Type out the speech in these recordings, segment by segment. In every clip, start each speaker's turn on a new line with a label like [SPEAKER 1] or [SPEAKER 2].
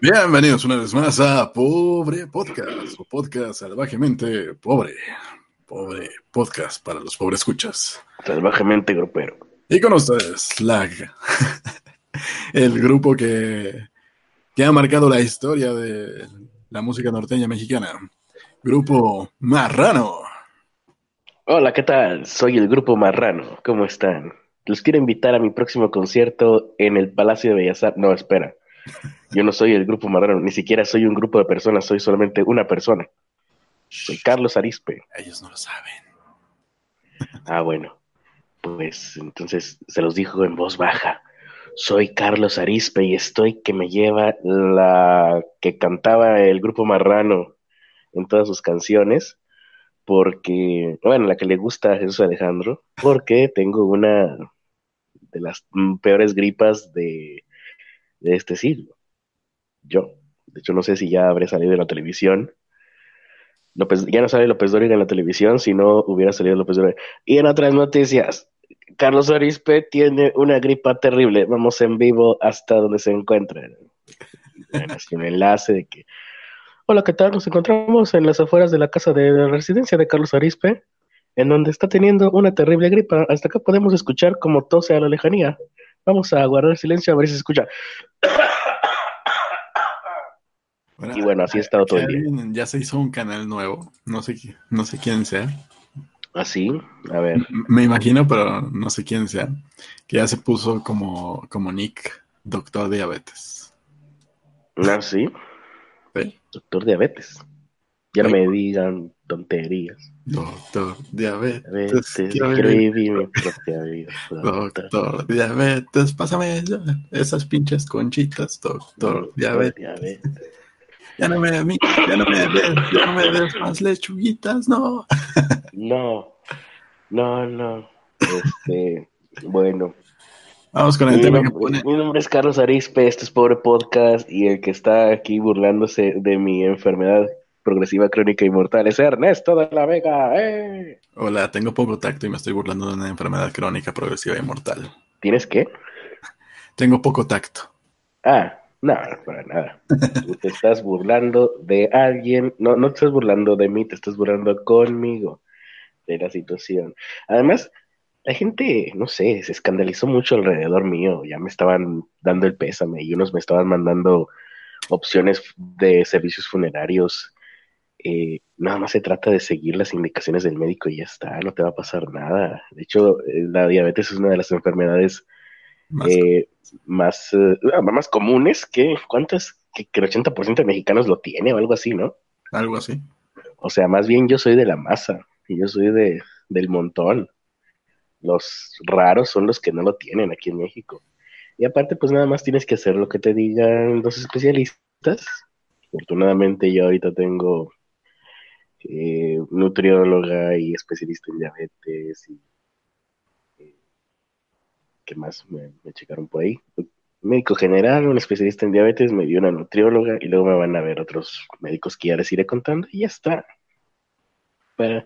[SPEAKER 1] Bienvenidos una vez más a Pobre Podcast, o podcast salvajemente pobre. Pobre podcast para los pobres escuchas.
[SPEAKER 2] Salvajemente grupero.
[SPEAKER 1] Y con ustedes, Lag, el grupo que, que ha marcado la historia de la música norteña mexicana. Grupo Marrano.
[SPEAKER 2] Hola, ¿qué tal? Soy el grupo Marrano. ¿Cómo están? Los quiero invitar a mi próximo concierto en el Palacio de Bellas Artes. No, espera. Yo no soy el grupo Marrano, ni siquiera soy un grupo de personas, soy solamente una persona. Soy Carlos Arispe.
[SPEAKER 1] Ellos no lo saben.
[SPEAKER 2] Ah, bueno. Pues entonces se los dijo en voz baja. Soy Carlos Arispe y estoy que me lleva la que cantaba el grupo Marrano en todas sus canciones, porque, bueno, la que le gusta a Jesús Alejandro, porque tengo una de las peores gripas de, de este siglo. Yo, de hecho, no sé si ya habré salido en la televisión. López, ya no sale López Dóriga en la televisión, si no hubiera salido López Dóriga. Y en otras noticias, Carlos Arispe tiene una gripa terrible. Vamos en vivo hasta donde se así un enlace de que. Hola, ¿qué tal? Nos encontramos en las afueras de la casa de la residencia de Carlos Arispe, en donde está teniendo una terrible gripa. Hasta acá podemos escuchar como tose a la lejanía. Vamos a guardar silencio a ver si se escucha. y bueno, así ha estado todo el día.
[SPEAKER 1] Ya se hizo un canal nuevo. No sé, no sé quién sea.
[SPEAKER 2] Así, a ver.
[SPEAKER 1] Me imagino, pero no sé quién sea, que ya se puso como, como Nick, doctor diabetes.
[SPEAKER 2] Ah, sí.
[SPEAKER 1] ¿Sí?
[SPEAKER 2] Doctor diabetes. Ya no me digan tonterías.
[SPEAKER 1] Doctor diabetes. Quiero vivir.
[SPEAKER 2] vivir mi propia vida.
[SPEAKER 1] Doctor diabetes, pásame esas pinches conchitas, doctor diabetes. Ya no me, mi- ya no me, des- ya no me des más lechuguitas, no.
[SPEAKER 2] No, no, no. Este, bueno.
[SPEAKER 1] Vamos con el
[SPEAKER 2] Mi,
[SPEAKER 1] tema que pone.
[SPEAKER 2] mi nombre es Carlos Arispe, este es Pobre Podcast y el que está aquí burlándose de mi enfermedad progresiva crónica y mortal es Ernesto de la Vega. ¡Eh!
[SPEAKER 1] Hola, tengo poco tacto y me estoy burlando de una enfermedad crónica progresiva y mortal.
[SPEAKER 2] ¿Tienes qué?
[SPEAKER 1] Tengo poco tacto.
[SPEAKER 2] Ah, no, para nada. Tú te estás burlando de alguien, no, no te estás burlando de mí, te estás burlando conmigo de la situación. Además, la gente, no sé, se escandalizó mucho alrededor mío, ya me estaban dando el pésame y unos me estaban mandando opciones de servicios funerarios. Eh, nada más se trata de seguir las indicaciones del médico y ya está, no te va a pasar nada. De hecho, eh, la diabetes es una de las enfermedades
[SPEAKER 1] Más-
[SPEAKER 2] eh, más, eh, ah, más comunes que, ¿cuántas? Que, que el 80% de mexicanos lo tiene o algo así, ¿no?
[SPEAKER 1] Algo así.
[SPEAKER 2] O sea, más bien yo soy de la masa y yo soy de, del montón. Los raros son los que no lo tienen aquí en México. Y aparte, pues nada más tienes que hacer lo que te digan los especialistas. Afortunadamente yo ahorita tengo eh, nutrióloga y especialista en diabetes y eh, ¿qué más me, me checaron por ahí? Médico general, un especialista en diabetes, me dio una nutrióloga y luego me van a ver otros médicos que ya les iré contando y ya está. Para,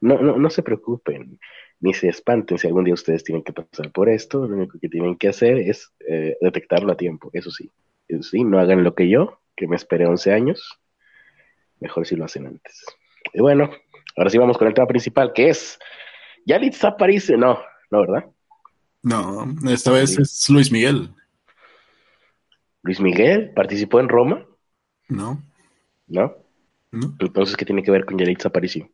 [SPEAKER 2] no, no, no se preocupen, ni se espanten si algún día ustedes tienen que pasar por esto, lo único que tienen que hacer es eh, detectarlo a tiempo, eso sí. Eso sí, no hagan lo que yo, que me esperé 11 años, mejor si lo hacen antes. Y bueno, ahora sí vamos con el tema principal, que es Yalitza Aparicio, no, no, ¿verdad?
[SPEAKER 1] No, esta vez es Luis Miguel.
[SPEAKER 2] Luis Miguel participó en Roma,
[SPEAKER 1] No,
[SPEAKER 2] ¿no?
[SPEAKER 1] no,
[SPEAKER 2] Entonces, ¿qué tiene que ver con Yalitza Aparicio?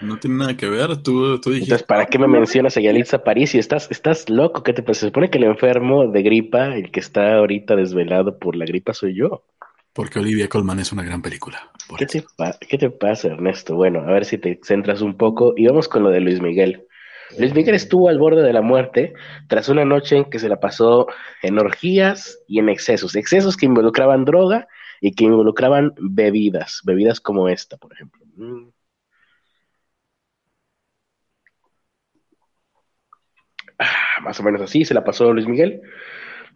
[SPEAKER 1] no tiene nada que ver. Tú, tú dijiste.
[SPEAKER 2] Entonces, ¿para qué me mencionas a Yalitza Aparicio? ¿Estás, estás loco? ¿Qué te pasa? Se supone que el enfermo de gripa, el que está ahorita desvelado por la gripa, soy yo.
[SPEAKER 1] Porque Olivia Colman es una gran película.
[SPEAKER 2] ¿Qué te, pa- ¿Qué te pasa, Ernesto? Bueno, a ver si te centras un poco y vamos con lo de Luis Miguel. Luis Miguel estuvo al borde de la muerte tras una noche en que se la pasó en orgías y en excesos. Excesos que involucraban droga y que involucraban bebidas. Bebidas como esta, por ejemplo. Mm. Ah, más o menos así se la pasó Luis Miguel,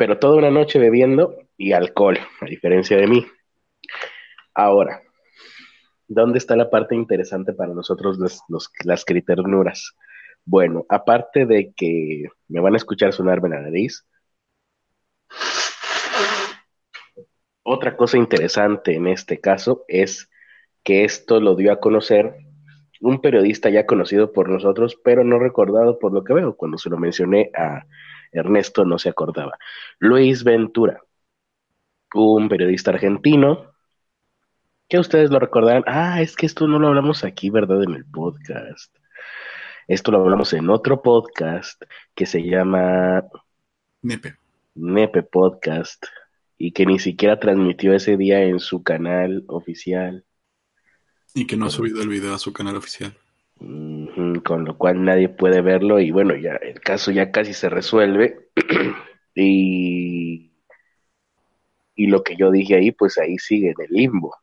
[SPEAKER 2] pero toda una noche bebiendo y alcohol, a diferencia de mí. Ahora, ¿dónde está la parte interesante para nosotros las criternuras? Bueno, aparte de que me van a escuchar sonarme la nariz, otra cosa interesante en este caso es que esto lo dio a conocer un periodista ya conocido por nosotros, pero no recordado por lo que veo. Cuando se lo mencioné a Ernesto no se acordaba. Luis Ventura, un periodista argentino, que ustedes lo recordarán. Ah, es que esto no lo hablamos aquí, ¿verdad? En el podcast. Esto lo hablamos en otro podcast que se llama
[SPEAKER 1] Nepe.
[SPEAKER 2] Nepe Podcast y que ni siquiera transmitió ese día en su canal oficial.
[SPEAKER 1] Y que no ha subido el video a su canal oficial.
[SPEAKER 2] Con lo cual nadie puede verlo y bueno, ya el caso ya casi se resuelve y, y lo que yo dije ahí, pues ahí sigue en el limbo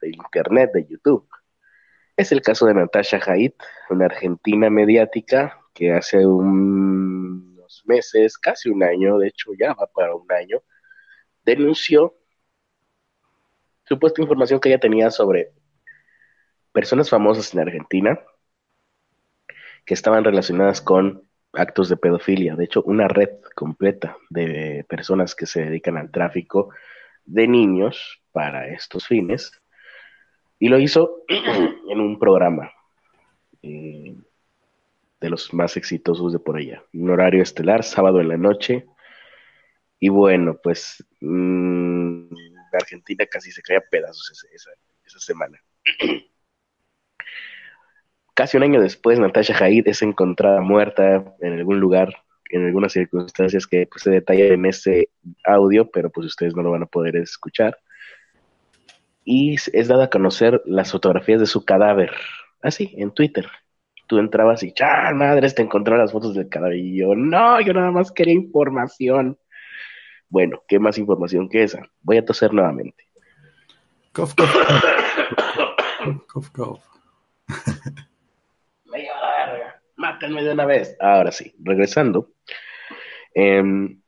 [SPEAKER 2] de internet, de YouTube. Es el caso de Natasha Haidt, una argentina mediática que hace unos meses, casi un año, de hecho ya va para un año, denunció supuesta información que ella tenía sobre personas famosas en Argentina que estaban relacionadas con actos de pedofilia. De hecho, una red completa de personas que se dedican al tráfico de niños para estos fines. Y lo hizo en un programa eh, de los más exitosos de por allá. Un horario estelar, sábado en la noche. Y bueno, pues mmm, Argentina casi se cae pedazos esa, esa semana. Casi un año después, Natasha Haid es encontrada muerta en algún lugar, en algunas circunstancias que pues, se detallan en ese audio, pero pues ustedes no lo van a poder escuchar. Y es dada a conocer las fotografías de su cadáver, así, en Twitter. Tú entrabas y, ¡char, madres! Te encontraron las fotos del cadáver. Y yo, no, yo nada más quería información. Bueno, ¿qué más información que esa? Voy a toser nuevamente. mátenme de una vez. Ahora sí, regresando. Em,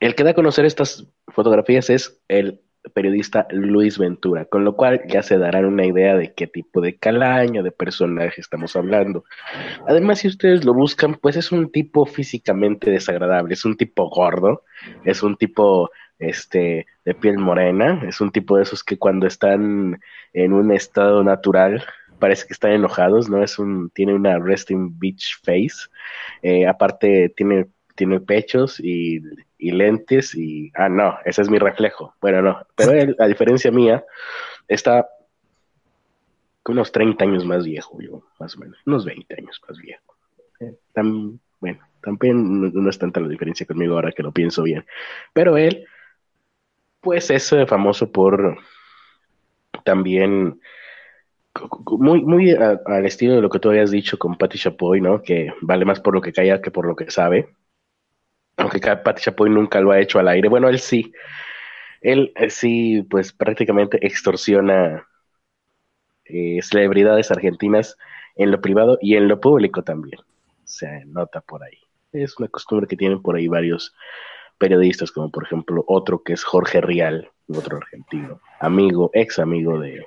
[SPEAKER 2] el que da a conocer estas fotografías es el periodista Luis Ventura, con lo cual ya se darán una idea de qué tipo de calaño, de personaje estamos hablando. Además, si ustedes lo buscan, pues es un tipo físicamente desagradable, es un tipo gordo, es un tipo este de piel morena, es un tipo de esos que cuando están en un estado natural parece que están enojados, ¿no? Es un, tiene una resting beach face. Eh, aparte tiene, tiene pechos y, lentes y, ah, no, ese es mi reflejo. Bueno, no, pero él, a diferencia mía, está unos 30 años más viejo, yo, más o menos, unos 20 años más viejo. Eh, bueno, también no, es tanta la diferencia conmigo ahora que lo pienso bien. Pero él, pues es eh, famoso por también muy, muy al estilo de lo que tú habías dicho con Patti Chapoy, ¿no? Que vale más por lo que calla que por lo que sabe. Aunque Patti Chapoy nunca lo ha hecho al aire. Bueno, él sí. Él eh, sí, pues prácticamente extorsiona eh, celebridades argentinas en lo privado y en lo público también. Se nota por ahí. Es una costumbre que tienen por ahí varios periodistas, como por ejemplo otro que es Jorge Rial, otro argentino, amigo, ex amigo de,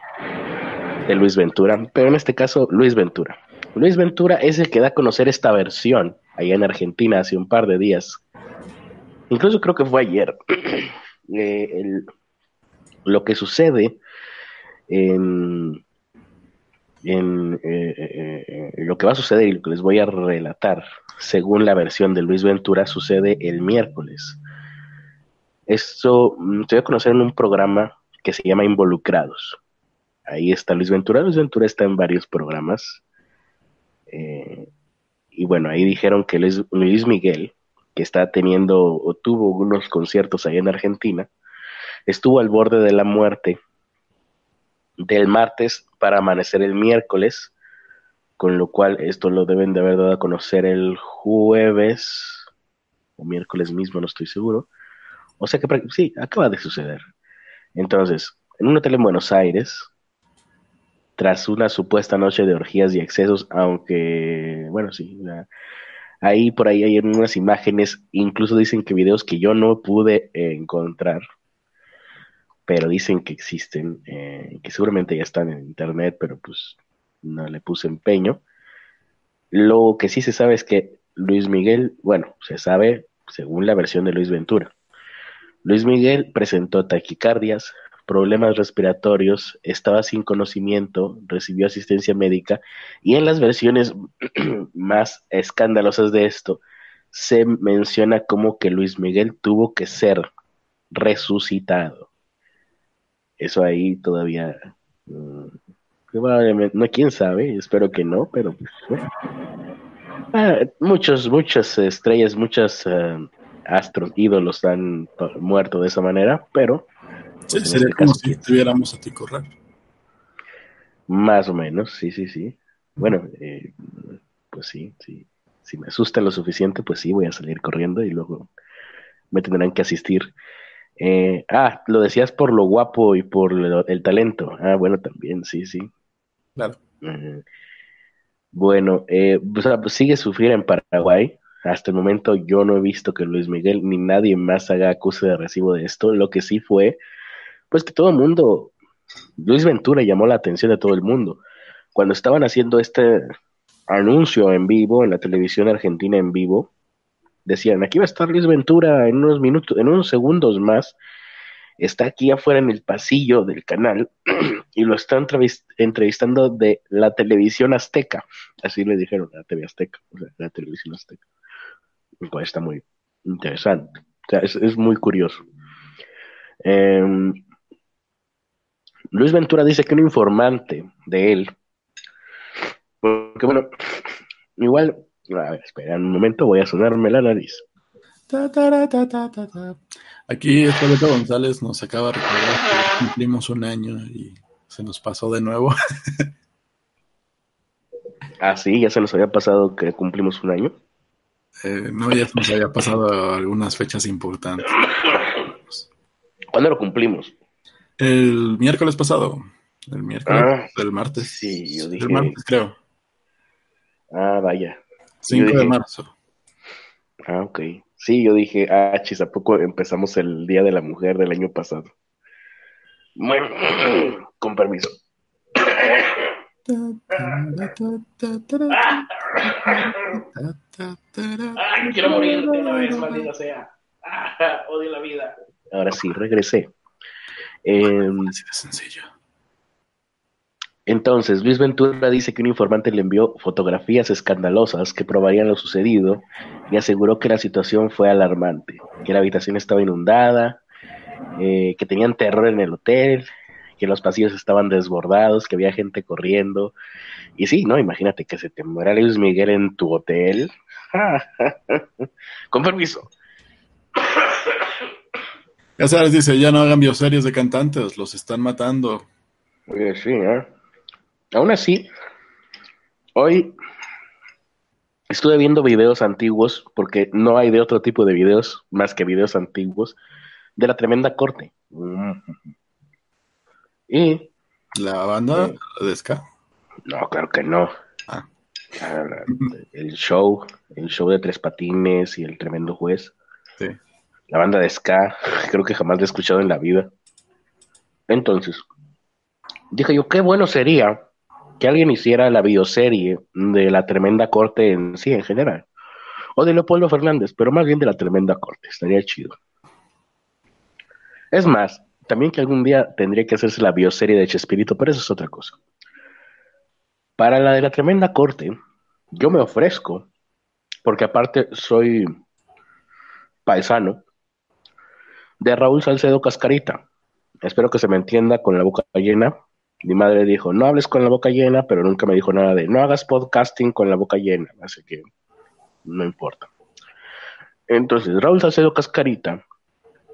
[SPEAKER 2] de Luis Ventura, pero en este caso Luis Ventura. Luis Ventura es el que da a conocer esta versión allá en Argentina hace un par de días. Incluso creo que fue ayer. Eh, lo que sucede en, eh, eh, lo que va a suceder y lo que les voy a relatar, según la versión de Luis Ventura, sucede el miércoles. Esto mm, te voy a conocer en un programa que se llama Involucrados ahí está Luis Ventura. Luis Ventura está en varios programas. Eh, y bueno, ahí dijeron que Luis, Miguel, que está teniendo o tuvo unos conciertos ahí en Argentina, estuvo al borde de la muerte del martes para amanecer el miércoles, con lo cual esto lo deben de haber dado a conocer el jueves o miércoles mismo, no estoy seguro. O sea que sí, acaba de suceder. Entonces, en un hotel en Buenos Aires, tras una supuesta noche de orgías y excesos, aunque, bueno, sí, ahí por ahí hay unas imágenes, incluso dicen que videos que yo no pude encontrar, pero dicen que existen, eh, que seguramente ya están en internet, pero pues no le puse empeño. Lo que sí se sabe es que Luis Miguel, bueno, se sabe según la versión de Luis Ventura, Luis Miguel presentó taquicardias, problemas respiratorios, estaba sin conocimiento, recibió asistencia médica y en las versiones más escandalosas de esto se menciona como que Luis Miguel tuvo que ser resucitado. Eso ahí todavía mm, no quién sabe, espero que no, pero pues, ah, muchos, muchas estrellas, muchos uh, astros, ídolos han muerto de esa manera, pero
[SPEAKER 1] Sí, pues, sería este como si estuviéramos a ti correr.
[SPEAKER 2] Más o menos, sí, sí, sí. Bueno, eh, pues sí, sí. Si me asusta lo suficiente, pues sí, voy a salir corriendo y luego me tendrán que asistir. Eh, ah, lo decías por lo guapo y por el talento. Ah, bueno, también, sí, sí.
[SPEAKER 1] Claro.
[SPEAKER 2] Bueno, eh, pues, pues, sigue sufrir en Paraguay. Hasta el momento yo no he visto que Luis Miguel ni nadie más haga acuse de recibo de esto. Lo que sí fue pues que todo el mundo, Luis Ventura llamó la atención de todo el mundo. Cuando estaban haciendo este anuncio en vivo, en la televisión argentina en vivo, decían, aquí va a estar Luis Ventura en unos minutos, en unos segundos más, está aquí afuera en el pasillo del canal y lo están entrevistando de la televisión azteca, así le dijeron, la TV azteca, o sea, la televisión azteca. Está muy interesante, o sea, es, es muy curioso. Eh, Luis Ventura dice que un informante de él, porque bueno, igual, a ver, espera un momento, voy a sonarme la nariz.
[SPEAKER 1] Aquí Julieta González nos acaba de recordar que cumplimos un año y se nos pasó de nuevo.
[SPEAKER 2] ah, sí, ya se nos había pasado que cumplimos un año.
[SPEAKER 1] Eh, no, ya se nos había pasado algunas fechas importantes.
[SPEAKER 2] ¿Cuándo lo cumplimos?
[SPEAKER 1] El miércoles pasado. El miércoles. Ah, el martes.
[SPEAKER 2] Sí, yo dije.
[SPEAKER 1] El martes, creo.
[SPEAKER 2] Ah, vaya.
[SPEAKER 1] 5 de marzo.
[SPEAKER 2] Ah, ok. Sí, yo dije, ah, chis, ¿a poco empezamos el Día de la Mujer del año pasado? Bueno, con permiso. quiero morir de una vez, maldita sea. odio la vida. Ahora sí, regresé. Eh,
[SPEAKER 1] sencillo.
[SPEAKER 2] Entonces, Luis Ventura dice que un informante le envió fotografías escandalosas que probarían lo sucedido y aseguró que la situación fue alarmante, que la habitación estaba inundada, eh, que tenían terror en el hotel, que los pasillos estaban desbordados, que había gente corriendo. Y sí, ¿no? Imagínate que se te muera Luis Miguel en tu hotel. Con permiso.
[SPEAKER 1] Ya sabes, dice, ya no hagan bioseries de cantantes, los están matando.
[SPEAKER 2] Oye, sí, ¿eh? Aún así, hoy estuve viendo videos antiguos, porque no hay de otro tipo de videos más que videos antiguos, de la tremenda corte. Y...
[SPEAKER 1] ¿La banda eh, de ska?
[SPEAKER 2] No, claro que no. Ah. El show, el show de Tres Patines y el tremendo juez.
[SPEAKER 1] Sí
[SPEAKER 2] la banda de ska, creo que jamás la he escuchado en la vida. Entonces, dije yo, qué bueno sería que alguien hiciera la bioserie de la tremenda corte en sí, en general. O de Leopoldo Fernández, pero más bien de la tremenda corte, estaría chido. Es más, también que algún día tendría que hacerse la bioserie de Chespirito, pero eso es otra cosa. Para la de la tremenda corte, yo me ofrezco, porque aparte soy paisano, de Raúl Salcedo Cascarita. Espero que se me entienda con la boca llena. Mi madre dijo, no hables con la boca llena, pero nunca me dijo nada de, no hagas podcasting con la boca llena, así que no importa. Entonces, Raúl Salcedo Cascarita,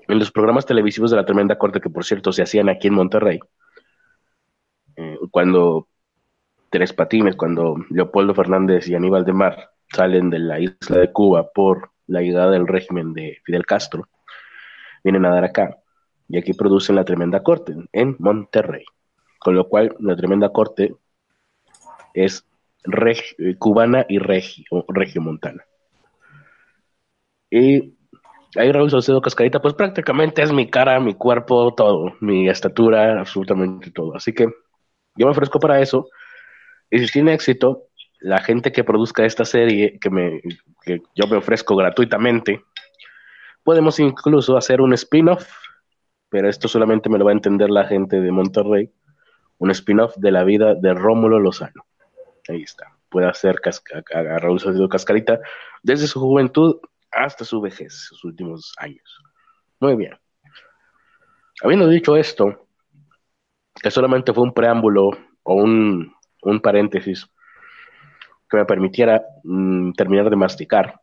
[SPEAKER 2] en los programas televisivos de la Tremenda Corte, que por cierto se hacían aquí en Monterrey, eh, cuando Tres Patines, cuando Leopoldo Fernández y Aníbal de Mar salen de la isla de Cuba por la llegada del régimen de Fidel Castro, vienen a dar acá. Y aquí producen la Tremenda Corte en Monterrey. Con lo cual, la Tremenda Corte es cubana y regio, montana Y ahí Raúl Salcedo Cascarita, pues prácticamente es mi cara, mi cuerpo, todo, mi estatura, absolutamente todo. Así que yo me ofrezco para eso. Y si tiene éxito, la gente que produzca esta serie, que, me, que yo me ofrezco gratuitamente, Podemos incluso hacer un spin-off, pero esto solamente me lo va a entender la gente de Monterrey, un spin-off de la vida de Rómulo Lozano. Ahí está. Puede hacer a Raúl Salido Cascarita desde su juventud hasta su vejez, sus últimos años. Muy bien. Habiendo dicho esto, que solamente fue un preámbulo o un, paréntesis que me permitiera mm, terminar de masticar,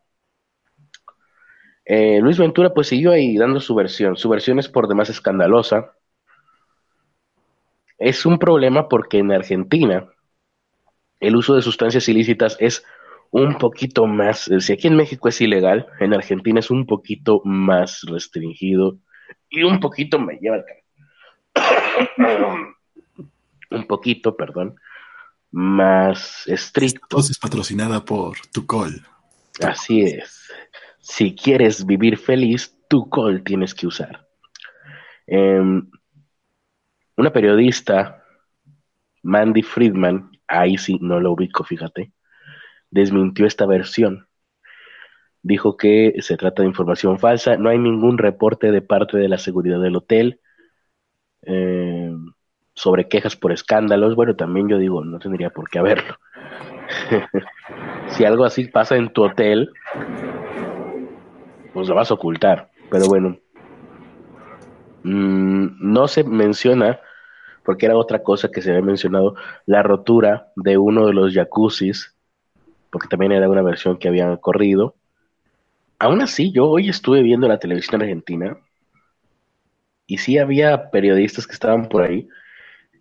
[SPEAKER 2] eh, Luis Ventura pues siguió ahí dando su versión. Su versión es por demás escandalosa. Es un problema porque en Argentina el uso de sustancias ilícitas es un poquito más, si aquí en México es ilegal, en Argentina es un poquito más restringido y un poquito me lleva un poquito, perdón, más estricto.
[SPEAKER 1] es patrocinada por Tucol.
[SPEAKER 2] Así es si quieres vivir feliz, tu col tienes que usar. Em, una periodista, Mandy Friedman, ahí sí no lo ubico, fíjate, desmintió esta versión. Dijo que se trata de información falsa, no hay ningún reporte de parte de la seguridad del hotel em, sobre quejas por escándalos. Bueno, también yo digo, no tendría por qué haberlo. si algo así pasa en tu hotel, pues lo vas a ocultar. Pero bueno, mm, no se menciona, porque era otra cosa que se había mencionado, la rotura de uno de los jacuzzis, porque también era una versión que habían corrido. Aún así, yo hoy estuve viendo la televisión argentina y sí había periodistas que estaban por ahí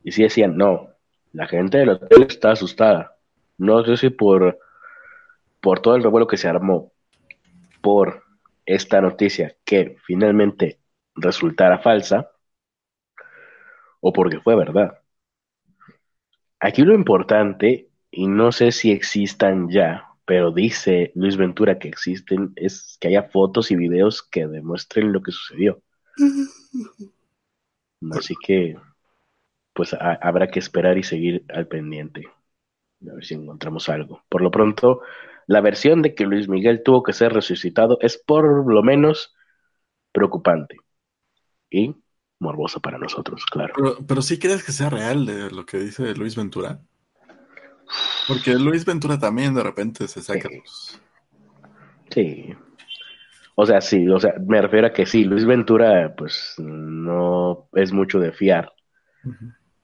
[SPEAKER 2] y sí decían, no, la gente del hotel está asustada. No sé si por, por todo el revuelo que se armó, por esta noticia que finalmente resultara falsa o porque fue verdad. Aquí lo importante, y no sé si existan ya, pero dice Luis Ventura que existen, es que haya fotos y videos que demuestren lo que sucedió. Así que, pues habrá que esperar y seguir al pendiente. A ver si encontramos algo. Por lo pronto, la versión de que Luis Miguel tuvo que ser resucitado es por lo menos preocupante y morbosa para nosotros, claro.
[SPEAKER 1] Pero, pero sí crees que sea real de lo que dice Luis Ventura. Porque Luis Ventura también de repente se saca
[SPEAKER 2] sí. Sí. O sea, sí, o sea, me refiero a que sí, Luis Ventura, pues no es mucho de fiar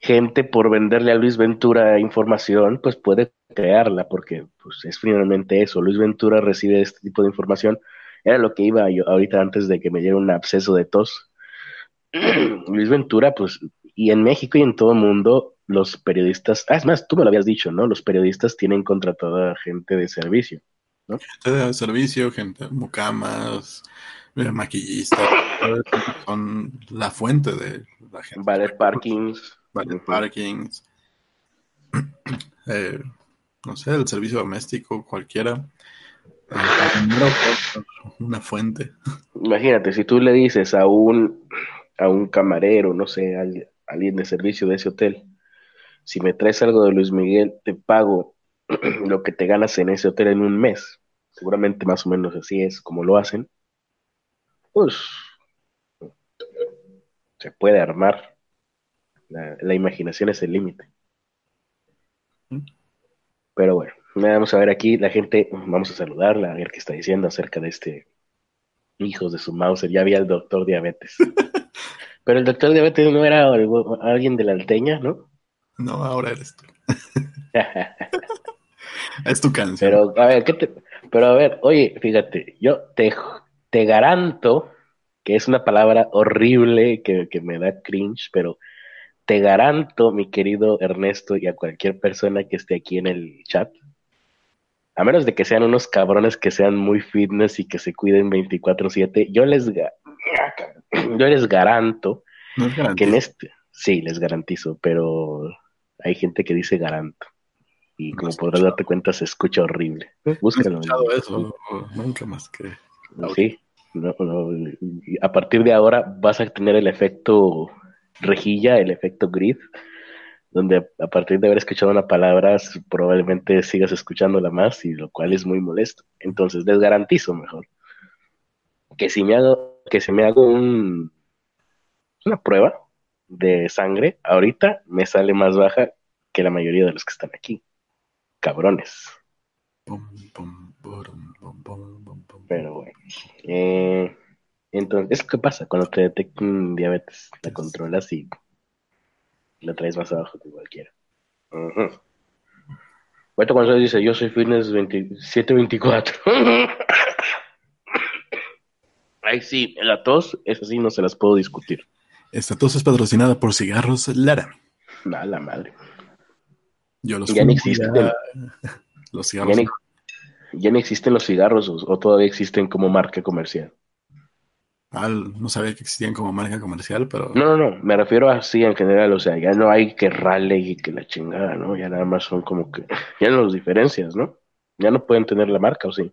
[SPEAKER 2] gente por venderle a Luis Ventura información, pues puede crearla, porque pues, es finalmente eso. Luis Ventura recibe este tipo de información. Era lo que iba yo ahorita antes de que me diera un absceso de tos. Luis Ventura, pues, y en México y en todo el mundo, los periodistas, ah, es más, tú me lo habías dicho, ¿no? Los periodistas tienen contratada gente de servicio, ¿no?
[SPEAKER 1] Gente de servicio, gente, mucamas, eh, maquillistas, son la fuente de la gente.
[SPEAKER 2] Vale, parkings
[SPEAKER 1] Vale, parkings, eh, no sé, el servicio doméstico, cualquiera. Eh, una fuente.
[SPEAKER 2] Imagínate, si tú le dices a un, a un camarero, no sé, a alguien de servicio de ese hotel, si me traes algo de Luis Miguel, te pago lo que te ganas en ese hotel en un mes. Seguramente más o menos así es como lo hacen. Pues se puede armar la, imaginación es el límite. Pero bueno, vamos a ver aquí, la gente, vamos a saludarla, a ver qué está diciendo acerca de este hijos de su Mauser. Ya había el doctor diabetes. Pero el doctor diabetes no era alguien de la alteña, ¿no?
[SPEAKER 1] No, ahora eres tú. es tu canción.
[SPEAKER 2] Pero a ver, ¿qué te... Pero a ver, oye, fíjate, yo te, te garanto que es una palabra horrible que, que me da cringe, pero te garanto, mi querido Ernesto, y a cualquier persona que esté aquí en el chat, a menos de que sean unos cabrones que sean muy fitness y que se cuiden 24/7, yo les, yo les garanto que en este, sí, les garantizo, pero hay gente que dice garanto. Y como podrás darte cuenta, se escucha horrible. Búscalo.
[SPEAKER 1] eso, nunca más que...
[SPEAKER 2] Sí, a partir de ahora vas a tener el efecto rejilla, el efecto grid, donde a partir de haber escuchado una palabra probablemente sigas escuchándola más y lo cual es muy molesto. Entonces les garantizo mejor que si me hago que se me hago un, una prueba de sangre, ahorita me sale más baja que la mayoría de los que están aquí. Cabrones. Pero bueno. Eh, entonces, ¿qué pasa? Cuando te detectan diabetes, la controlas y la traes más abajo que cualquiera. Uh cuando dice, yo soy fitness 2724. Ay, sí, la tos, eso sí, no se las puedo discutir.
[SPEAKER 1] Esta tos es patrocinada por Cigarros Lara.
[SPEAKER 2] A la madre.
[SPEAKER 1] Yo los
[SPEAKER 2] ya no existen.
[SPEAKER 1] los cigarros.
[SPEAKER 2] Ya, no existen los cigarros o, todavía existen como marca comercial.
[SPEAKER 1] No sabía que existían como marca comercial, pero.
[SPEAKER 2] No, no, no. Me refiero así en general. O sea, ya no hay que Raleigh y que la chingada, ¿no? Ya nada más son como que. Ya no los diferencias, ¿no? Ya no pueden tener la marca, ¿o sí?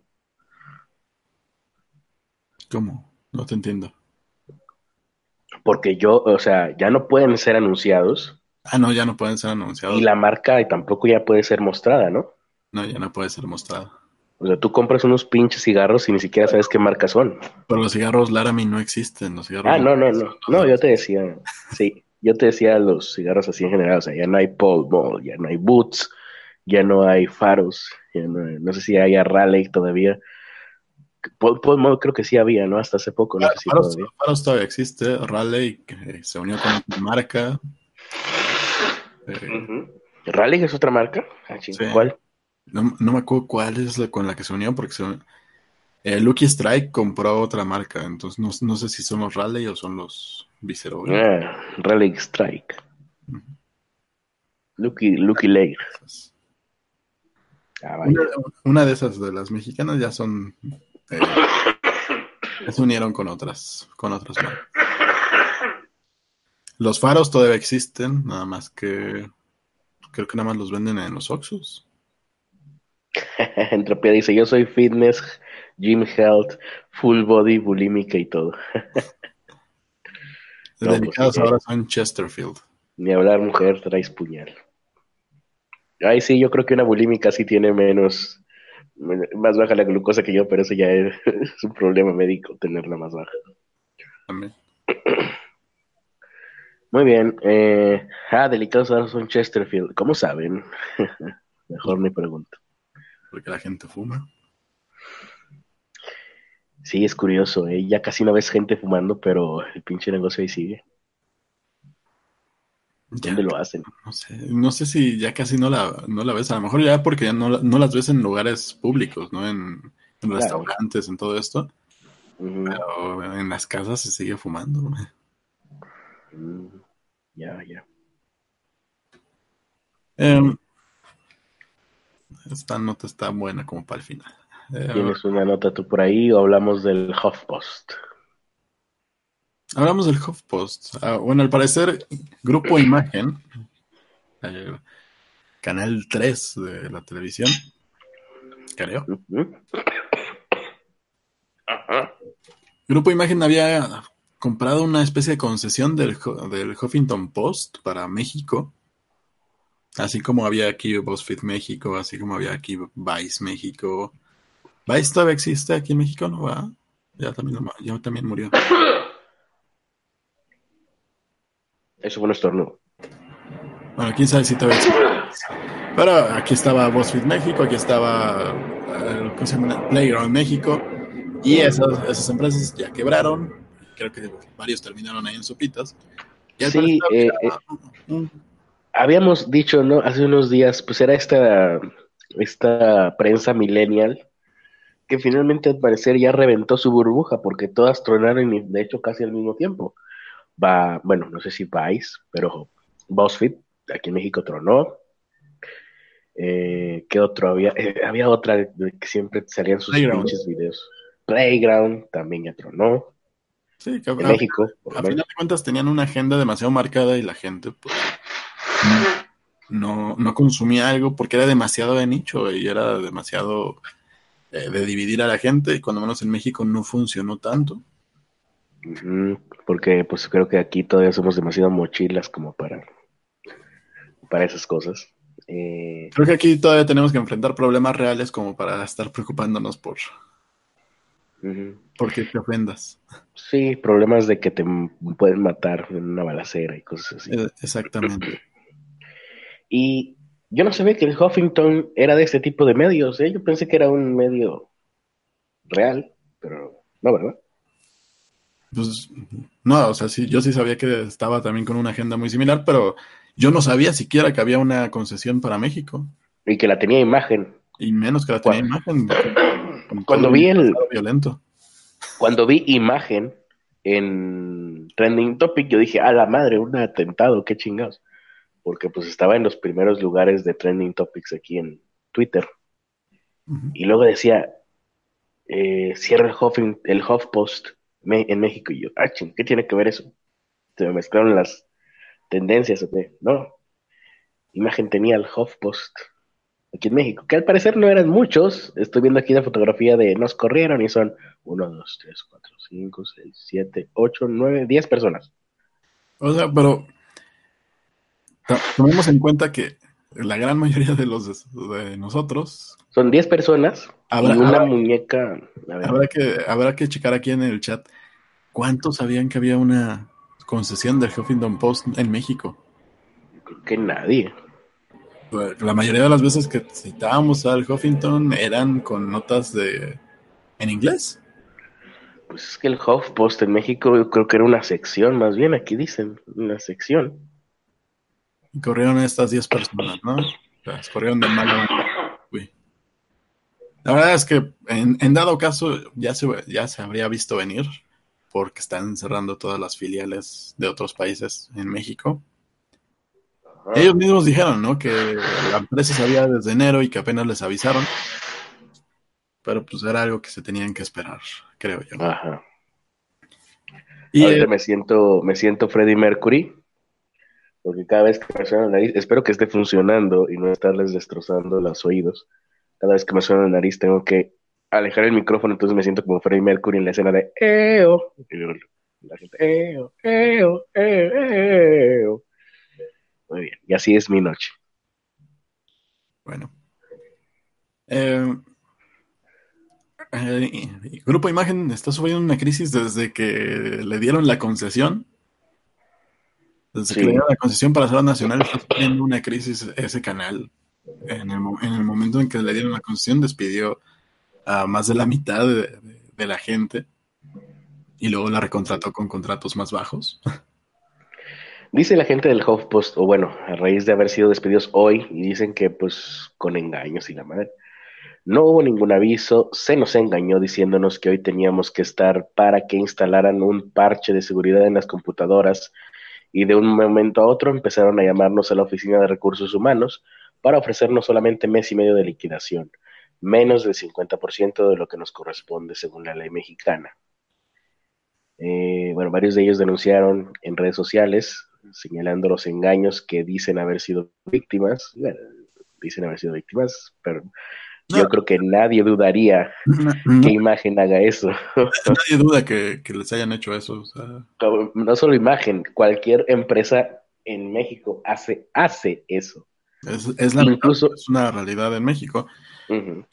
[SPEAKER 1] ¿Cómo? No te entiendo.
[SPEAKER 2] Porque yo, o sea, ya no pueden ser anunciados.
[SPEAKER 1] Ah, no, ya no pueden ser anunciados.
[SPEAKER 2] Y la marca tampoco ya puede ser mostrada, ¿no?
[SPEAKER 1] No, ya no puede ser mostrada.
[SPEAKER 2] O sea, tú compras unos pinches cigarros y ni siquiera sabes qué marca son.
[SPEAKER 1] Pero los cigarros Laramie no existen. Los cigarros
[SPEAKER 2] ah, no, no, no. No, yo te decía, sí, yo te decía los cigarros así en general. O sea, ya no hay Paul Mall, ya no hay Boots, ya no hay Faros, ya no, no sé si hay Raleigh todavía. Paul, creo que sí había, ¿no? Hasta hace poco. No sé si
[SPEAKER 1] Faros, todavía. existe. Raleigh se unió con marca.
[SPEAKER 2] Eh, ¿Raleigh es otra marca? Ah, ¿Cuál?
[SPEAKER 1] No, me acuerdo cuál es la con la que se unió, porque se, eh, Lucky Strike compró otra marca, entonces no, sé si son los Raleigh o son los Visceral.
[SPEAKER 2] Ah, Raleigh Strike. Lucky, Lucky Lake.
[SPEAKER 1] Ah, una, de esas de las mexicanas ya son eh, se unieron con otras, con otras marcas. Los faros todavía existen, nada más que creo que nada más los venden en los Oxus.
[SPEAKER 2] Entropía dice, yo soy fitness, gym health, full body, bulímica y todo.
[SPEAKER 1] Los dedicados pues, ahora son Chesterfield.
[SPEAKER 2] Ni hablar mujer, traes puñal. Ay, sí, yo creo que una bulímica sí tiene menos, más baja la glucosa que yo, pero eso ya es, un problema médico, tenerla más baja. También. Muy bien. Eh, ah, delicados ahora son Chesterfield. ¿Cómo saben? Mejor me pregunto
[SPEAKER 1] porque la gente fuma.
[SPEAKER 2] Sí, es curioso, ¿eh? ya casi no ves gente fumando, pero el pinche negocio ahí sigue. ¿Dónde lo hacen?
[SPEAKER 1] No sé, no sé si ya casi no la, no la ves, a lo mejor ya porque ya no, no las ves en lugares públicos, ¿no? En, restaurantes, en todo esto. Pero en las casas se sigue fumando.
[SPEAKER 2] Mm, ya, ya.
[SPEAKER 1] Em, esta nota está buena como para el final.
[SPEAKER 2] Eh, ¿Tienes una nota tú por ahí o hablamos del HuffPost?
[SPEAKER 1] Hablamos del HuffPost. Ah, bueno, al parecer, Grupo Imagen, eh, Canal 3 de la televisión, creo. Grupo Imagen había comprado una especie de concesión del, del Huffington Post para México Así como había aquí BuzzFeed México, así como había aquí Vice México. ¿Vice todavía existe aquí en México? ¿No va? Ya también, ya también murió.
[SPEAKER 2] Eso fue un estornudo.
[SPEAKER 1] Bueno, quién sabe si todavía existe. Pero aquí estaba BuzzFeed México, aquí estaba eh, ¿cómo se llama? Playground México. Y esas, esas empresas ya quebraron. Creo que varios terminaron ahí en sopitas.
[SPEAKER 2] Y sí, eh, eh, habíamos dicho, ¿no? Hace unos días, pues era esta, esta prensa millennial que finalmente al parecer ya reventó su burbuja porque todas tronaron y de hecho casi al mismo tiempo. Va, bueno, no sé si Vice, pero BuzzFeed aquí en México tronó. Eh, ¿Qué otro había? Eh, había otra que siempre salían sus pinches videos. Playground también ya tronó.
[SPEAKER 1] Sí, que en México. A final de cuentas tenían una agenda demasiado marcada y la gente, pues, no, no consumía algo porque era demasiado de nicho y era demasiado eh, de dividir a la gente y cuando menos en México no funcionó tanto.
[SPEAKER 2] Porque pues creo que aquí todavía somos demasiado mochilas como para, para esas cosas. Eh,
[SPEAKER 1] creo que aquí todavía tenemos que enfrentar problemas reales como para estar preocupándonos por, porque te ofendas.
[SPEAKER 2] Sí, problemas de que te pueden matar en una balacera y cosas así.
[SPEAKER 1] Eh, exactamente.
[SPEAKER 2] Y yo no sabía que el Huffington era de este tipo de medios, ¿eh? Yo pensé que era un medio real, pero no, ¿verdad?
[SPEAKER 1] Pues no, o sea, sí, yo sí sabía que estaba también con una agenda muy similar, pero yo no sabía siquiera que había una concesión para México.
[SPEAKER 2] Y que la tenía imagen.
[SPEAKER 1] Y menos que la tenía imagen.
[SPEAKER 2] Cuando vi el...
[SPEAKER 1] Violento.
[SPEAKER 2] Cuando vi imagen en Trending Topic, yo dije, a la madre, un atentado, qué chingados. Porque pues estaba en los primeros lugares de Trending Topics aquí en Twitter. Y luego decía, eh, cierra el, Huff, el HuffPost en México. Y yo, ah, ching, ¿qué tiene que ver eso? Se me mezclaron las tendencias, No. Imagen tenía el HuffPost aquí en México, que al parecer no eran muchos. Estoy viendo aquí la fotografía de nos corrieron y son 1, 2, 3, 4, 5, 6, 7, 8, 9, 10 personas.
[SPEAKER 1] O sea, pero tomemos en cuenta que la gran mayoría de los de nosotros
[SPEAKER 2] son 10 personas habrá, y una muñeca.
[SPEAKER 1] Habrá que, habrá que checar aquí en el chat cuántos sabían que había una concesión del Huffington Post en México.
[SPEAKER 2] Creo que nadie.
[SPEAKER 1] La mayoría de las veces que citábamos al Huffington eran con notas de en inglés.
[SPEAKER 2] Pues es que el HuffPost en México yo creo que era una sección, más bien aquí dicen, una sección.
[SPEAKER 1] Y corrieron estas 10 personas, ¿no? corrieron de malo. Uy. La verdad es que en, dado caso ya se, ya se habría visto venir porque están cerrando todas las filiales de otros países en México. Ellos mismos dijeron, ¿no? Que la empresa sabía desde enero y que apenas les avisaron. Pero pues era algo que se tenían que esperar, creo yo. Ajá.
[SPEAKER 2] Y Ahorita me siento, me siento Freddie Mercury, porque cada vez que me suena la nariz, espero que esté funcionando y no estarles destrozando los oídos. Cada vez que me suena la nariz tengo que alejar el micrófono, entonces me siento como Freddie Mercury en la escena de EO. la gente, EO, EO, EO. Muy bien, y así es mi noche.
[SPEAKER 1] Bueno. Eh, eh, Grupo Imagen está sufriendo una crisis desde que le dieron la concesión. Desde que le dieron la concesión para ser nacional, está sufriendo una crisis ese canal. En el, momento en que le dieron la concesión, despidió a más de la mitad de, de la gente y luego la recontrató con contratos más bajos.
[SPEAKER 2] Dice la gente del HuffPost, o bueno, a raíz de haber sido despedidos hoy, y dicen que pues con engaños y la madre. No hubo ningún aviso, se nos engañó diciéndonos que hoy teníamos que estar para que instalaran un parche de seguridad en las computadoras y de un momento a otro empezaron a llamarnos a la Oficina de Recursos Humanos para ofrecernos solamente mes y medio de liquidación, menos del 50% de lo que nos corresponde según la ley mexicana. Eh, bueno, varios de ellos denunciaron en redes sociales señalando los engaños que dicen haber sido víctimas. dicen haber sido víctimas, pero yo creo que nadie dudaría que Imagen haga eso.
[SPEAKER 1] Nadie duda que, les hayan hecho eso.
[SPEAKER 2] No solo Imagen, cualquier empresa en México hace, hace eso.
[SPEAKER 1] Es, la Incluso, es una realidad en México.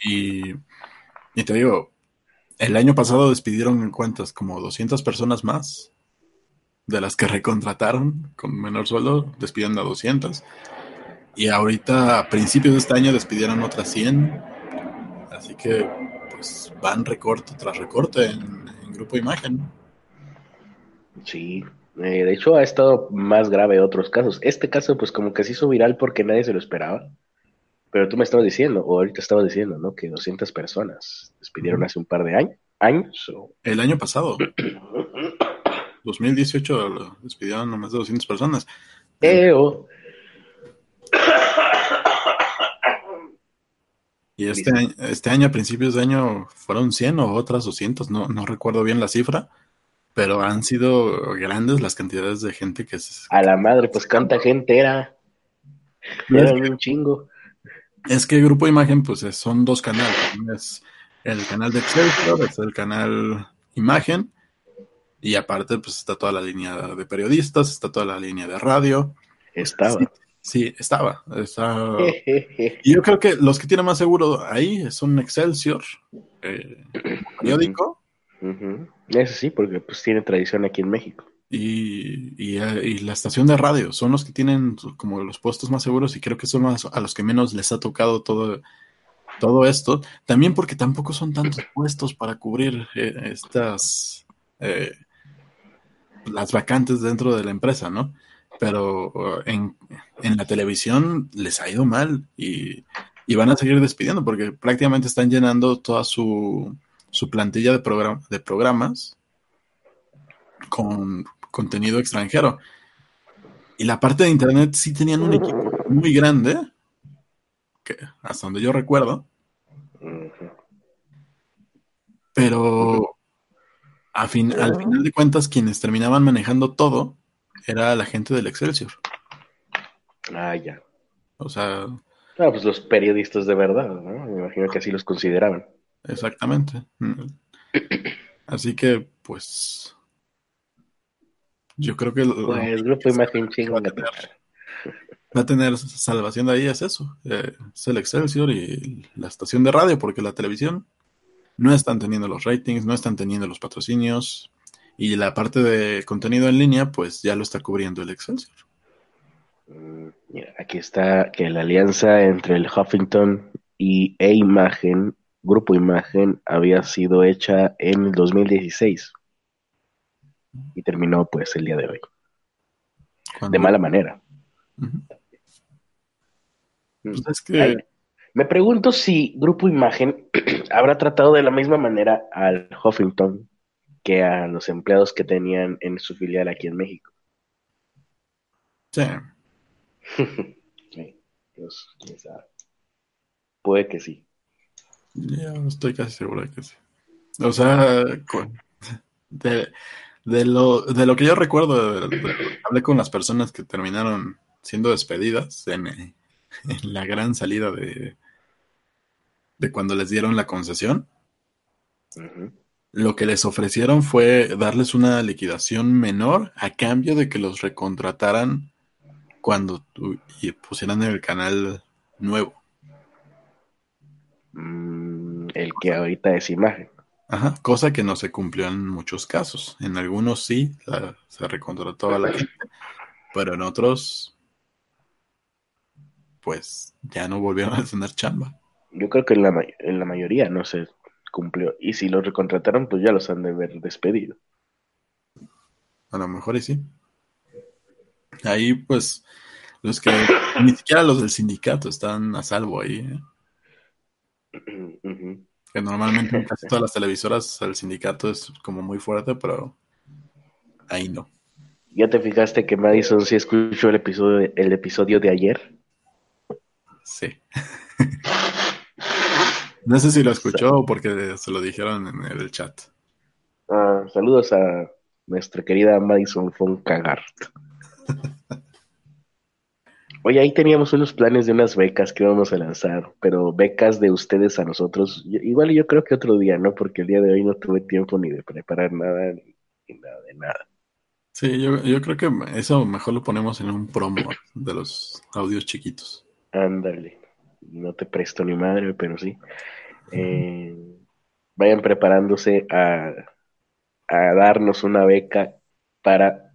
[SPEAKER 1] y, y te digo, el año pasado despidieron cuántas, como 200 personas más de las que recontrataron con menor sueldo, despidieron a 200. Y ahorita, a principios de este año, despidieron otras 100. Que, pues, van recorte tras recorte en, Grupo Imagen.
[SPEAKER 2] Sí, eh, de hecho ha estado más grave otros casos. Este caso, pues, como que se hizo viral porque nadie se lo esperaba. Pero tú me estabas diciendo, o ahorita estabas diciendo, ¿no? Que 200 personas despidieron hace un par de años. años
[SPEAKER 1] El año pasado. 2018 despidieron a más de 200 personas. Y este año, este año, a principios de año, fueron 100 o otras 200, no, no recuerdo bien la cifra, pero han sido grandes las cantidades de gente que... Se,
[SPEAKER 2] a la madre, pues cuánta gente era. Era un chingo.
[SPEAKER 1] Es que el Grupo Imagen, pues son dos canales. Es el canal de Excelsior, es el canal Imagen, y aparte, pues está toda la línea de periodistas, está toda la línea de radio.
[SPEAKER 2] Estaba.
[SPEAKER 1] Sí, estaba. y yo creo que los que tienen más seguro ahí son Excelsior, eh, periódico.
[SPEAKER 2] Eso sí, porque pues tiene tradición aquí en México.
[SPEAKER 1] y, y, y la estación de radio. Son los que tienen como los puestos más seguros y creo que son los- a los que menos les ha tocado todo, todo esto. También porque tampoco son tantos puestos para cubrir eh, estas eh, las vacantes dentro de la empresa, ¿no? Pero en, en la televisión les ha ido mal y, y van a seguir despidiendo porque prácticamente están llenando toda su, su plantilla de, program- de programas con contenido extranjero. Y la parte de internet sí tenían un equipo muy grande, que hasta donde yo recuerdo, pero al final de cuentas quienes terminaban manejando todo era la gente del Excelsior.
[SPEAKER 2] Ah, ya.
[SPEAKER 1] O sea,
[SPEAKER 2] Ah, pues los periodistas de verdad, ¿no? Me imagino que así los consideraban.
[SPEAKER 1] exactamente. Así que, pues, yo creo que lo-
[SPEAKER 2] Pues grupo imagen chingo.
[SPEAKER 1] va a tener salvación de ahí es eso, eh, es el Excelsior y la estación de radio, porque la televisión no están teniendo los ratings, no están teniendo los patrocinios y la parte de contenido en línea, pues ya lo está cubriendo el Excelsior.
[SPEAKER 2] Mm, Mira, aquí está que la alianza entre el Huffington y E Imagen, Grupo Imagen, había sido hecha en el 2016 y terminó pues el día de hoy, de mala manera. Mm.
[SPEAKER 1] Pues es que
[SPEAKER 2] Ay, me pregunto si Grupo Imagen habrá tratado de la misma manera al Huffington que a los empleados que tenían en su filial aquí en México.
[SPEAKER 1] sí,
[SPEAKER 2] Sí, pues, quién sabe. Puede que sí.
[SPEAKER 1] yo estoy casi seguro de que sí. O sea, de, de lo, de lo que yo recuerdo, de- de- hablé con las personas que terminaron siendo despedidas en, en la gran salida de, de cuando les dieron la concesión.
[SPEAKER 2] Ujú.
[SPEAKER 1] Lo que les ofrecieron fue darles una liquidación menor a cambio de que los recontrataran cuando y pusieran el canal nuevo.
[SPEAKER 2] Mm, el que ahorita es imagen.
[SPEAKER 1] Ajá, cosa que no se cumplió en muchos casos. En algunos sí, la- se recontrató a la gente, pero en otros, pues ya no volvieron a tener chamba.
[SPEAKER 2] Yo creo que en la, en la mayoría no se cumplió. Y si los recontrataron, pues ya los han de haber despedido.
[SPEAKER 1] A lo mejor y sí. Ahí, pues, los que ni siquiera los del sindicato están a salvo ahí, ¿eh? Que normalmente en casi todas las televisoras el sindicato es como muy fuerte, pero ahí no.
[SPEAKER 2] ¿Ya te fijaste que Madison sí escuchó el episodio de, el episodio de ayer?
[SPEAKER 1] Sí. No sé si lo escuchó o porque se lo dijeron en el chat.
[SPEAKER 2] Ah, saludos a nuestra querida Madison von Cagart. Oye, ahí teníamos unos planes de unas becas que íbamos a lanzar, pero becas de ustedes a nosotros. Yo- igual yo creo que otro día, ¿no? Porque el día de hoy no tuve tiempo ni de preparar nada, ni, ni nada de nada.
[SPEAKER 1] Sí, yo, yo creo que eso mejor lo ponemos en un promo de los audios chiquitos.
[SPEAKER 2] Ándale, no te presto ni madre, pero sí. Eh, vayan preparándose a, a darnos una beca para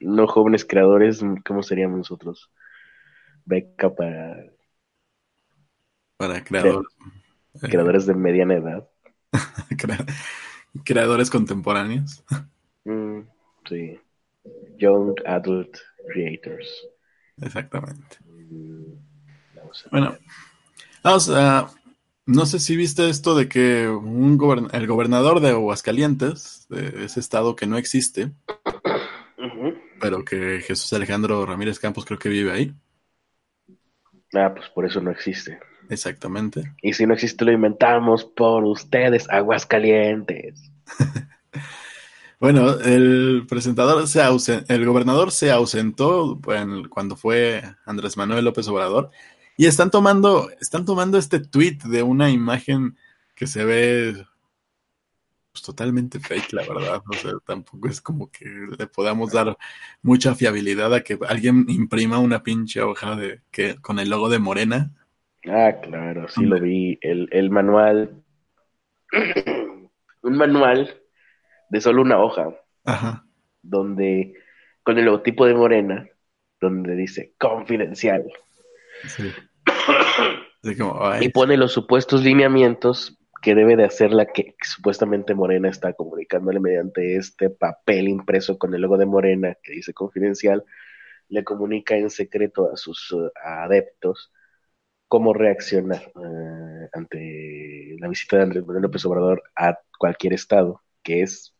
[SPEAKER 2] no jóvenes creadores, ¿cómo seríamos nosotros? Beca para
[SPEAKER 1] Para creadores,
[SPEAKER 2] creadores de mediana edad.
[SPEAKER 1] crea- creadores contemporáneos.
[SPEAKER 2] Mm, sí. Young Adult Creators.
[SPEAKER 1] Exactamente.
[SPEAKER 2] Mm, vamos
[SPEAKER 1] Bueno,
[SPEAKER 2] ver.
[SPEAKER 1] vamos a- no sé si viste esto de que un gobern- el gobernador de Aguascalientes, de ese estado que no existe, pero que Jesús Alejandro Ramírez Campos creo que vive ahí.
[SPEAKER 2] Ah, pues por eso no existe.
[SPEAKER 1] Exactamente.
[SPEAKER 2] Y si no existe, lo inventamos por ustedes, Aguascalientes.
[SPEAKER 1] Bueno, el presentador se el gobernador se ausentó en- cuando fue Andrés Manuel López Obrador y están tomando, están tomando este tweet de una imagen que se ve pues, totalmente fake, la verdad. O sea, tampoco es como que le podamos dar mucha fiabilidad a que alguien imprima una pinche hoja de que con el logo de Morena.
[SPEAKER 2] Ah, claro, sí lo vi. El, el manual. Un manual de solo una hoja,
[SPEAKER 1] Ajá.
[SPEAKER 2] donde, con el logotipo de Morena, donde dice confidencial.
[SPEAKER 1] Sí. Así como, ay,
[SPEAKER 2] Y pone los supuestos lineamientos que debe de hacer la que, supuestamente Morena está comunicándole mediante este papel impreso con el logo de Morena que dice confidencial, le comunica en secreto a sus eh, adeptos cómo reaccionar eh, ante la visita de Andrés Manuel López Obrador a cualquier estado, que es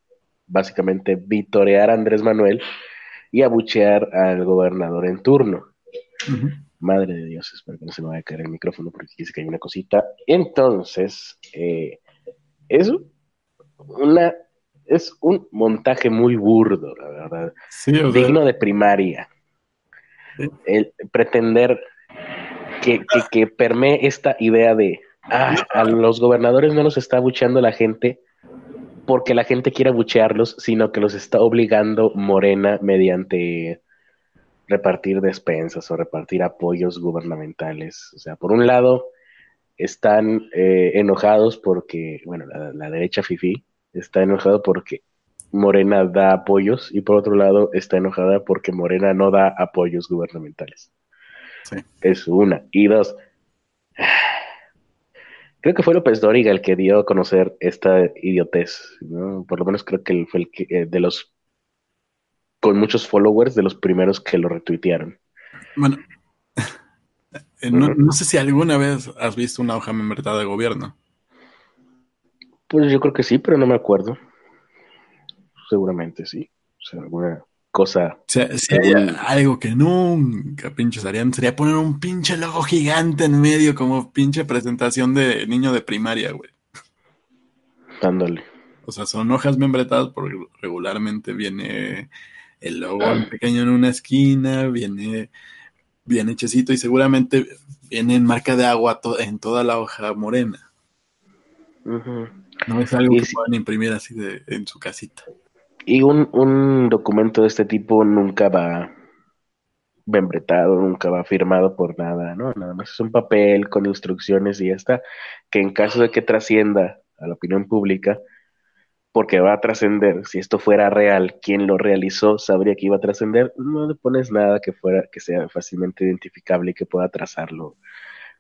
[SPEAKER 2] básicamente vitorear a Andrés Manuel y abuchear al gobernador en turno. Madre de Dios, espero que no se me vaya a caer el micrófono porque dice que hay una cosita. Entonces, eh, es una es un montaje muy burdo, la verdad,
[SPEAKER 1] Sí, o sea,
[SPEAKER 2] digno de primaria.
[SPEAKER 1] Sí.
[SPEAKER 2] El pretender que, que, que permee esta idea de ah, a los gobernadores no los está abucheando la gente porque la gente quiere abuchearlos, sino que los está obligando Morena mediante repartir despensas o repartir apoyos gubernamentales. O sea, por un lado, están eh, enojados porque, bueno, la, la derecha FIFI está enojado porque Morena da apoyos y por otro lado está enojada porque Morena no da apoyos gubernamentales.
[SPEAKER 1] Sí.
[SPEAKER 2] Es una. Y dos, creo que fue López Dóriga el que dio a conocer esta idiotez, ¿no? Por lo menos creo que él fue el que, eh, de los con muchos followers, de los primeros que lo retuitearon.
[SPEAKER 1] bueno, eh, no, no sé si alguna vez has visto una hoja membretada de gobierno.
[SPEAKER 2] Pues yo creo que sí, pero no me acuerdo. Seguramente sí. O sea, alguna cosa.
[SPEAKER 1] O sea, si algo que nunca pinches harían, sería poner un pinche logo gigante en medio como pinche presentación de niño de primaria, güey.
[SPEAKER 2] Dándole.
[SPEAKER 1] O sea, son hojas membretadas porque regularmente viene el logo en pequeño en una esquina, viene bien hechecito y seguramente viene en marca de agua to- en toda la hoja morena. No es algo
[SPEAKER 2] Y
[SPEAKER 1] que
[SPEAKER 2] si-
[SPEAKER 1] puedan imprimir así de, en su casita.
[SPEAKER 2] Y un, un documento de este tipo nunca va membretado, nunca va firmado por nada, ¿no? Nada más es un papel con instrucciones y ya está. Que en caso de que trascienda a la opinión pública, porque va a trascender, si esto fuera real, quien lo realizó sabría que iba a trascender, no le pones nada que fuera, que sea fácilmente identificable y que pueda trazarlo,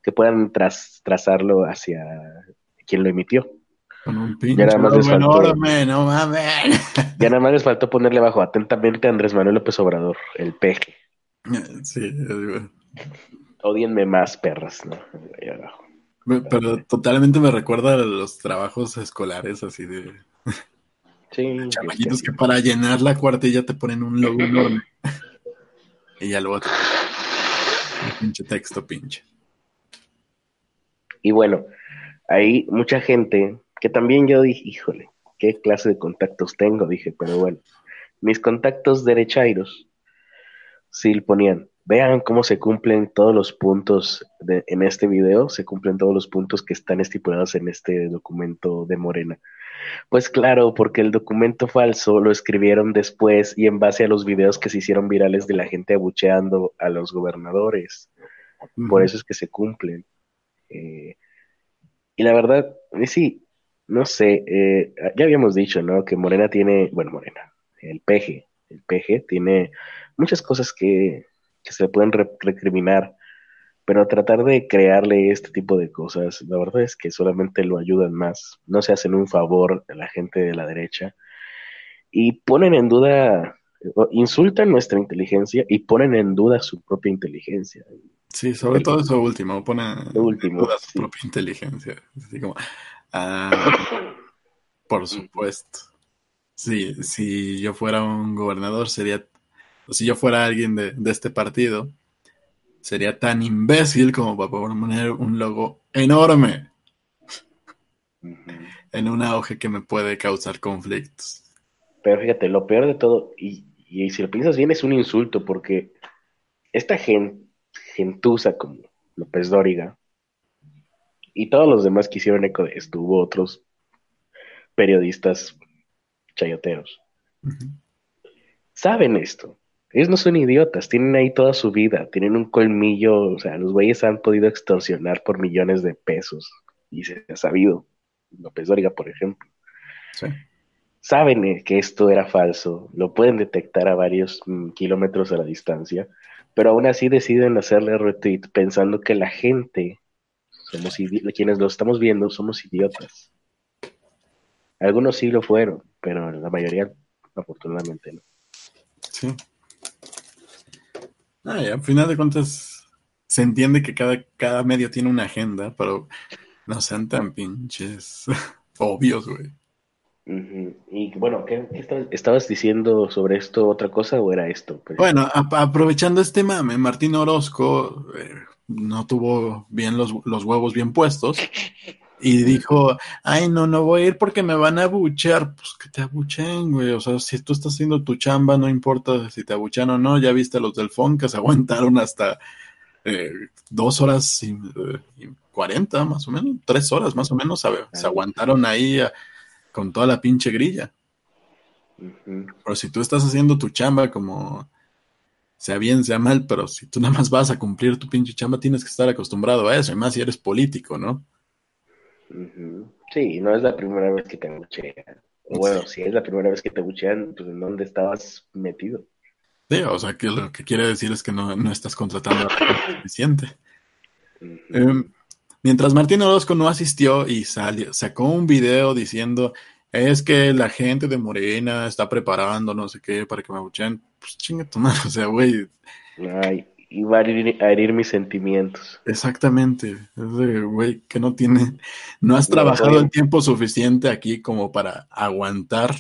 [SPEAKER 2] que puedan tras- trazarlo hacia quien lo emitió.
[SPEAKER 1] Con un pinche
[SPEAKER 2] nada más les
[SPEAKER 1] logo
[SPEAKER 2] faltó-
[SPEAKER 1] enorme, no mames.
[SPEAKER 2] Ya nada más les faltó ponerle abajo atentamente Andrés Manuel López Obrador, el peje.
[SPEAKER 1] Sí, digo,
[SPEAKER 2] Odienme más, perras, ¿no?
[SPEAKER 1] Pero totalmente me recuerda a los trabajos escolares así de
[SPEAKER 2] Sí,
[SPEAKER 1] chamaquitos que para llenar la cuartilla te ponen un logo enorme. y ya luego te pinche texto pinche.
[SPEAKER 2] Y bueno, hay mucha gente que también yo dije, híjole, qué clase de contactos tengo, dije, pero bueno, mis contactos derechairos sí ponían, vean cómo se cumplen todos los puntos de, en este video, se cumplen todos los puntos que están estipulados en este documento de Morena. Pues claro, porque el documento falso lo escribieron después y en base a los videos que se hicieron virales de la gente abucheando a los gobernadores. Por eso es que se cumplen. Eh, y la verdad, sí, no sé, eh, ya habíamos dicho, ¿no? Que Morena tiene, bueno, Morena, el PG, el PG tiene muchas cosas que, que se pueden re- recriminar, pero tratar de crearle este tipo de cosas, la verdad es que solamente lo ayudan más, no se hacen un favor a la gente de la derecha y ponen en duda, insultan nuestra inteligencia y ponen en duda su propia inteligencia.
[SPEAKER 1] Sí, sobre todo eso último, pone
[SPEAKER 2] Lo último,
[SPEAKER 1] en duda su propia inteligencia. Así como, ah, por supuesto. Sí, si yo fuera un gobernador, sería, o si yo fuera alguien de, de este partido, sería tan imbécil como para poner un logo enorme en una hoja que me puede causar conflictos.
[SPEAKER 2] Pero fíjate, lo peor de todo, y, y si lo piensas bien, es un insulto, porque esta gen, gentuza como López Dóriga y todos los demás que hicieron eco de esto, hubo otros periodistas chayoteros, saben esto. Ellos no son idiotas, tienen ahí toda su vida, tienen un colmillo, o sea, los güeyes han podido extorsionar por millones de pesos y se ha sabido. López Dóriga, por ejemplo.
[SPEAKER 1] Sí.
[SPEAKER 2] saben eh, que esto era falso, lo pueden detectar a varios mm, kilómetros a la distancia, pero aún así deciden hacerle retweet pensando que la gente, somos quienes lo estamos viendo, somos idiotas. Algunos sí lo fueron, pero la mayoría afortunadamente no.
[SPEAKER 1] Sí. Al final de cuentas se entiende que cada, cada medio tiene una agenda, pero no sean tan pinches obvios, güey.
[SPEAKER 2] Y bueno, ¿qué, estabas, diciendo sobre esto? ¿Otra cosa o era esto?
[SPEAKER 1] Bueno, aprovechando este mame, Martín Orozco eh, no tuvo bien los, los, huevos bien puestos y dijo, ay, no, no voy a ir porque me van a abuchear. Pues que te abuchen, güey. O sea, si tú estás haciendo tu chamba, no importa si te abuchean o no. Ya viste a los del FON que se aguantaron hasta eh, dos horas y, cuarenta, más o menos, tres horas más o menos, se aguantaron ahí con toda la pinche grilla. Pero si tú estás haciendo tu chamba como sea bien, sea mal, pero si tú nada más vas a cumplir tu pinche chamba, tienes que estar acostumbrado a eso, y más si eres político, ¿no?
[SPEAKER 2] Sí, no es la primera vez que te buchean. Bueno, si es la primera vez que te buchean, pues ¿en dónde estabas metido?
[SPEAKER 1] Sí, o sea, que lo que quiere decir es que no, estás contratando a suficiente. Em, mientras Martín Orozco no asistió y salió, sacó un video diciendo es que la gente de Morena está preparando no sé qué para que me abucheen, pues chinga tu madre, o sea, güey.
[SPEAKER 2] Ay, iba a herir, mis sentimientos.
[SPEAKER 1] Exactamente, es güey que no tiene, no has trabajado el tiempo suficiente aquí como para aguantar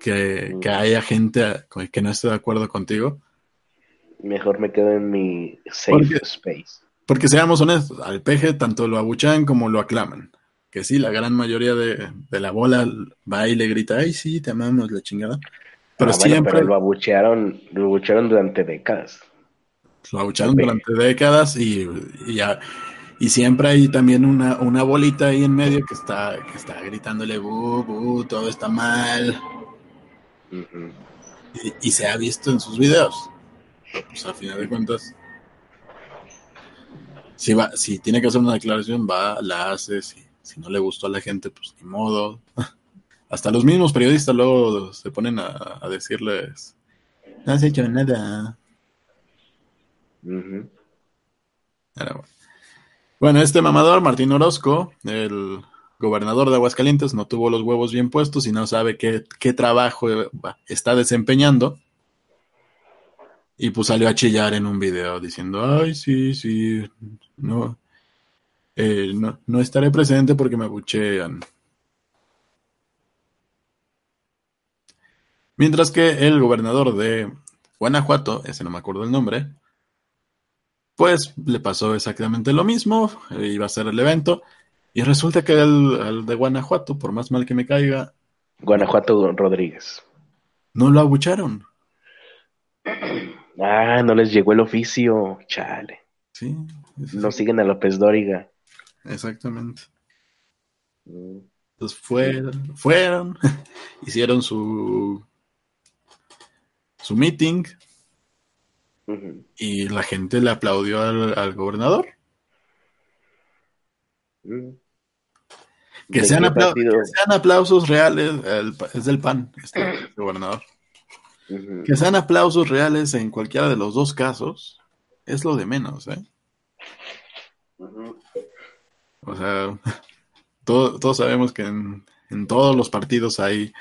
[SPEAKER 1] que, que haya gente que no esté de acuerdo contigo.
[SPEAKER 2] Mejor me quedo en mi safe space.
[SPEAKER 1] Porque seamos honestos, al peje tanto lo abuchan como lo aclaman. Que sí, la gran mayoría de, la bola va y le grita, ay, sí, te amamos, la chingada.
[SPEAKER 2] Pero ah, siempre... lo abuchearon, lo abuchearon durante décadas.
[SPEAKER 1] Lo abucharon durante décadas y, ya... Y siempre hay también una, una bolita ahí en medio que está, que está gritándole, bu, bu, todo está mal. y, y, se ha visto en sus videos. Pues a final de cuentas, si, va, si tiene que hacer una declaración, va, la hace, si, si no le gustó a la gente, pues ni modo. Hasta los mismos periodistas luego se ponen a, decirles, no has hecho nada. Bueno. este mamador, Martín Orozco, el gobernador de Aguascalientes, no tuvo los huevos bien puestos y no sabe qué, qué trabajo está desempeñando. Y pues salió a chillar en un video diciendo, ay, sí, sí, no, eh, no, no, estaré presente porque me abuchean. Mientras que el gobernador de Guanajuato, ese no me acuerdo el nombre, pues le pasó exactamente lo mismo, eh, iba a ser el evento, y resulta que el, de Guanajuato, por más mal que me caiga...
[SPEAKER 2] Guanajuato Rodríguez.
[SPEAKER 1] No lo abucharon.
[SPEAKER 2] Ah, no les llegó el oficio, chale.
[SPEAKER 1] Sí.
[SPEAKER 2] No siguen a López Dóriga.
[SPEAKER 1] Exactamente. Mm. Entonces fueron, fueron, hicieron su su meeting y la gente le aplaudió al, gobernador. Mm. Que sean, aplausos reales, es del PAN, este gobernador. Que sean aplausos reales en cualquiera de los dos casos, es lo de menos, ¿eh? O sea, todos sabemos que en, todos los partidos hay,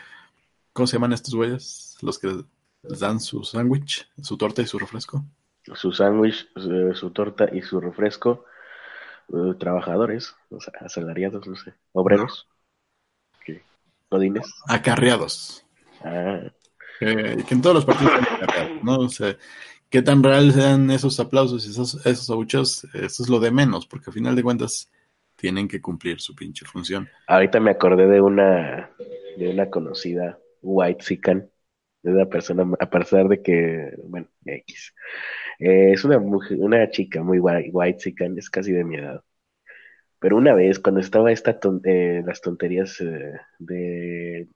[SPEAKER 1] ¿cómo se llaman estos güeyes? Los que dan su sándwich, su torta y su refresco.
[SPEAKER 2] Su sándwich, su, torta y su refresco, eh, trabajadores, o sea, asalariados, no sé, obreros, ¿Qué?
[SPEAKER 1] Acarreados. Ah. que en todos los partidos ¿no? O sea, qué tan real sean esos aplausos y esos, esos abucheos, eso es lo de menos, porque al final de cuentas tienen que cumplir su pinche función.
[SPEAKER 2] Ahorita me acordé de una, de una conocida White Sican, de una persona, a pesar de que, bueno, X. Eh, es una mujer, una chica muy White es casi de mi edad. Pero una vez, cuando estaba esta eh, las tonterías eh, de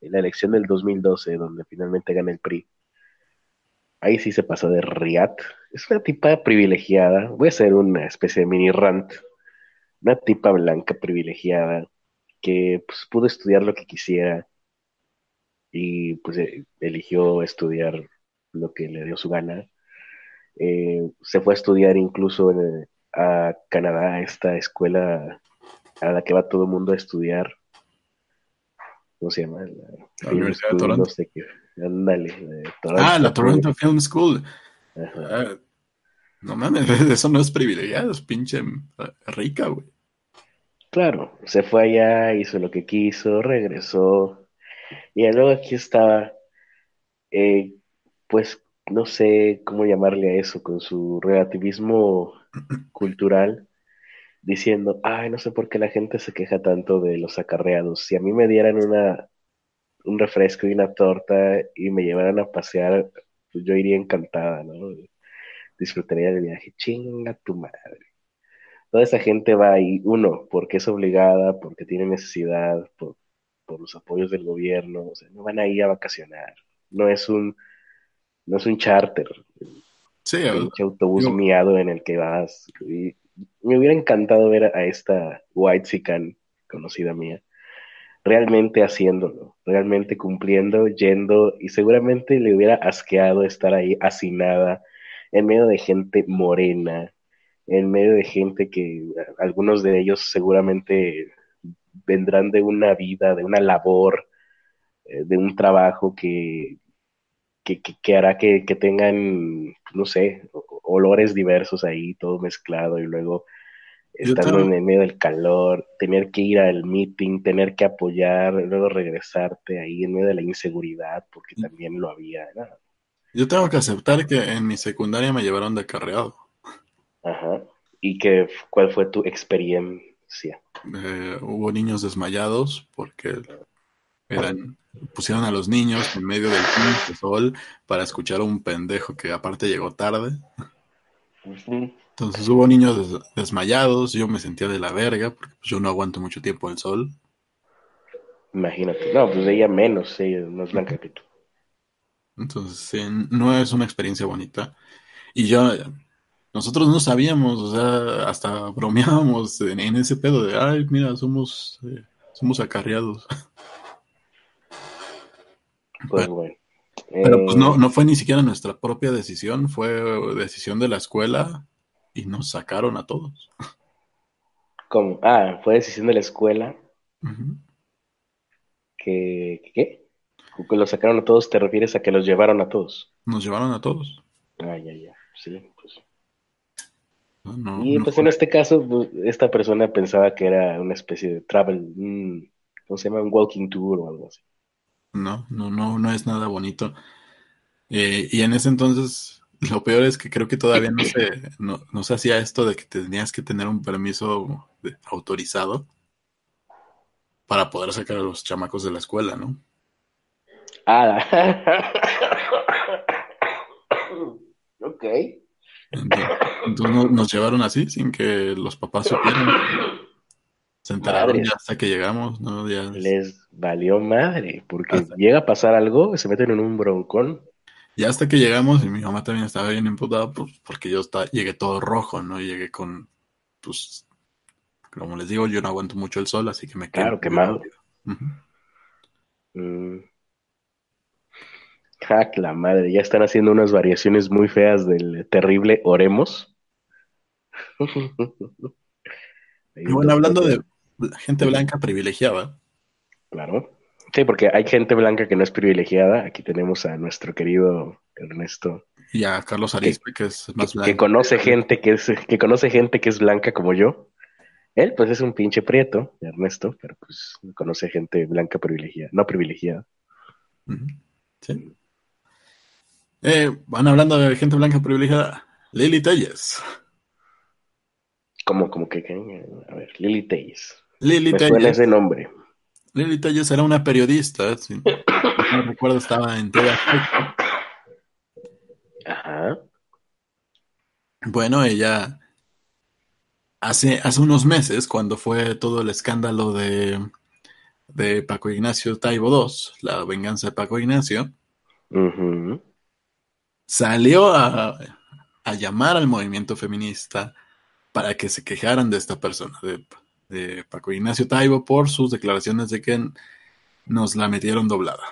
[SPEAKER 2] la elección del 2012, donde finalmente gana el PRI, Ahí sí se pasó de riat. Es una tipa privilegiada. Voy a hacer una especie de mini rant. Una tipa blanca privilegiada que pues, pudo estudiar lo que quisiera, y pues eh, eligió estudiar lo que le dio su gana. Eh, se fue a estudiar incluso en, a Canadá, esta escuela a la que va todo el mundo a estudiar. ¿Cómo se llama?
[SPEAKER 1] La, Universidad de Toronto.
[SPEAKER 2] No sé qué. Ándale.
[SPEAKER 1] Ah, la Toronto Film School. Ah, no mames, eso no es privilegiado, es pinche rica, güey.
[SPEAKER 2] Claro, se fue allá, hizo lo que quiso, regresó. Y luego aquí estaba, eh, pues no sé cómo llamarle a eso, con su relativismo cultural, diciendo, ay, no sé por qué la gente se queja tanto de los acarreados. Si a mí me dieran una, un refresco y una torta y me llevaran a pasear, pues yo iría encantada, ¿no? Disfrutaría del viaje. Chinga tu madre. Toda esa gente va ahí, uno, porque es obligada, porque tiene necesidad, por, por los apoyos del gobierno, o sea, no van ahí a vacacionar. No es un no es un charter.
[SPEAKER 1] Sí,
[SPEAKER 2] un autobús miado en el que vas. me hubiera encantado ver a esta White Sican, conocida mía, realmente haciéndolo, realmente cumpliendo, yendo, y seguramente le hubiera asqueado estar ahí hacinada, en medio de gente morena, en medio de gente que algunos de ellos seguramente vendrán de una vida, de una labor, eh, de un trabajo que que, hará que, tengan, no sé, olores diversos ahí, todo mezclado y luego estando en el medio del calor, tener que ir al meeting, tener que apoyar, luego regresarte ahí en medio de la inseguridad, porque también lo había.
[SPEAKER 1] Yo tengo que aceptar que en mi secundaria me llevaron de carreado.
[SPEAKER 2] Ajá. ¿Y qué, cuál fue tu
[SPEAKER 1] Eh, hubo niños desmayados porque eran pusieron a los niños en medio del sol para escuchar a un pendejo que aparte llegó tarde. Entonces hubo niños desmayados, yo me sentía de la verga, porque pues, yo no aguanto mucho tiempo el sol.
[SPEAKER 2] Imagínate, no, pues ella menos, ella es más blanca que tú.
[SPEAKER 1] Entonces, sí, no es una experiencia bonita. Y yo, nosotros no sabíamos, o sea, hasta bromeábamos en, ese pedo de, ay, mira, somos, eh, somos acarreados.
[SPEAKER 2] Pues bueno.
[SPEAKER 1] Pero pues no, eh, no fue ni siquiera nuestra propia decisión, fue decisión de la escuela y nos sacaron a todos.
[SPEAKER 2] ¿Cómo? Ah, fue decisión de la escuela. ¿Que, ¿Qué? ¿Que los sacaron a todos? ¿Te refieres a que los llevaron a todos?
[SPEAKER 1] Nos llevaron a todos.
[SPEAKER 2] Ah, ya, ya. Sí, pues. Y pues en este caso, pues, esta persona pensaba que era una especie de travel, ¿cómo se llama? Un walking tour o algo así.
[SPEAKER 1] No, no, no, no es nada bonito. Eh, y en ese entonces, lo peor es que creo que todavía no se, no, se hacía esto de que tenías que tener un permiso autorizado para poder sacar a los chamacos de la escuela, ¿no?
[SPEAKER 2] Ah, ok.
[SPEAKER 1] Entonces, nos llevaron así, sin que los papás supieran. Se enteraron ya hasta que llegamos, ¿no? Ya...
[SPEAKER 2] Les valió madre, porque llega a pasar algo, se meten en un broncón.
[SPEAKER 1] Ya hasta que llegamos, y mi mamá también estaba bien emputada, pues, porque yo estaba, llegué todo rojo, ¿no? Llegué con, pues, como les digo, yo no aguanto mucho el sol, así que me
[SPEAKER 2] quedo. Claro, quemado. Uh la madre, ya están haciendo unas variaciones muy feas del terrible Oremos.
[SPEAKER 1] y bueno, hablando de gente blanca privilegiada.
[SPEAKER 2] Claro. Sí, porque hay gente blanca que no es privilegiada. Aquí tenemos a nuestro querido Ernesto.
[SPEAKER 1] Y a Carlos Arispe, que, es más
[SPEAKER 2] blanco. Que conoce gente que es, que conoce gente que es blanca como yo. Él, pues, es un pinche prieto, Ernesto, pero pues conoce gente blanca privilegiada, no privilegiada.
[SPEAKER 1] Sí. Eh, van hablando de gente blanca privilegiada. Lily Telles.
[SPEAKER 2] ¿Cómo, como que? A ver, Lily Telles.
[SPEAKER 1] Lily
[SPEAKER 2] Me suena ese nombre.
[SPEAKER 1] Lily Telles era una periodista, si no recuerdo, estaba en TV
[SPEAKER 2] Ajá.
[SPEAKER 1] Bueno, ella hace, hace unos meses, cuando fue todo el escándalo de, de Paco Ignacio Taibo II, la venganza de Paco Ignacio, salió a, a llamar al movimiento feminista para que se quejaran de esta persona, de de Paco Ignacio Taibo por sus declaraciones de que nos la metieron doblada.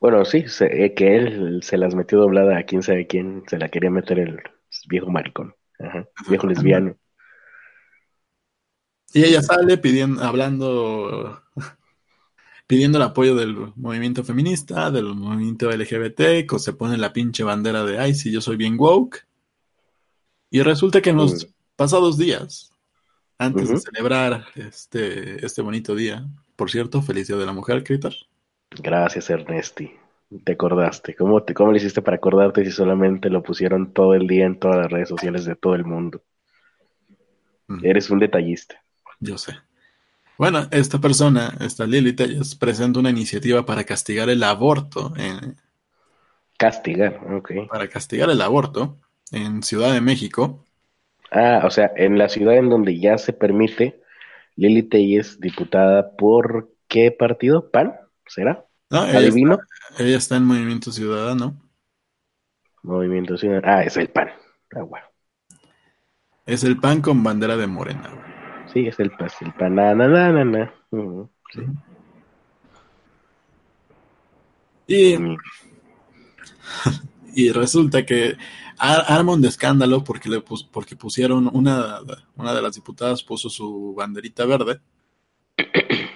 [SPEAKER 2] Bueno, sí, se- que él se las metió doblada a quién sabe quién, se la quería meter el viejo maricón, Ajá, viejo lesbiano.
[SPEAKER 1] Y ella sale pidiendo, hablando, pidiendo el apoyo del movimiento feminista, del movimiento LGBT, que se pone la pinche bandera de, ay, sí, yo soy bien woke. Y resulta que en los pasados días, antes de celebrar este, este bonito día, por cierto, feliz día de la mujer, Critter.
[SPEAKER 2] Gracias, Ernesti. Te acordaste. ¿Cómo, te, ¿Cómo le hiciste para acordarte si solamente lo pusieron todo el día en todas las redes sociales de todo el mundo? Eres un detallista.
[SPEAKER 1] Yo sé. Bueno, esta persona, esta Lili Telles, presenta una iniciativa para castigar el aborto, en-
[SPEAKER 2] Castigar, ok.
[SPEAKER 1] para castigar el aborto en Ciudad de México.
[SPEAKER 2] Ah, o sea, en la ciudad en donde ya se permite, Lili Telles, diputada por qué partido? ¿PAN? ¿Será?
[SPEAKER 1] ¿no? Ella,
[SPEAKER 2] ¿Adivino?
[SPEAKER 1] está, ella está en Movimiento Ciudadano.
[SPEAKER 2] Movimiento Ciudadano. Ah, es el PAN. Ah, bueno.
[SPEAKER 1] Es el PAN con bandera de Morena.
[SPEAKER 2] Sí, es el, pas- el PAN. Na, na, na, na, na. Ujú, sí.
[SPEAKER 1] Y, y resulta que ar- arma un escándalo porque, le pus- porque pusieron una, una de las diputadas puso su banderita verde.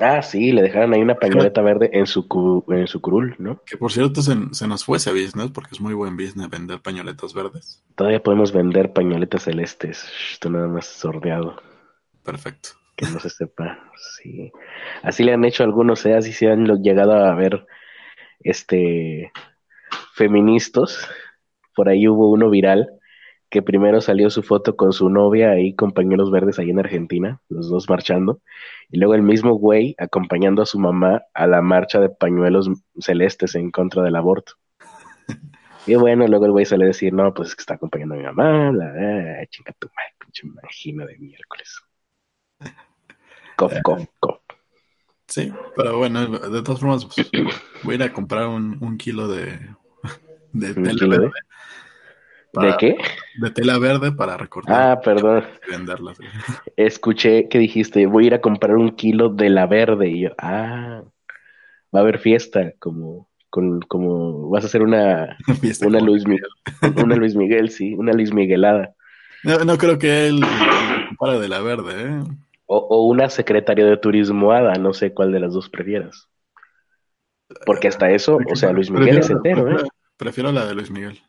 [SPEAKER 2] Ah, sí, le dejaron ahí una pañoleta verde en su, cu- en su curul, ¿no?
[SPEAKER 1] Que por cierto se, se nos fue ese business porque es muy buen business vender pañoletas verdes.
[SPEAKER 2] Todavía podemos vender pañoletas celestes. Esto nada más sordeado.
[SPEAKER 1] Perfecto.
[SPEAKER 2] Que no se sepa. Sí. Así le han hecho algunos, ¿eh? Así se han llegado a ver este feministas. Por ahí hubo uno viral que primero salió su foto con su novia ahí con pañuelos verdes ahí en Argentina, los dos marchando, y luego el mismo güey acompañando a su mamá a la marcha de pañuelos celestes en contra del aborto. Y bueno, luego el güey sale a decir, no, pues es que está acompañando a mi mamá, la, eh, chinga tu madre, pinche magina de miércoles. Cof, cof, cof.
[SPEAKER 1] Sí, pero bueno, de todas formas, pues, voy a ir a comprar un, un kilo de, de
[SPEAKER 2] ¿Un
[SPEAKER 1] tela
[SPEAKER 2] kilo
[SPEAKER 1] verde.
[SPEAKER 2] de?
[SPEAKER 1] para-
[SPEAKER 2] ¿De qué?
[SPEAKER 1] De tela verde para recortar
[SPEAKER 2] Ah, perdón.
[SPEAKER 1] güey.
[SPEAKER 2] Escuché que dijiste, voy a ir a comprar un kilo de la verde. Y yo, ah, va a haber fiesta, como, con, como, vas a hacer una,
[SPEAKER 1] Fiesta
[SPEAKER 2] una Luis, Mi- una Luis Miguel, sí, una Luis Miguelada.
[SPEAKER 1] No, no creo que él para de la verde, ¿eh?
[SPEAKER 2] O, o una secretaria de turismo hada, no sé cuál de las dos prefieras. Porque hasta eso, o sea, Luis Miguel es
[SPEAKER 1] Prefiero-
[SPEAKER 2] entero, ¿eh?
[SPEAKER 1] prefiero- la de Luis Miguel.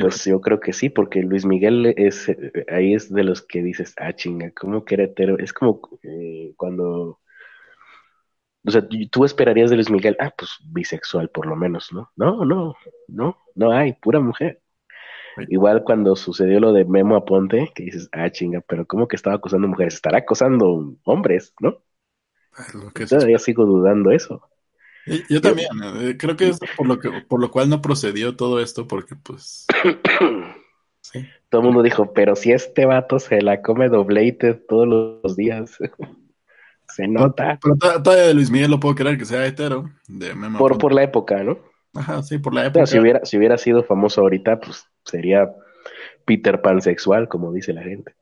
[SPEAKER 2] Pues yo creo que sí, porque Luis Miguel es, eh, ahí es de los que dices, ah, chinga, ¿cómo que era hetero? Es como eh, cuando, o sea, tú- tú esperarías de Luis Miguel, ah, pues bisexual por lo menos, ¿no? No, no, no, no hay, pura mujer. Igual cuando sucedió lo de Memo Aponte, que dices, ah, chinga, pero ¿cómo que estaba acosando mujeres? Estará acosando hombres, ¿no?
[SPEAKER 1] Es lo que se
[SPEAKER 2] Todavía sigo dudando eso.
[SPEAKER 1] Y Yo también, eh, creo que es por lo que por lo cual no procedió todo esto, porque pues sí.
[SPEAKER 2] Todo el mundo dijo, pero si este vato se la come dobleite todos los días, se nota.
[SPEAKER 1] Pero to- todavía de Luis Miguel lo puedo creer que sea hetero, de Memo
[SPEAKER 2] Por,
[SPEAKER 1] Aponte.
[SPEAKER 2] por la época, ¿no?
[SPEAKER 1] Ajá, sí, por la época.
[SPEAKER 2] sea, si hubiera, si hubiera sido famoso ahorita, pues sería Peter Pan sexual, como dice la gente.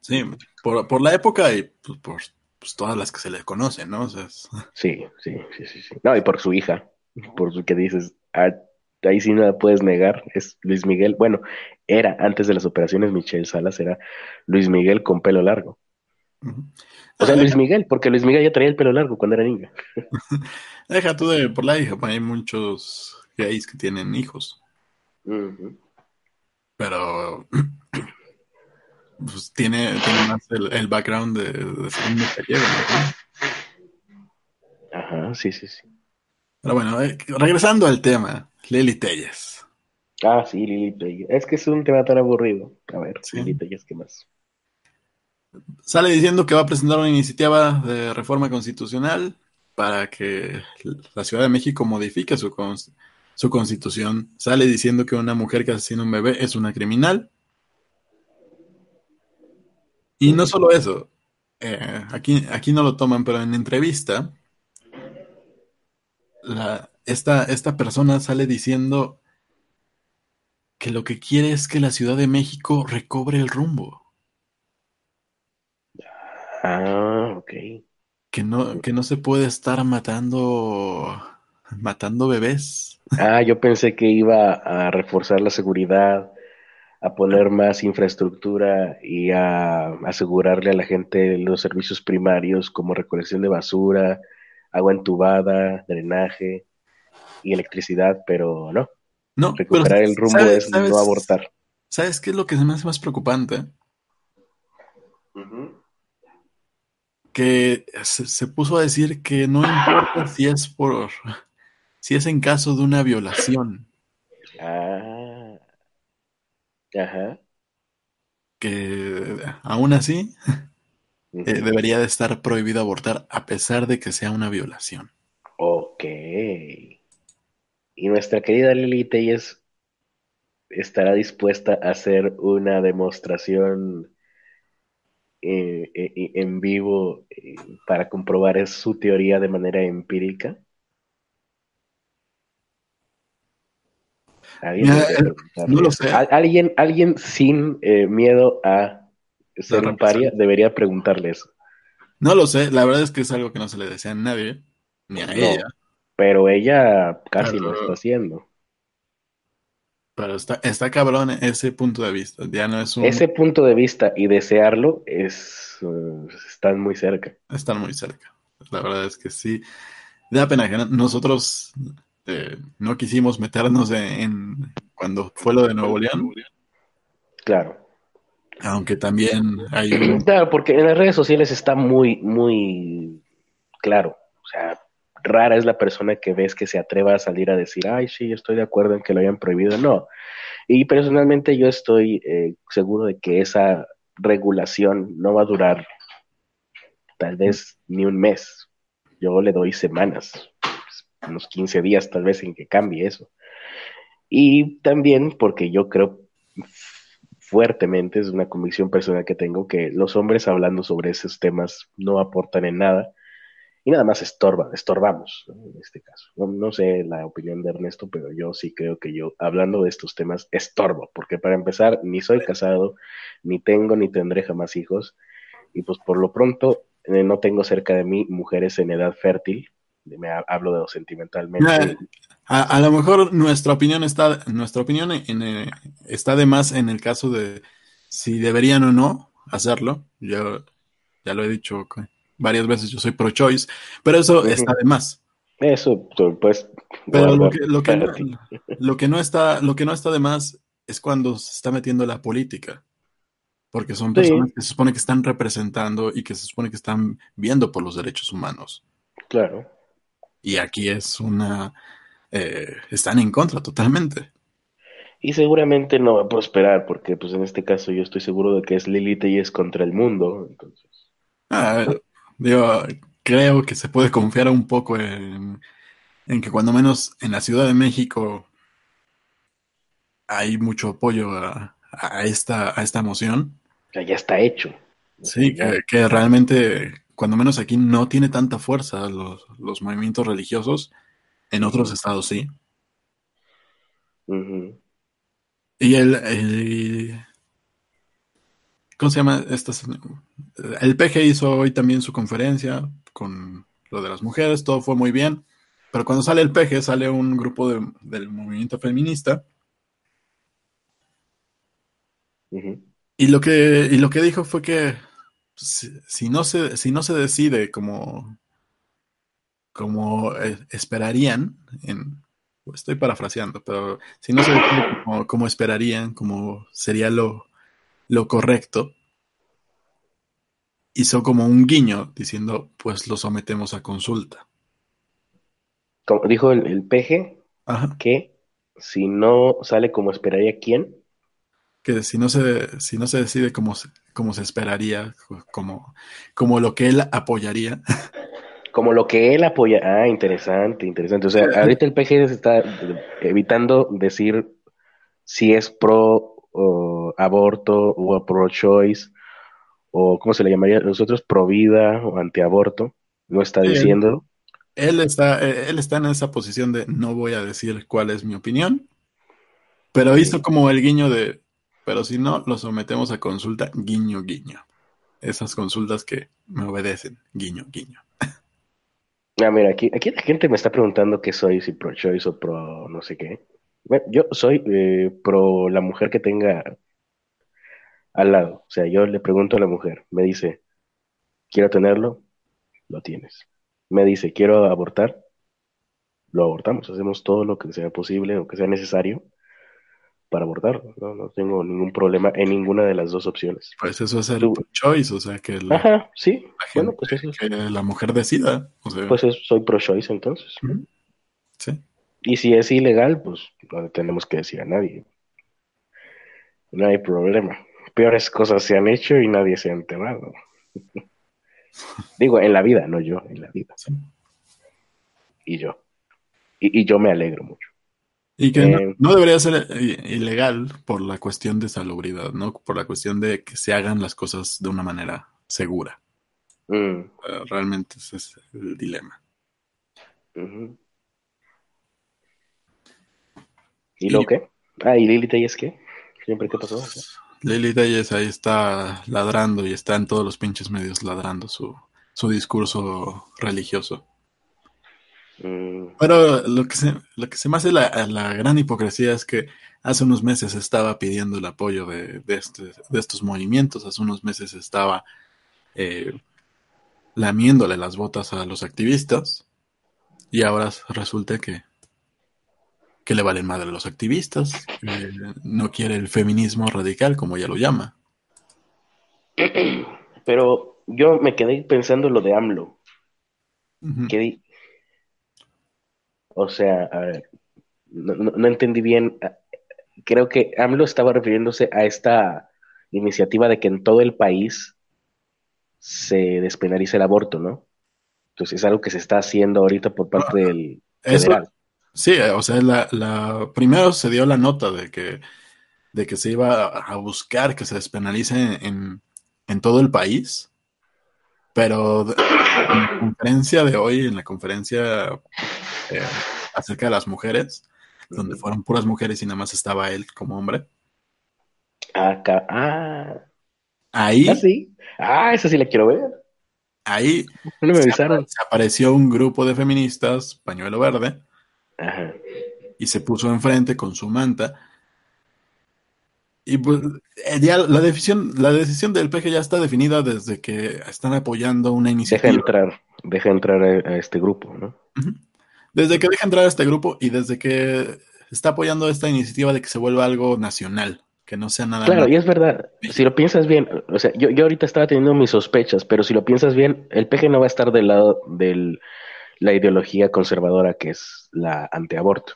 [SPEAKER 1] Sí, por, por la época y pues, por pues, todas las que se le conocen, ¿no? O sea, es-
[SPEAKER 2] Sí, sí, sí, sí, sí. No, y por su hija, por su que dices, ah, ahí sí no la puedes negar, es Luis Miguel. Bueno, era antes de las operaciones Michelle Salas, era Luis Miguel con pelo largo. O sea,
[SPEAKER 1] Ah,
[SPEAKER 2] Luis Miguel, porque Luis Miguel ya traía el pelo largo cuando era niño.
[SPEAKER 1] Deja tú de por la hija, hay muchos gays que tienen hijos, Pero pues tiene, tiene más el, el background de, de ser un mujeriego, ¿no?
[SPEAKER 2] Ajá, sí, sí, sí.
[SPEAKER 1] Pero bueno, eh, regresando al tema, Lili Telles.
[SPEAKER 2] Ah, sí, Lili Telles. Es que es un tema tan aburrido. A ver,
[SPEAKER 1] Sí.
[SPEAKER 2] Lili Telles, ¿qué más?
[SPEAKER 1] Sale diciendo que va a presentar una iniciativa de reforma constitucional para que la Ciudad de México modifique su, cons- su constitución. Sale diciendo que una mujer que asesina a un bebé es una criminal. Y no solo eso, eh, aquí, aquí no lo toman, pero en entrevista, la, esta, esta persona sale diciendo que lo que quiere es que la Ciudad de México recobre el rumbo.
[SPEAKER 2] Ah, ok.
[SPEAKER 1] que no, que no se puede estar matando matando bebés.
[SPEAKER 2] Ah, yo pensé que iba a reforzar la seguridad, a poner más infraestructura y a asegurarle a la gente los servicios primarios como recolección de basura, agua entubada, drenaje y electricidad, pero no.
[SPEAKER 1] No,
[SPEAKER 2] recuperar el rumbo es no abortar.
[SPEAKER 1] ¿Sabes qué es lo que se me hace más preocupante? Que se, puso a decir que no importa si es por si es en caso de una violación.
[SPEAKER 2] Ah. Ajá.
[SPEAKER 1] Que aún así eh, debería de estar prohibido abortar a pesar de que sea una violación.
[SPEAKER 2] Ok. Y nuestra querida Lili Telles estará dispuesta a hacer una demostración eh, eh, en vivo para comprobar su teoría de manera empírica.
[SPEAKER 1] No lo sé.
[SPEAKER 2] Alguien, alguien sin miedo a ser un paria debería preguntarle eso.
[SPEAKER 1] No lo sé, la verdad es que es algo que no se le desea a nadie, ni a ella.
[SPEAKER 2] Pero ella casi lo está haciendo.
[SPEAKER 1] Pero está, está cabrón ese punto de vista. Ya no es un...
[SPEAKER 2] Ese punto de vista y desearlo es uh, están muy cerca.
[SPEAKER 1] Están muy cerca. La verdad es que sí. Da pena que nosotros eh, no quisimos meternos en, cuando fue lo de Nuevo León.
[SPEAKER 2] Claro.
[SPEAKER 1] Aunque también hay un...
[SPEAKER 2] Claro, porque en las redes sociales está muy, muy claro. O sea, rara es la persona que ves que se atreva a salir a decir, ay, sí, estoy de acuerdo en que lo hayan prohibido. No. Y personalmente yo estoy eh, seguro de que esa regulación no va a durar tal vez ni un mes. Yo le doy semanas, unos 15 días tal vez en que cambie eso. Y también porque yo creo fuertemente, es una convicción personal que tengo, que los hombres hablando sobre esos temas no aportan en nada y nada más estorba, estorbamos en este caso. No, sé la opinión de Ernesto, pero yo sí creo que yo, hablando de estos temas, estorbo, porque para empezar, ni soy casado, ni tengo ni tendré jamás hijos, y pues por lo pronto eh, no tengo cerca de mí mujeres en edad fértil, me hablo de lo sentimentalmente.
[SPEAKER 1] A, lo mejor nuestra opinión está, nuestra opinión en, eh, está de más en el caso de si deberían o no hacerlo. Yo ya lo he dicho varias veces yo soy pro-choice, pero eso está de más.
[SPEAKER 2] Eso, pues.
[SPEAKER 1] Pero lo que, lo, que no, lo que, no, está, lo que no está de más es cuando se está metiendo la política. Porque son personas que se supone que están representando y que se supone que están viendo por los derechos humanos.
[SPEAKER 2] Claro.
[SPEAKER 1] Y aquí es una. Eh, están en contra totalmente.
[SPEAKER 2] Y seguramente no va a prosperar, porque pues en este caso yo estoy seguro de que es Lilith y es contra el mundo. Entonces.
[SPEAKER 1] Ah, Digo, creo que se puede confiar un poco en, que cuando menos en la Ciudad de México hay mucho apoyo a, esta, a esta moción.
[SPEAKER 2] Ya, ya está hecho.
[SPEAKER 1] Sí, que, realmente, cuando menos aquí no tiene tanta fuerza los, los movimientos religiosos, en otros estados sí. Y el, ¿Cómo se llama? el PG hizo hoy también su conferencia con lo de las mujeres, todo fue muy bien. Pero cuando sale el PG, sale un grupo del movimiento feminista. Y lo que, lo que dijo fue que si, no se, si no se decide como, como eh, esperarían, en, estoy parafraseando, pero si no se decide como, como esperarían, como sería lo, lo correcto, hizo como un guiño diciendo, pues lo sometemos a consulta.
[SPEAKER 2] Como dijo el, PG, que si no sale como esperaría quién.
[SPEAKER 1] Que si no se, si no se decide como, como se esperaría, como, como lo que él apoyaría.
[SPEAKER 2] Como lo que él apoya. Ah, interesante, interesante. O sea, ahorita el PG está evitando decir si es pro aborto o pro-choice, o ¿cómo se le llamaría nosotros? Pro-vida o anti-aborto. No está diciendo.
[SPEAKER 1] Él, está, eh, él está en esa posición de no voy a decir cuál es mi opinión, pero hizo como el guiño de, pero si no, lo sometemos a consulta, guiño, guiño. Esas consultas que me obedecen, guiño, guiño.
[SPEAKER 2] Ah, mira, aquí, aquí la gente me está preguntando qué soy, si pro choice o pro no sé qué. Bueno, yo soy eh, pro la mujer que tenga al lado. O sea, yo le pregunto a la mujer, me dice, quiero tenerlo, lo tienes. Me dice, quiero abortar, lo abortamos. Hacemos todo lo que sea posible o que sea necesario para abortarlo. No, no tengo ningún problema en ninguna de las dos opciones.
[SPEAKER 1] Pues eso es el
[SPEAKER 2] Tú-
[SPEAKER 1] pro-choice, o sea, que la,
[SPEAKER 2] Ajá, sí.
[SPEAKER 1] la
[SPEAKER 2] Bueno, pues eso es-
[SPEAKER 1] que la mujer decida. O sea,
[SPEAKER 2] Pues es- soy pro choice entonces.
[SPEAKER 1] Sí.
[SPEAKER 2] Y si es ilegal, pues no le tenemos que decir a nadie. No hay problema. Peores cosas se han hecho y nadie se ha enterado. Digo, en la vida, no yo, en la vida.
[SPEAKER 1] sí.
[SPEAKER 2] Y yo. Y, y yo me alegro mucho.
[SPEAKER 1] Y que no,
[SPEAKER 2] Eh,
[SPEAKER 1] no debería ser eh, ilegal por la cuestión de salubridad, ¿no? Por la cuestión de que se hagan las cosas de una manera segura.
[SPEAKER 2] Mm,
[SPEAKER 1] Realmente ese es el dilema.
[SPEAKER 2] ¿Y lo qué? Ah, ¿y Lili Telles qué? ¿Siempre qué pasó?
[SPEAKER 1] Lily Telles ahí está ladrando y está en todos los pinches medios ladrando su, su discurso religioso. Pero lo que se, lo que se me hace la, la gran hipocresía es que hace unos meses estaba pidiendo el apoyo de, de, este- de estos movimientos, hace unos meses estaba eh, lamiéndole las botas a los activistas y ahora resulta que, que le valen madre a los activistas, que no quiere el feminismo radical, como ella lo llama.
[SPEAKER 2] Pero yo me quedé pensando lo de AMLO.
[SPEAKER 1] Ujú.
[SPEAKER 2] que di- O sea, a ver, no, no- no entendí bien. Ah, Creo que AMLO estaba refiriéndose a esta iniciativa de que en todo el país se despenalice el aborto, ¿no? Entonces es algo que se está haciendo ahorita por parte del
[SPEAKER 1] Eso,
[SPEAKER 2] federal.
[SPEAKER 1] sí, eh, o sea, la, la- primero se dio la nota de que, de que se iba a, a buscar que se despenalice en, en todo el país, pero en la conferencia de hoy, en la conferencia eh, acerca de las mujeres, donde fueron puras mujeres y nada más estaba él como hombre,
[SPEAKER 2] Ah, ca- ah,
[SPEAKER 1] ahí,
[SPEAKER 2] ah, sí. Ah, esa sí la quiero ver.
[SPEAKER 1] ahí
[SPEAKER 2] No me avisaron.
[SPEAKER 1] se apareció un grupo de feministas, pañuelo verde,
[SPEAKER 2] Ajá.
[SPEAKER 1] y se puso enfrente con su manta. Y pues eh, ya la decisión, la decisión del PG ya está definida desde que están apoyando una
[SPEAKER 2] Deja
[SPEAKER 1] iniciativa.
[SPEAKER 2] entrar, deja entrar a, a este grupo, ¿no?
[SPEAKER 1] Desde que deja entrar a este grupo y desde que está apoyando esta iniciativa de que se vuelva algo nacional, que no sea nada
[SPEAKER 2] Claro, y es verdad. Si lo piensas bien, o sea, yo, yo ahorita estaba teniendo mis sospechas, pero si lo piensas bien, el PG no va a estar del lado de la ideología conservadora que es la antiaborto.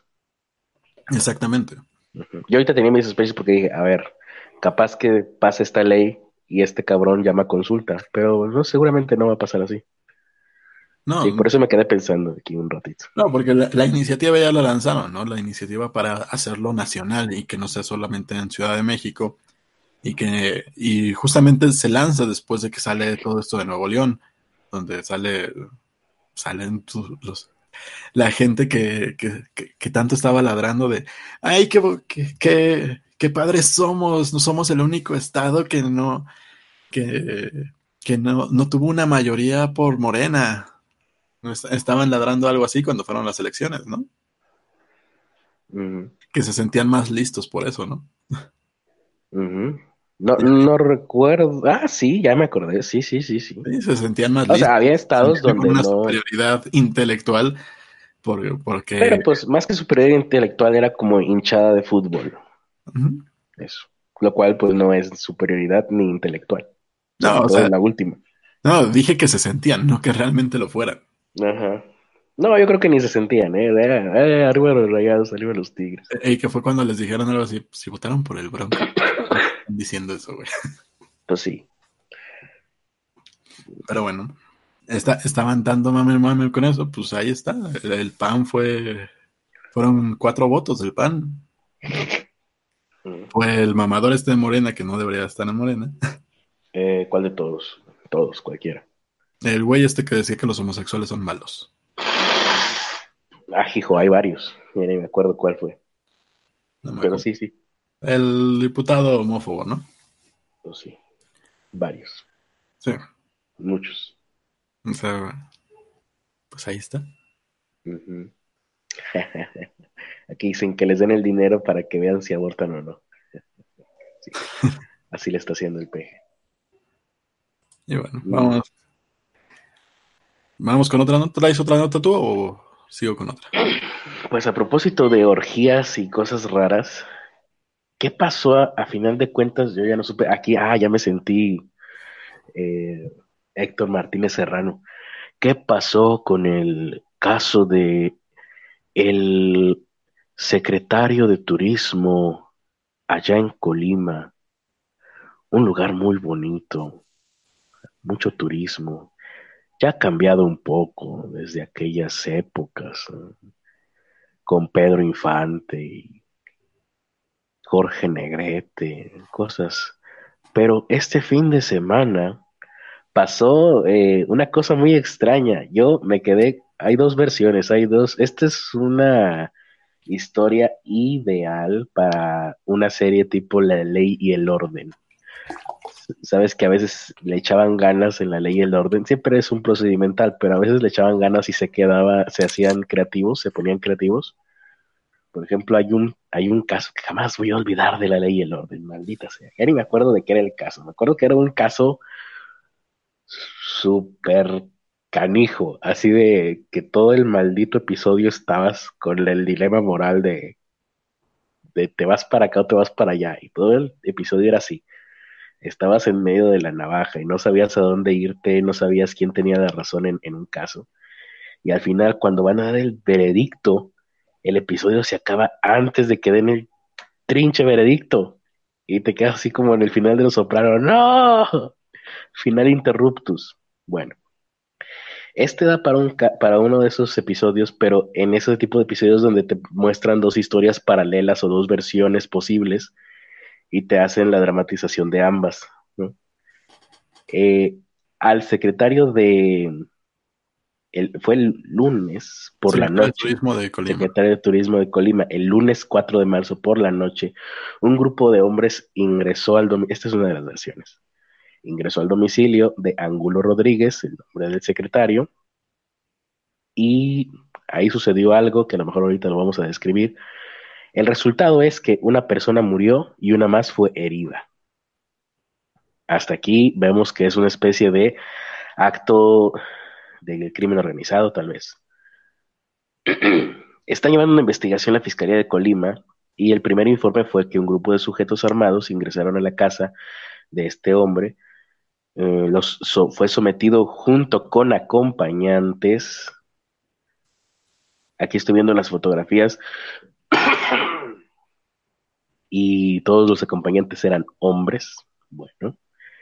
[SPEAKER 1] Exactamente.
[SPEAKER 2] Yo ahorita tenía mis sospechas porque dije, a ver, capaz que pase esta ley y este cabrón llama a consulta, pero no, seguramente no va a pasar así.
[SPEAKER 1] No,
[SPEAKER 2] Y por eso me quedé pensando aquí un ratito.
[SPEAKER 1] no, porque la, la iniciativa ya la lanzaron, ¿no? La iniciativa para hacerlo nacional y que no sea solamente en Ciudad de México y que y justamente se lanza después de que sale todo esto de Nuevo León, donde sale salen los la gente que, que, que, que tanto estaba ladrando de ay qué, qué, qué, padres somos, no somos el único estado que no que, que no, no tuvo una mayoría por Morena. Est- Estaban ladrando algo así cuando fueron las elecciones, ¿no? Que se sentían más listos por eso, ¿no?
[SPEAKER 2] No, no recuerdo. Ah, sí, ya me acordé. Sí, sí, sí, sí.
[SPEAKER 1] Sí, se sentían más
[SPEAKER 2] O
[SPEAKER 1] listos.
[SPEAKER 2] sea, había
[SPEAKER 1] se
[SPEAKER 2] estados
[SPEAKER 1] sentían con
[SPEAKER 2] donde
[SPEAKER 1] una
[SPEAKER 2] no.
[SPEAKER 1] superioridad intelectual por- porque
[SPEAKER 2] Pero pues más que superioridad intelectual era como hinchada de fútbol. Eso. Lo cual pues no es superioridad ni intelectual.
[SPEAKER 1] No, o sea,
[SPEAKER 2] la última.
[SPEAKER 1] no, dije que se sentían, no que realmente lo fueran.
[SPEAKER 2] Ajá. No, yo creo que ni se sentían, ¿eh? Era, eh, arriba los rayados, arriba los tigres.
[SPEAKER 1] Y que fue cuando les dijeron algo así, si votaron por el Bronco. Diciendo eso, güey.
[SPEAKER 2] Pues sí.
[SPEAKER 1] Pero bueno, está, estaban dando mame, mame con eso, pues ahí está. El, el PAN fue, fueron cuatro votos del PAN.
[SPEAKER 2] Mm.
[SPEAKER 1] Fue el mamador este de Morena, que no debería estar en Morena.
[SPEAKER 2] Eh, ¿cuál de todos? Todos, cualquiera.
[SPEAKER 1] El güey este que decía que los homosexuales son malos.
[SPEAKER 2] Ah, hijo, hay varios. Ya ni me acuerdo cuál fue.
[SPEAKER 1] No me
[SPEAKER 2] Pero
[SPEAKER 1] acuerdo.
[SPEAKER 2] sí, sí.
[SPEAKER 1] El diputado homófobo, ¿no?
[SPEAKER 2] Pues sí. Varios.
[SPEAKER 1] Sí.
[SPEAKER 2] Muchos.
[SPEAKER 1] O sea, Pues ahí está.
[SPEAKER 2] Aquí dicen que les den el dinero para que vean si abortan o no. Así le está haciendo el peje.
[SPEAKER 1] Y bueno, vamos. Vamos con otra nota. ¿Traes otra nota tú o sigo con otra?
[SPEAKER 2] Pues a propósito de orgías y cosas raras, ¿qué pasó a, final de cuentas? Yo ya no supe. Aquí, ah, ya me sentí eh, Héctor Martínez Serrano. ¿Qué pasó con el caso de el secretario de turismo allá en Colima? Un lugar muy bonito, mucho turismo. Ya ha cambiado un poco desde aquellas épocas, con Pedro Infante y Jorge Negrete, cosas. Pero este fin de semana pasó eh, una cosa muy extraña. Yo me quedé, hay dos versiones, hay dos. Esta es una historia ideal para una serie tipo La Ley y el Orden. Sabes que a veces le echaban ganas en la ley y el orden, siempre es un procedimental, pero a veces le echaban ganas y se quedaba, se hacían creativos, se ponían creativos. Por ejemplo, hay un, hay un caso que jamás voy a olvidar de la ley y el orden, maldita sea. Ya ni me acuerdo de qué era el caso. Me acuerdo que era un caso súper canijo, así de que todo el maldito episodio estabas con el dilema moral de, de te vas para acá o te vas para allá, y todo el episodio era así. Estabas en medio de la navaja y no sabías a dónde irte, no sabías quién tenía la razón en, en un caso. Y al final, cuando van a dar el veredicto, el episodio se acaba antes de que den el trinche veredicto. Y te quedas así como en el final de Los Sopranos. ¡No! Final interruptus. Bueno, este da para, un, para uno de esos episodios, pero en ese tipo de episodios donde te muestran dos historias paralelas o dos versiones posibles y te hacen la dramatización de ambas. Eh, al secretario de... El, fue el lunes por la noche.
[SPEAKER 1] Turismo de Colima.
[SPEAKER 2] Secretario de Turismo de Colima, el lunes 4 de marzo por la noche, un grupo de hombres ingresó al domicilio. Esta es una de las versiones ingresó al domicilio de Angulo Rodríguez, el nombre del secretario, y ahí sucedió algo que a lo mejor ahorita lo vamos a describir. El resultado es que una persona murió y una más fue herida. Hasta aquí vemos que es una especie de acto del crimen organizado, tal vez. Está llevando una investigación la Fiscalía de Colima y el primer informe fue que un grupo de sujetos armados ingresaron a la casa de este hombre eh, los, fue sometido junto con acompañantes. Aquí estoy viendo las fotografías. y todos los acompañantes eran hombres. Bueno.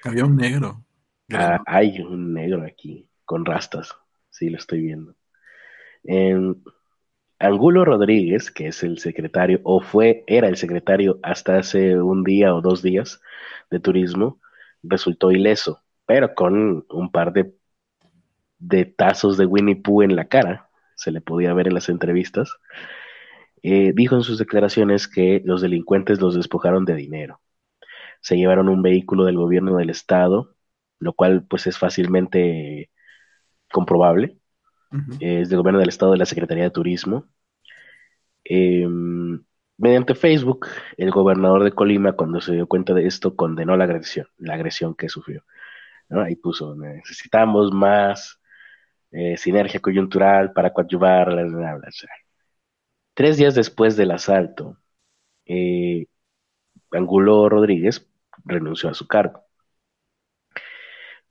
[SPEAKER 1] Había un negro.
[SPEAKER 2] Ah, hay un negro aquí, con rastas. Sí, lo estoy viendo. En Angulo Rodríguez, que es el secretario, o fue, era el secretario hasta hace un día o dos días de turismo, resultó ileso, pero con un par de, de tazos de Winnie Pooh en la cara, se le podía ver en las entrevistas, eh, dijo en sus declaraciones que los delincuentes los despojaron de dinero. Se llevaron un vehículo del gobierno del estado, lo cual pues es fácilmente comprobable. Es del gobierno del estado de la Secretaría de Turismo. Em, Mediante Facebook, el gobernador de Colima, cuando se dio cuenta de esto, condenó la agresión, la agresión que sufrió. Ahí puso, necesitamos más eh, sinergia coyuntural para coadyuvar. Tres días después del asalto, eh, Angulo Rodríguez renunció a su cargo.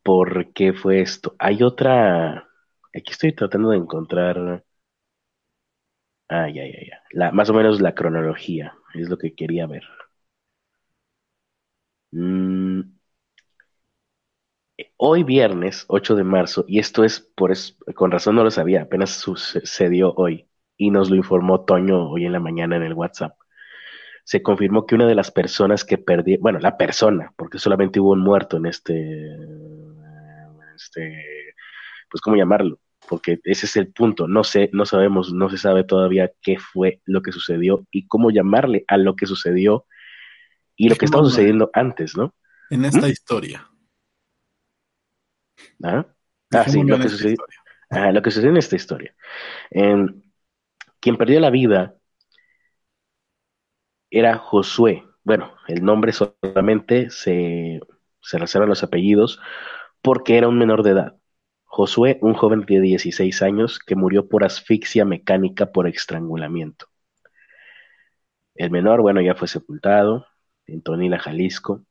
[SPEAKER 2] ¿Por qué fue esto? Hay otra, aquí estoy tratando de encontrar Ah, ya, ya, ya. Más o menos la cronología es lo que quería ver. Mm, hoy viernes 8 de marzo, y esto es por con razón no lo sabía, apenas sucedió hoy, y nos lo informó Toño hoy en la mañana en el WhatsApp. Se confirmó que una de las personas que perdió, bueno, la persona, porque solamente hubo un muerto en este, este, pues, ¿cómo llamarlo? porque ese es el punto. No sé, no sabemos, no se sabe todavía qué fue lo que sucedió y cómo llamarle a lo que sucedió y lo que estaba sucediendo antes, ¿no?
[SPEAKER 1] En esta historia.
[SPEAKER 2] ¿Ah? ah sí, lo que sucedió. lo que sucede en esta historia. quien perdió la vida era Josué. Bueno, el nombre solamente se, se reservan los apellidos porque era un menor de edad. Josué, un joven de 16 años que murió por asfixia mecánica por estrangulamiento. El menor, bueno, ya fue sepultado en Tonila, Jalisco.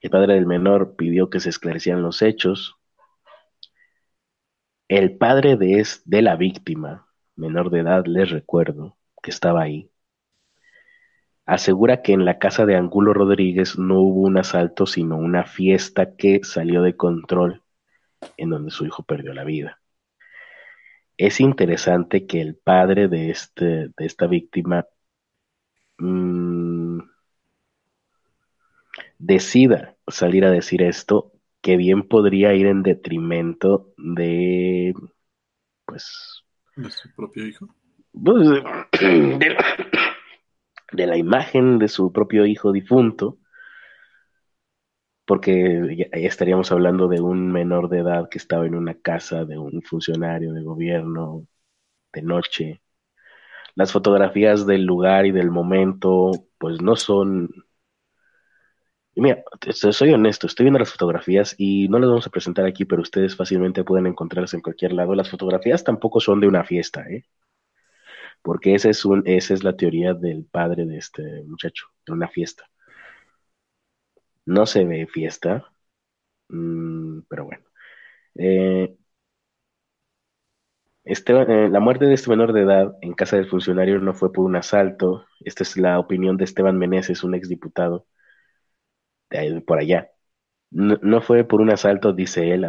[SPEAKER 2] El padre del menor pidió que se esclarecieran los hechos. El padre de, de la víctima, menor de edad, les recuerdo, que estaba ahí, asegura que en la casa de Angulo Rodríguez no hubo un asalto, sino una fiesta que salió de control en donde su hijo perdió la vida. Es interesante que el padre de, este, de esta víctima mmm, decida salir a decir esto, que bien podría ir en detrimento de, pues...
[SPEAKER 1] De su propio hijo.
[SPEAKER 2] Pues, de, de la imagen de su propio hijo difunto, porque estaríamos hablando de un menor de edad que estaba en una casa de un funcionario de gobierno de noche. Las fotografías del lugar y del momento, pues no son mira, soy honesto, estoy viendo las fotografías y no las vamos a presentar aquí, pero ustedes fácilmente pueden encontrarlas en cualquier lado. Las fotografías tampoco son de una fiesta, ¿eh? Porque esa es, un, esa es la teoría del padre de este muchacho, de una fiesta. No se ve fiesta, mm, pero bueno. Eh, este, eh, la muerte de este menor de edad en casa del funcionario no fue por un asalto. Esta es la opinión de Esteban Meneses, un exdiputado por allá. No, fue por un asalto, dice él,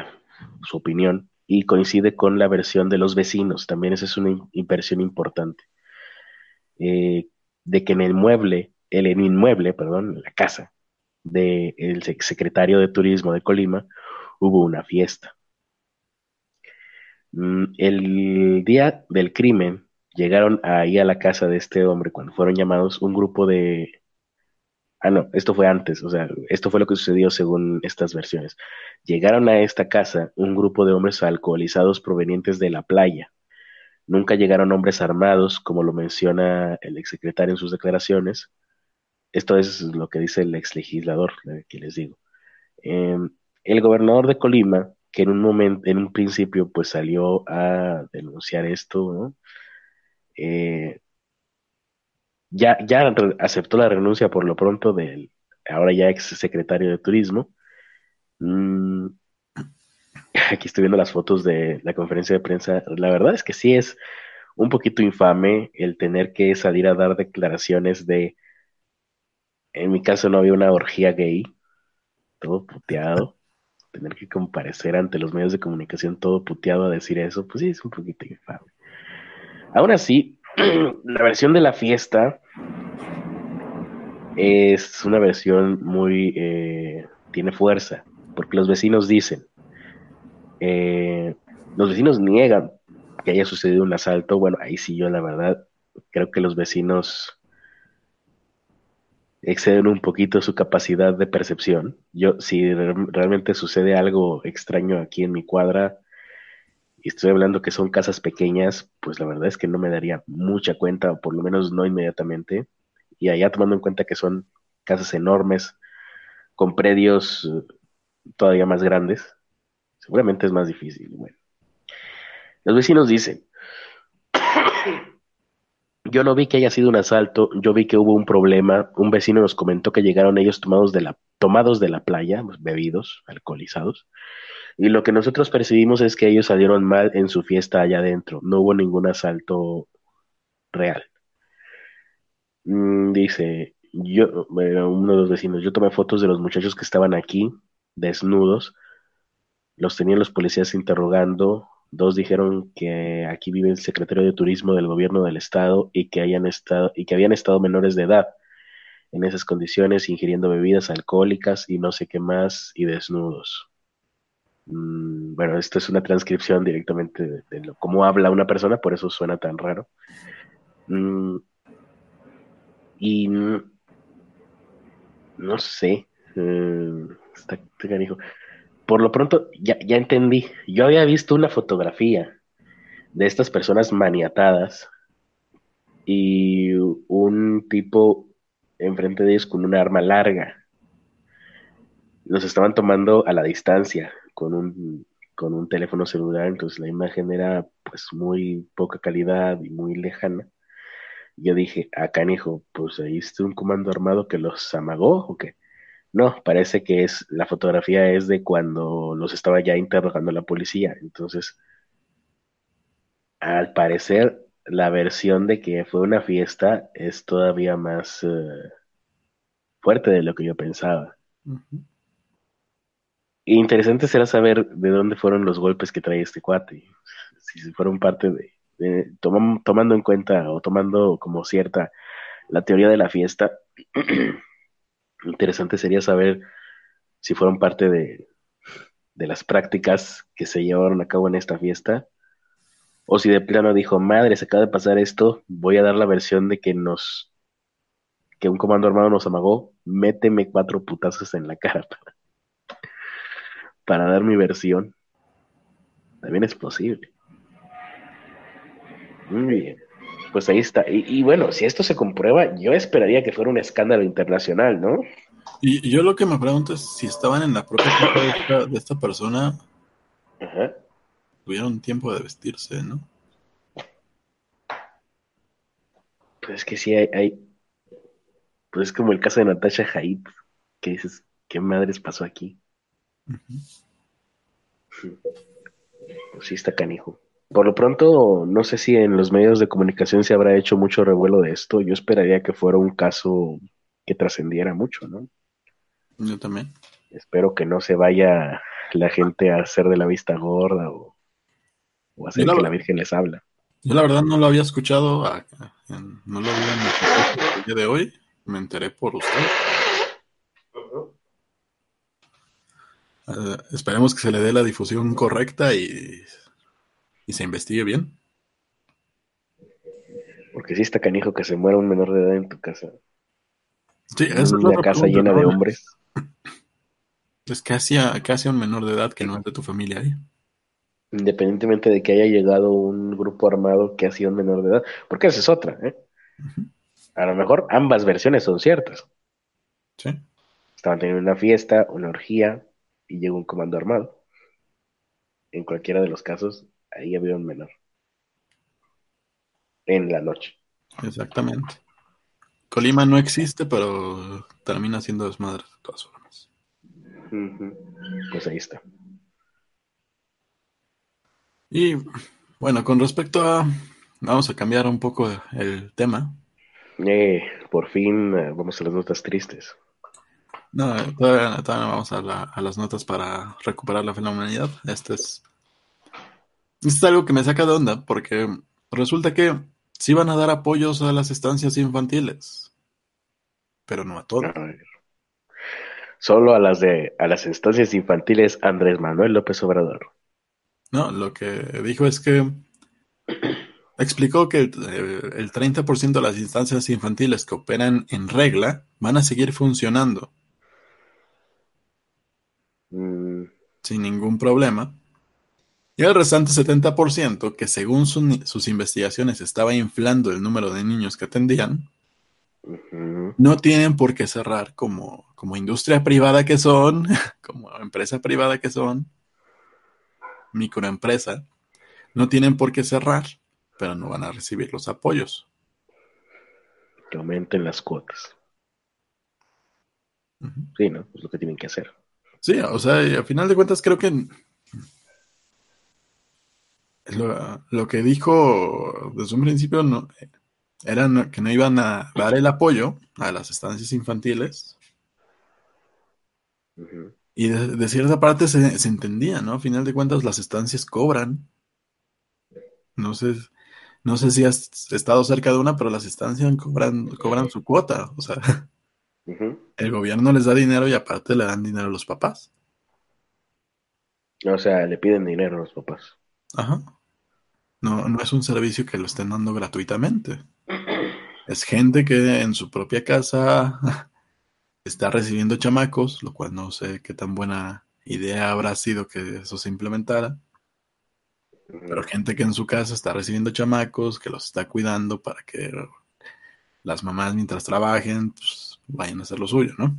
[SPEAKER 2] su opinión, y coincide con la versión de los vecinos. También esa es una inversión importante. Eh, de que en el mueble, el en inmueble, perdón, la casa del secretario de Turismo de Colima, hubo una fiesta. Mm, el día del crimen llegaron ahí a la casa de este hombre cuando fueron llamados un grupo de Ah, no, esto fue antes, o sea, esto fue lo que sucedió según estas versiones. Llegaron a esta casa un grupo de hombres alcoholizados provenientes de la playa. Nunca llegaron hombres armados, como lo menciona el exsecretario en sus declaraciones. Esto es lo que dice el exlegislador, que les digo. Em, el gobernador de Colima, que en un momento, en un principio, pues salió a denunciar esto, ¿no? Eh, ya, ya aceptó la renuncia por lo pronto del ahora ya ex secretario de Turismo. Mm, aquí estoy viendo las fotos de la conferencia de prensa. La verdad es que sí es un poquito infame el tener que salir a dar declaraciones de, en mi caso no había una orgía gay, todo puteado, tener que comparecer ante los medios de comunicación todo puteado a decir eso, pues sí es un poquito infame. Aún así, la versión de la fiesta es una versión muy... Eh, tiene fuerza, porque los vecinos dicen, eh, los vecinos niegan que haya sucedido un asalto, bueno, ahí sí yo la verdad creo que los vecinos exceden un poquito su capacidad de percepción. Yo, si realmente sucede algo extraño aquí en mi cuadra, y estoy hablando que son casas pequeñas, pues la verdad es que no me daría mucha cuenta, o por lo menos no inmediatamente. Y allá tomando en cuenta que son casas enormes, con predios eh, todavía más grandes, seguramente es más difícil. Bueno, los vecinos dicen, yo no vi que haya sido un asalto, yo vi que hubo un problema. Un vecino nos comentó que llegaron ellos tomados de la, tomados de la playa, pues, bebidos, alcoholizados, y lo que nosotros percibimos es que ellos salieron mal en su fiesta allá adentro. No hubo ningún asalto real. Mm, dice, yo, uno de los vecinos, yo tomé fotos de los muchachos que estaban aquí, desnudos. Los tenían los policías interrogando. Dos dijeron que aquí vive el secretario de turismo del gobierno del estado y que estado y que habían estado menores de edad en esas condiciones, ingiriendo bebidas alcohólicas y no sé qué más y desnudos. Mm, bueno, esto es una transcripción directamente de, cómo habla una persona, por eso suena tan raro. Mm, y no sé, eh, está, por lo pronto, ya, ya entendí. Yo había visto una fotografía de estas personas maniatadas y un tipo enfrente de ellos con una arma larga. Los estaban tomando a la distancia con un, con un teléfono celular, entonces la imagen era pues muy poca calidad y muy lejana. Yo dije, acá, hijo, pues ahí está un comando armado que los amagó o qué. No, parece que es, la fotografía es de cuando los estaba ya interrogando la policía. Entonces, al parecer, la versión de que fue una fiesta es todavía más eh, fuerte de lo que yo pensaba. Interesante será saber de dónde fueron los golpes que trae este cuate. Si fueron parte de, tomando en cuenta o tomando como cierta la teoría de la fiesta. Interesante sería saber si fueron parte de, de las prácticas que se llevaron a cabo en esta fiesta o si de plano dijo, madre, se acaba de pasar esto, voy a dar la versión de que nos, que un comando armado nos amagó, méteme cuatro putazos en la cara para, dar mi versión. También es posible. Muy bien. Pues ahí está. Y, bueno, si esto se comprueba, yo esperaría que fuera un escándalo internacional, ¿no?
[SPEAKER 1] Y, yo lo que me pregunto es si estaban en la propia de de esta persona. Ajá tuvieron tiempo de vestirse, ¿no?
[SPEAKER 2] Pues es que sí hay, pues es como el caso de Natasha Haid, que dices, ¿qué madres pasó aquí? Pues sí está canijo. Por lo pronto, no sé si en los medios de comunicación se habrá hecho mucho revuelo de esto. Yo esperaría que fuera un caso que trascendiera mucho, ¿no?
[SPEAKER 1] Yo también.
[SPEAKER 2] Espero que no se vaya la gente a hacer de la vista gorda o o hacer que la Virgen les habla.
[SPEAKER 1] Yo la verdad no lo había escuchado, no lo había escuchado el día de hoy, me enteré por usted. Eh, esperemos que se le dé la difusión correcta y, y se investigue bien.
[SPEAKER 2] Porque si está canijo que se muera un menor de edad en tu casa.
[SPEAKER 1] Sí, es
[SPEAKER 2] una casa llena de hombres.
[SPEAKER 1] Es casi a, casi un menor de edad que no es de tu familia ahí
[SPEAKER 2] independientemente de que haya llegado un grupo armado que ha sido menor de edad, porque esa es otra, ¿eh? A lo mejor ambas versiones son ciertas.
[SPEAKER 1] Sí.
[SPEAKER 2] Estaban teniendo una fiesta, una orgía, y llegó un comando armado. En cualquiera de los casos, ahí había un menor. En la noche.
[SPEAKER 1] Exactamente. Colima no existe, pero termina siendo desmadre de todas formas.
[SPEAKER 2] Pues ahí está.
[SPEAKER 1] Y bueno, con respecto a... Vamos a cambiar un poco el tema.
[SPEAKER 2] Eh, por fin eh, vamos a las notas tristes.
[SPEAKER 1] No, todavía, no vamos a, las notas para recuperar la fe en la humanidad. Este es, este es algo que me saca de onda porque resulta que sí van a dar apoyos a las estancias infantiles, pero no a todas.
[SPEAKER 2] Solo a las de a las estancias infantiles Andrés Manuel López Obrador.
[SPEAKER 1] No, lo que dijo es que explicó que el, 30% de las instancias infantiles que operan en regla van a seguir funcionando. Sin ningún problema. Y el restante 70%, que según sus investigaciones estaba inflando el número de niños que atendían, no tienen por qué cerrar como, como industria privada que son, como empresa privada que son, microempresa, no tienen por qué cerrar, pero no van a recibir los apoyos.
[SPEAKER 2] Que aumenten las cuotas. Sí, ¿no? Es lo que tienen que hacer.
[SPEAKER 1] Sí, o sea, a final de cuentas creo que lo, lo que dijo desde un principio no, era que no iban a dar el apoyo a las estancias infantiles. Y de, cierta parte se, entendía, ¿no? A final de cuentas las estancias cobran. No sé, no sé si has estado cerca de una, pero las estancias cobran, cobran su cuota. O sea, el gobierno les da dinero y aparte le dan dinero a los papás.
[SPEAKER 2] O sea, le piden dinero a los papás.
[SPEAKER 1] Ajá. No, no es un servicio que lo estén dando gratuitamente. Es gente que en su propia casa está recibiendo chamacos, lo cual no sé qué tan buena idea habrá sido que eso se implementara. Pero gente que en su casa está recibiendo chamacos, que los está cuidando para que las mamás mientras trabajen, pues vayan a hacer lo suyo, ¿no?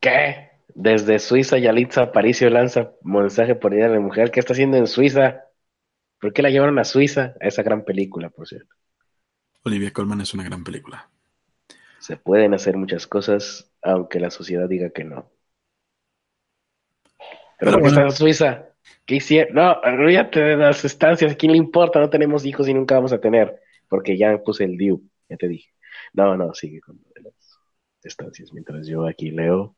[SPEAKER 2] ¿Qué? Desde Suiza, Yalitza Aparicio lanza mensaje por Día de la Mujer. ¿Qué está haciendo en Suiza? ¿Por qué la llevaron a Suiza? A esa gran película, por cierto.
[SPEAKER 1] Olivia Colman es una gran película.
[SPEAKER 2] Se pueden hacer muchas cosas, aunque la sociedad diga que no. Pero, ¿por qué está en Suiza? ¿Qué hicieron? No, olvídate de las estancias. ¿A quién le importa? No tenemos hijos y nunca vamos a tener. Porque ya puse el DIU, ya te dije. No, no, sigue con estancias mientras yo aquí leo.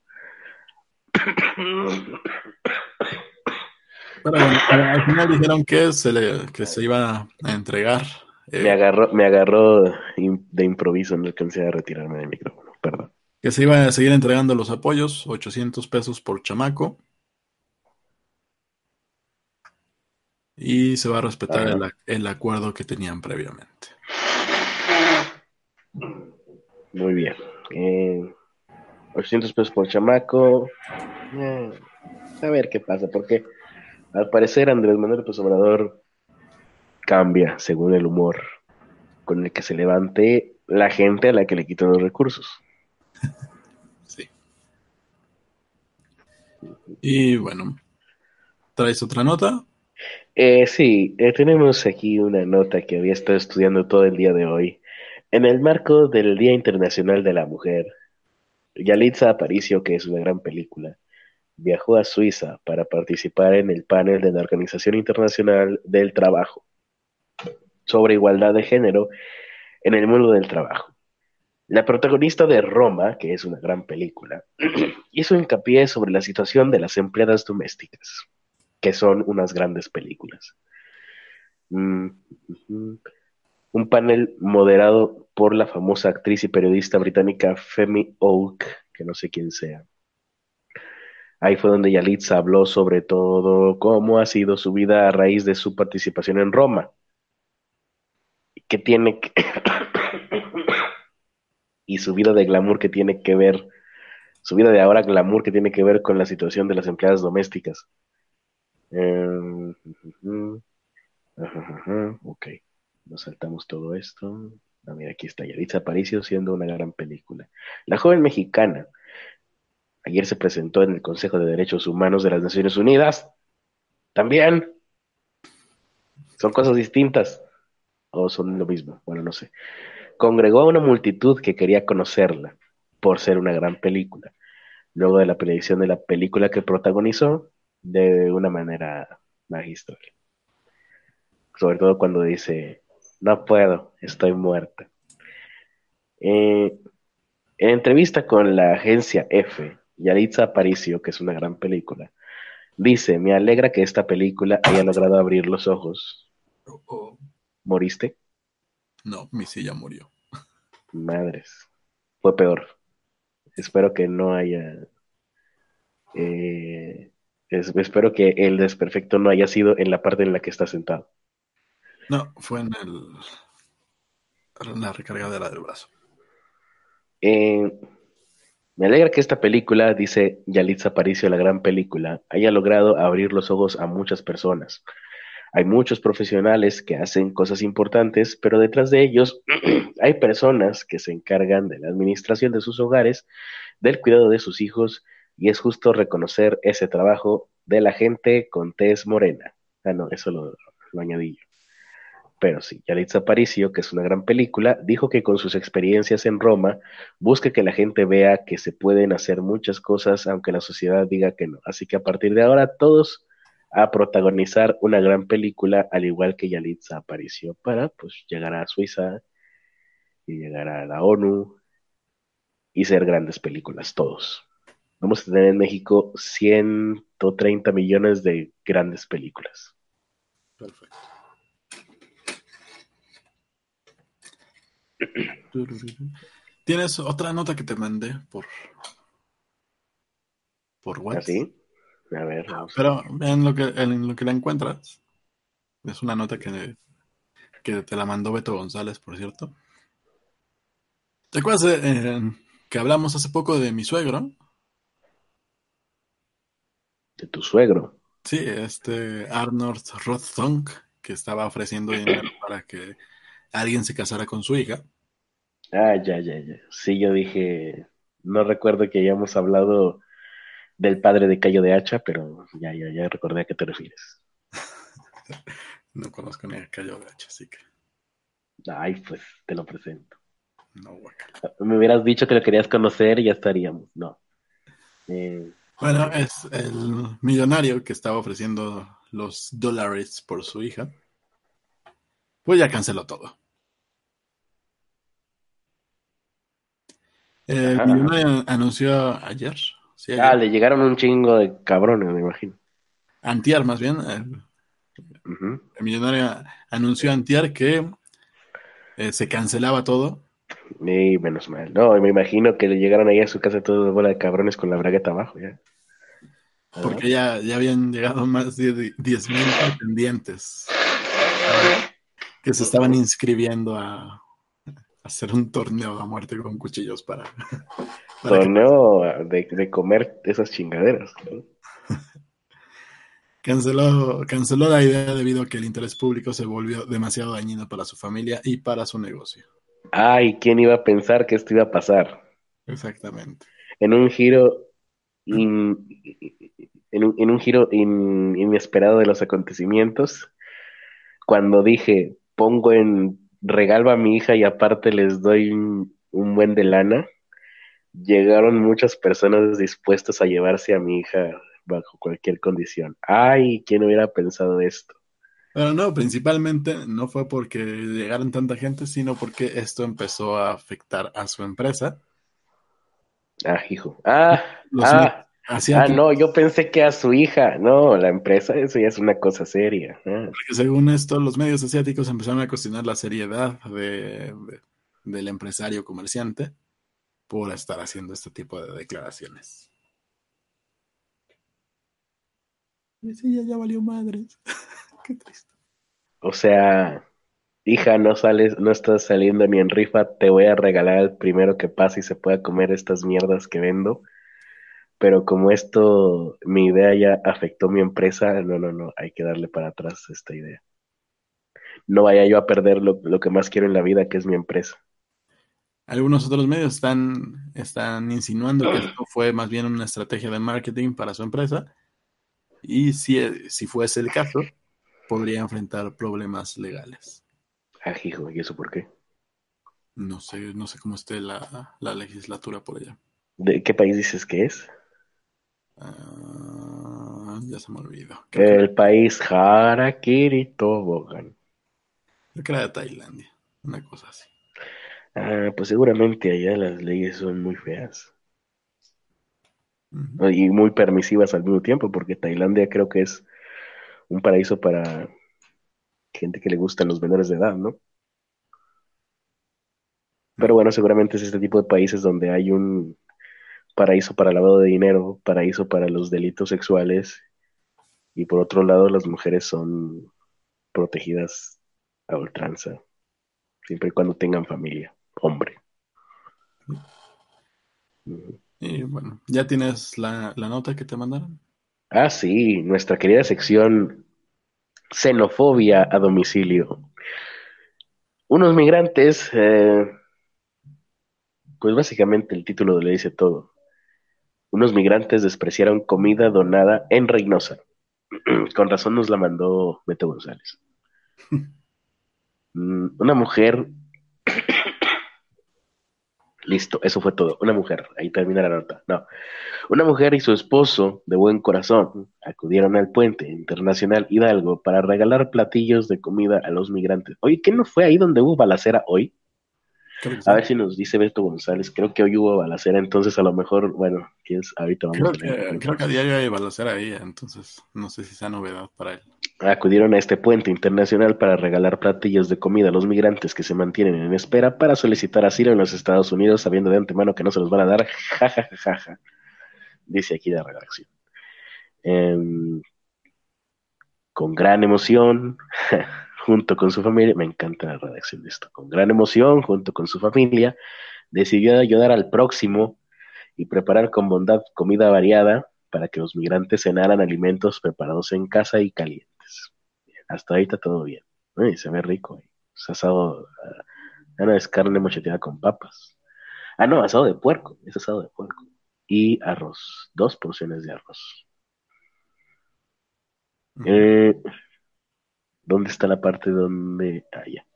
[SPEAKER 1] Pero al final dijeron que se, le, que se iba a entregar.
[SPEAKER 2] Eh, me agarró, me agarró de improviso, no alcancé a retirarme del micrófono, perdón.
[SPEAKER 1] Que se iba a seguir entregando los apoyos, 800 pesos por chamaco. Y se va a respetar el, el acuerdo que tenían previamente.
[SPEAKER 2] Muy bien. Eh, 800 pesos por chamaco. Eh, a ver qué pasa, porque al parecer Andrés Manuel López Obrador cambia según el humor con el que se levante la gente a la que le quitan los recursos.
[SPEAKER 1] Sí. Y bueno, ¿traes otra nota?
[SPEAKER 2] Eh, sí, eh, tenemos aquí una nota que había estado estudiando todo el día de hoy. En el marco del Día Internacional de la Mujer, Yalitza Aparicio, que es una gran película, viajó a Suiza para participar en el panel de la Organización Internacional del Trabajo sobre igualdad de género en el mundo del trabajo. La protagonista de Roma, que es una gran película, hizo hincapié sobre la situación de las empleadas domésticas, que son unas grandes películas. Mm, un panel moderado por la famosa actriz y periodista británica Femi Oak, que no sé quién sea. Ahí fue donde Yalitza habló sobre todo cómo ha sido su vida a raíz de su participación en Roma, que tiene y su vida de glamour que tiene que ver, su vida de ahora glamour que tiene que ver con la situación de las empleadas domésticas. Em, ok. Nos saltamos todo esto. Ah, mira, aquí está Yalitza Aparicio siendo una gran película. La joven mexicana ayer se presentó en el Consejo de Derechos Humanos de las Naciones Unidas. También. Son cosas distintas. O son lo mismo. Bueno, no sé. Congregó a una multitud que quería conocerla por ser una gran película. Luego de la predicción de la película que protagonizó de una manera magistral. Sobre todo cuando dice, no puedo, estoy muerta. Eh, en entrevista con la agencia F, Yalitza Aparicio, que es una gran película, dice, me alegra que esta película haya logrado abrir los ojos. ¿Moriste?
[SPEAKER 1] No, mi silla murió.
[SPEAKER 2] Madres. Fue peor. Espero que no haya... Eh, espero que el desperfecto no haya sido en la parte en la que está sentado.
[SPEAKER 1] No, fue en el la recargadera del brazo.
[SPEAKER 2] Eh, me alegra que esta película, dice Yalitza Aparicio, la gran película, haya logrado abrir los ojos a muchas personas. Hay muchos profesionales que hacen cosas importantes, pero detrás de ellos hay personas que se encargan de la administración de sus hogares, del cuidado de sus hijos, y es justo reconocer ese trabajo de la gente con tez morena. Ah, no, eso lo, lo añadí yo. Pero sí, Yalitza Aparicio, que es una gran película, dijo que con sus experiencias en Roma busca que la gente vea que se pueden hacer muchas cosas aunque la sociedad diga que no. Así que a partir de ahora todos a protagonizar una gran película, al igual que Yalitza Aparicio, para pues llegar a Suiza y llegar a la ONU y ser grandes películas todos. Vamos a tener en México 130 millones de grandes películas. Perfecto.
[SPEAKER 1] Tienes otra nota que te mandé por por WhatsApp.
[SPEAKER 2] ¿Ah, a ver.
[SPEAKER 1] Pero en lo que en lo que la encuentras es una nota que, que te la mandó Beto González, por cierto. ¿Te acuerdas eh, que hablamos hace poco de mi suegro?
[SPEAKER 2] De tu suegro.
[SPEAKER 1] Sí, este Arnold Rothsong, que estaba ofreciendo dinero para que alguien se casara con su hija.
[SPEAKER 2] Ah, ya, ya, ya. Sí, yo dije, no recuerdo que hayamos hablado del padre de Cayo de Hacha, pero ya, ya, ya recordé a qué te refieres.
[SPEAKER 1] no conozco ni a Cayo de Hacha, así que.
[SPEAKER 2] Ay, pues te lo presento.
[SPEAKER 1] No,
[SPEAKER 2] Me hubieras dicho que lo querías conocer y ya estaríamos. No. Eh,
[SPEAKER 1] bueno, es el millonario que estaba ofreciendo los dólares por su hija. Pues ya canceló todo. El millonario anunció ayer.
[SPEAKER 2] Ah, le llegaron un chingo de cabrones, me imagino.
[SPEAKER 1] Antier, más bien. El, millonario anunció antier que eh, se cancelaba todo
[SPEAKER 2] y menos mal. No, me imagino que le llegaron ahí a su casa toda bola de cabrones con la bragueta abajo, ya.
[SPEAKER 1] Porque ya, ya habían llegado más de 10.000 pretendientes que se estaban inscribiendo a, hacer un torneo a muerte con cuchillos para...
[SPEAKER 2] torneo de, comer esas chingaderas.
[SPEAKER 1] Canceló, canceló la idea debido a que el interés público se volvió demasiado dañino para su familia y para su negocio.
[SPEAKER 2] Ay, ¿quién iba a pensar que esto iba a pasar?
[SPEAKER 1] Exactamente.
[SPEAKER 2] En un giro en, un, giro inesperado de los acontecimientos, cuando dije, pongo en regalo a mi hija y aparte les doy un, buen de lana, llegaron muchas personas dispuestas a llevarse a mi hija bajo cualquier condición. Ay, ¿quién hubiera pensado esto?
[SPEAKER 1] Pero no, principalmente no fue porque llegaron tanta gente, sino porque esto empezó a afectar a su empresa.
[SPEAKER 2] Ah, hijo. Ah, ah, ah no, yo pensé que a su hija. No, la empresa, eso ya es una cosa seria. Ah.
[SPEAKER 1] Porque según esto, los medios asiáticos empezaron a cuestionar la seriedad de, del empresario comerciante por estar haciendo este tipo de declaraciones. Y sí, ya, ya valió madres. Qué triste.
[SPEAKER 2] O sea, hija, no sales, no estás saliendo ni en rifa, te voy a regalar el primero que pase y se pueda comer estas mierdas que vendo. Pero como esto, mi idea ya afectó mi empresa, no, no, no, hay que darle para atrás esta idea. No vaya yo a perder lo, que más quiero en la vida, que es mi empresa.
[SPEAKER 1] Algunos otros medios están, están insinuando que esto fue más bien una estrategia de marketing para su empresa. Y si, si fuese el caso, podría enfrentar problemas legales.
[SPEAKER 2] Ah, hijo, ¿y eso por qué?
[SPEAKER 1] No sé, no sé cómo esté la, legislatura por allá.
[SPEAKER 2] ¿De qué país dices que es?
[SPEAKER 1] Ah, ya se me olvidó.
[SPEAKER 2] el país Harakiri Tobogan.
[SPEAKER 1] Creo que era de Tailandia, una cosa así.
[SPEAKER 2] Ah, pues seguramente allá las leyes son muy feas. Y muy permisivas al mismo tiempo, porque Tailandia creo que es un paraíso para gente que le gustan los menores de edad, ¿no? Pero bueno, seguramente es este tipo de países donde hay un paraíso para lavado de dinero, paraíso para los delitos sexuales, y por otro lado las mujeres son protegidas a ultranza, siempre y cuando tengan familia, hombre.
[SPEAKER 1] Y bueno, ¿ya tienes la, la nota que te mandaron?
[SPEAKER 2] Ah, sí, nuestra querida sección Xenofobia a domicilio. Unos migrantes, eh, pues básicamente el título le dice todo. Unos migrantes despreciaron comida donada en Reynosa. Con razón nos la mandó Beto González. Mm, una mujer Listo, eso fue todo. Una mujer, ahí termina la nota. No. Una mujer y su esposo, de buen corazón, acudieron al puente internacional Hidalgo para regalar platillos de comida a los migrantes. Oye, ¿qué no fue ahí donde hubo balacera hoy? A ver si nos dice Beto González. Creo que hoy hubo balacera, entonces a lo mejor, bueno, ¿quién es? ahorita
[SPEAKER 1] vamos creo a que, Creo que a diario hay balacera ahí, entonces no sé si sea novedad para él.
[SPEAKER 2] Acudieron a este puente internacional para regalar platillos de comida a los migrantes que se mantienen en espera para solicitar asilo en los Estados Unidos, sabiendo de antemano que no se los van a dar. Ja, ja, ja, ja, Dice aquí la redacción. Em, con gran emoción. junto con su familia, me encanta la redacción de esto, con gran emoción, junto con su familia, decidió ayudar al próximo y preparar con bondad comida variada para que los migrantes cenaran alimentos preparados en casa y calientes. Hasta ahorita todo bien. se ve rico. Es asado, ah, no es carne mocheteada con papas. Ah, no, asado de puerco, es asado de puerco. Y arroz, dos porciones de arroz. Eh, ¿Dónde está la parte donde... Ah, ya.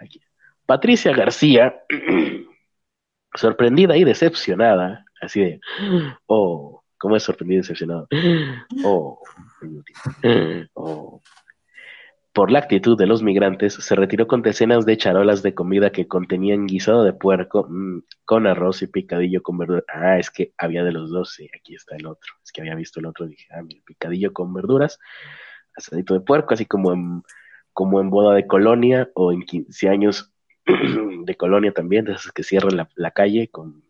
[SPEAKER 2] Aquí. Patricia García, sorprendida y decepcionada, así de, oh, ¿cómo es sorprendida y decepcionada? Oh, oh, por la actitud de los migrantes, se retiró con decenas de charolas de comida que contenían guisado de puerco mm, con arroz y picadillo con verduras. Ah, es que había de los dos, sí, aquí está el otro. Es que había visto el otro, dije, ah, mira, picadillo con verduras, asadito de puerco, así como en, como en boda de colonia o en 15 años de colonia también, de esas que cierran la, calle con,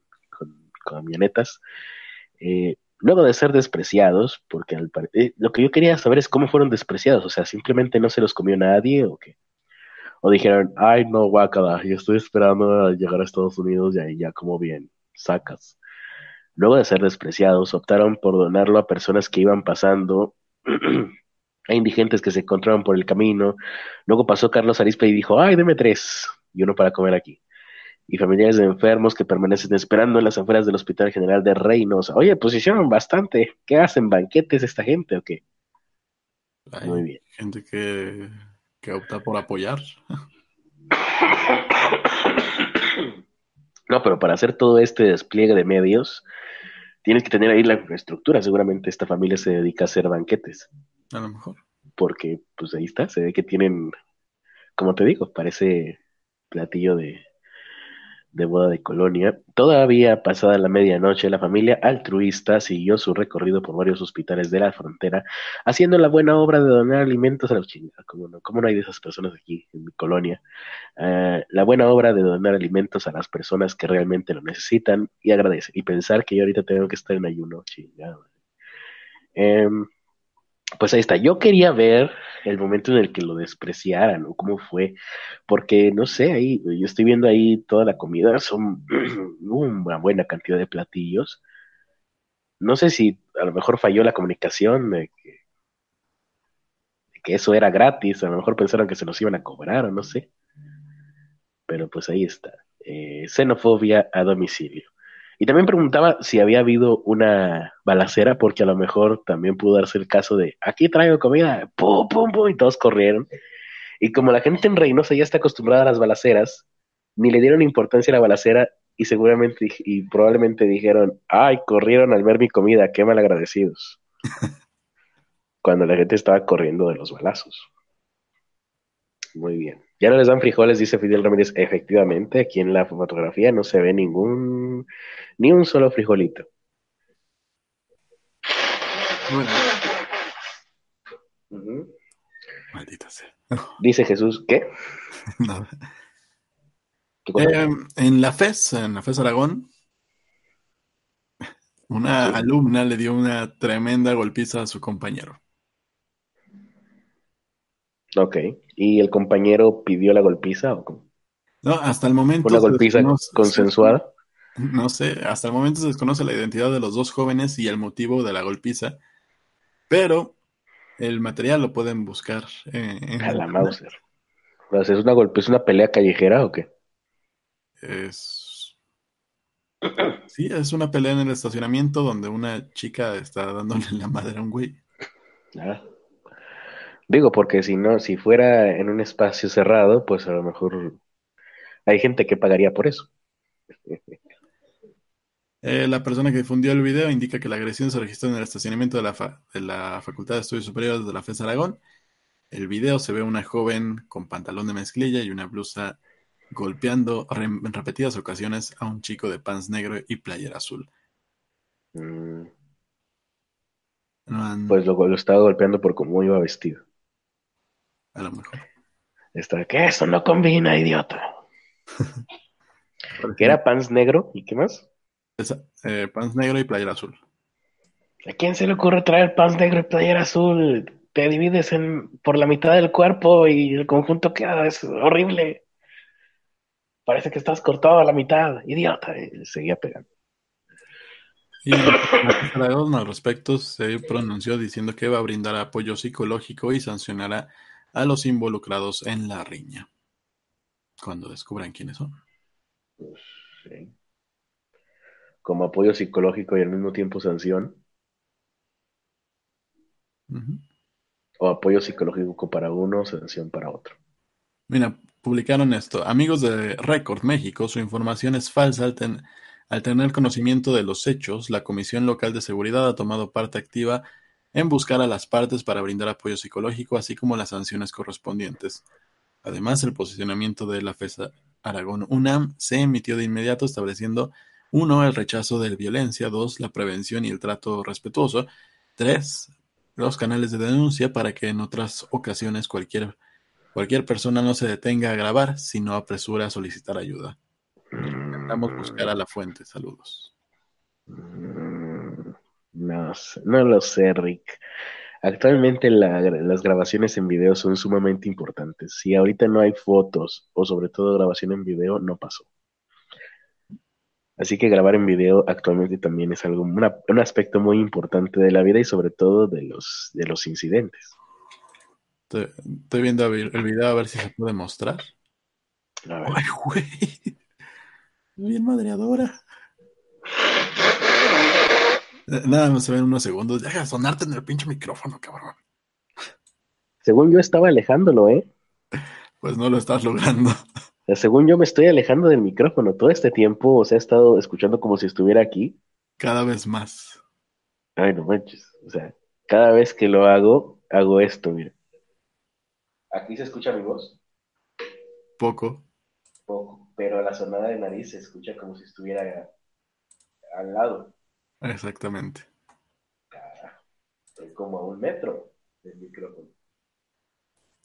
[SPEAKER 2] camionetas. Eh, luego de ser despreciados, porque al eh, lo que yo quería saber es cómo fueron despreciados, o sea, simplemente no se los comió nadie o qué. O dijeron, ay, no, guacala, yo estoy esperando a llegar a Estados Unidos y ahí ya como bien, sacas. Luego de ser despreciados, optaron por donarlo a personas que iban pasando, a indigentes que se encontraban por el camino. Luego pasó Carlos Arispe y dijo, ay, deme tres y uno para comer aquí y familiares de enfermos que permanecen esperando en las afueras del Hospital General de Reynosa. Oye, pues hicieron bastante. ¿Qué hacen? ¿Banquetes esta gente o qué?
[SPEAKER 1] Muy bien. Gente que, que opta por apoyar.
[SPEAKER 2] No, pero para hacer todo este despliegue de medios, tienes que tener ahí la infraestructura. Seguramente esta familia se dedica a hacer banquetes.
[SPEAKER 1] A lo mejor.
[SPEAKER 2] Porque, pues ahí está, se ve que tienen, como te digo, parece platillo de, de boda de colonia. Todavía pasada la medianoche, la familia altruista siguió su recorrido por varios hospitales de la frontera, haciendo la buena obra de donar alimentos a los chingados. ¿Cómo no? ¿Cómo no hay de esas personas aquí en mi colonia? Ah, la buena obra de donar alimentos a las personas que realmente lo necesitan y agradecer. Y pensar que yo ahorita tengo que estar en ayuno, chingado. Pues ahí está. Yo quería ver el momento en el que lo despreciaran o cómo fue, porque no sé, ahí yo estoy viendo ahí toda la comida, son una buena cantidad de platillos. No sé si a lo mejor falló la comunicación de que, eso era gratis, a lo mejor pensaron que se los iban a cobrar o no sé. Pero pues ahí está. Eh, xenofobia a domicilio. Y también preguntaba si había habido una balacera, porque a lo mejor también pudo darse el caso de aquí traigo comida, pum, pum, pum, y todos corrieron. Y como la gente en Reynosa ya está acostumbrada a las balaceras, ni le dieron importancia a la balacera y seguramente y probablemente dijeron, ay, corrieron al ver mi comida, qué mal agradecidos. Cuando la gente estaba corriendo de los balazos. Muy bien. Ya no les dan frijoles, dice Fidel Ramírez. Efectivamente, aquí en la fotografía no se ve ningún, ni un solo frijolito. Bueno.
[SPEAKER 1] Maldita sea.
[SPEAKER 2] Dice Jesús, ¿qué?
[SPEAKER 1] Eh, en la FES, en la FES Aragón, una alumna le dio una tremenda golpiza a su compañero.
[SPEAKER 2] Ok. ¿Y el compañero pidió la golpiza o cómo?
[SPEAKER 1] No, hasta el momento.
[SPEAKER 2] ¿Una golpiza consensuada?
[SPEAKER 1] No sé, hasta el momento se desconoce la identidad de los dos jóvenes y el motivo de la golpiza, pero el material lo pueden buscar en
[SPEAKER 2] a la Mauser. ¿Es una golpe, es una pelea callejera o qué?
[SPEAKER 1] Es. Sí, es una pelea en el estacionamiento donde una chica está dándole la madre a un güey. Ah.
[SPEAKER 2] Digo, porque si no, si fuera en un espacio cerrado, pues a lo mejor hay gente que pagaría por eso.
[SPEAKER 1] Eh, la persona que difundió el video indica que la agresión se registró en el estacionamiento de la, de la Facultad de Estudios Superiores de la FES Aragón. El video se ve a una joven con pantalón de mezclilla y una blusa golpeando en repetidas ocasiones a un chico de pants negro y playera azul. Mm.
[SPEAKER 2] Pues lo, lo estaba golpeando por cómo iba vestido.
[SPEAKER 1] A lo mejor.
[SPEAKER 2] Está, que eso no combina, idiota. ¿Qué era pants negro y qué más?
[SPEAKER 1] eh, pants negro y playera azul.
[SPEAKER 2] ¿A quién se le ocurre traer pants negro y playera azul? Te divides en, por la mitad del cuerpo y el conjunto queda es horrible. Parece que estás cortado a la mitad, idiota. seguía pegando.
[SPEAKER 1] Y Aragón al respecto se pronunció diciendo que va a brindar apoyo psicológico y sancionará a los involucrados en la riña cuando descubran quiénes son.
[SPEAKER 2] Pues, sí. Como apoyo psicológico y al mismo tiempo sanción. O apoyo psicológico para uno, sanción para otro.
[SPEAKER 1] Mira, publicaron esto. Amigos de Record México, su información es falsa al, al tener conocimiento de los hechos. La Comisión Local de Seguridad ha tomado parte activa en buscar a las partes para brindar apoyo psicológico, así como las sanciones correspondientes. Además, el posicionamiento de la FESA Aragón UNAM se emitió de inmediato estableciendo uno, el rechazo de violencia, dos, la prevención y el trato respetuoso, tres, los canales de denuncia para que en otras ocasiones cualquier, cualquier persona no se detenga a grabar, sino apresura a solicitar ayuda. Intentamos buscar a la fuente. Saludos.
[SPEAKER 2] No, no lo sé, Rick. Actualmente las grabaciones en video son sumamente importantes. Si ahorita no hay fotos o sobre todo grabación en video, no pasó. Así que grabar en video actualmente también es algo, un aspecto muy importante de la vida y sobre todo de los, de los incidentes.
[SPEAKER 1] Estoy, viendo el video a ver si se puede mostrar. Ay, güey. Bien madreadora. Nada más se ven unos segundos. Deja de sonarte en el pinche micrófono, cabrón.
[SPEAKER 2] Según yo estaba alejándolo, ¿eh?
[SPEAKER 1] Pues no lo estás logrando
[SPEAKER 2] según yo me estoy alejando del micrófono todo este tiempo, o sea, he estado escuchando como si estuviera aquí.
[SPEAKER 1] Cada vez más.
[SPEAKER 2] Ay, no manches. O sea, cada vez que lo hago, hago esto, mira. ¿Aquí se escucha mi voz?
[SPEAKER 1] Poco.
[SPEAKER 2] Poco, pero la sonada de nariz se escucha como si estuviera al lado.
[SPEAKER 1] Exactamente.
[SPEAKER 2] estoy como a un metro del micrófono.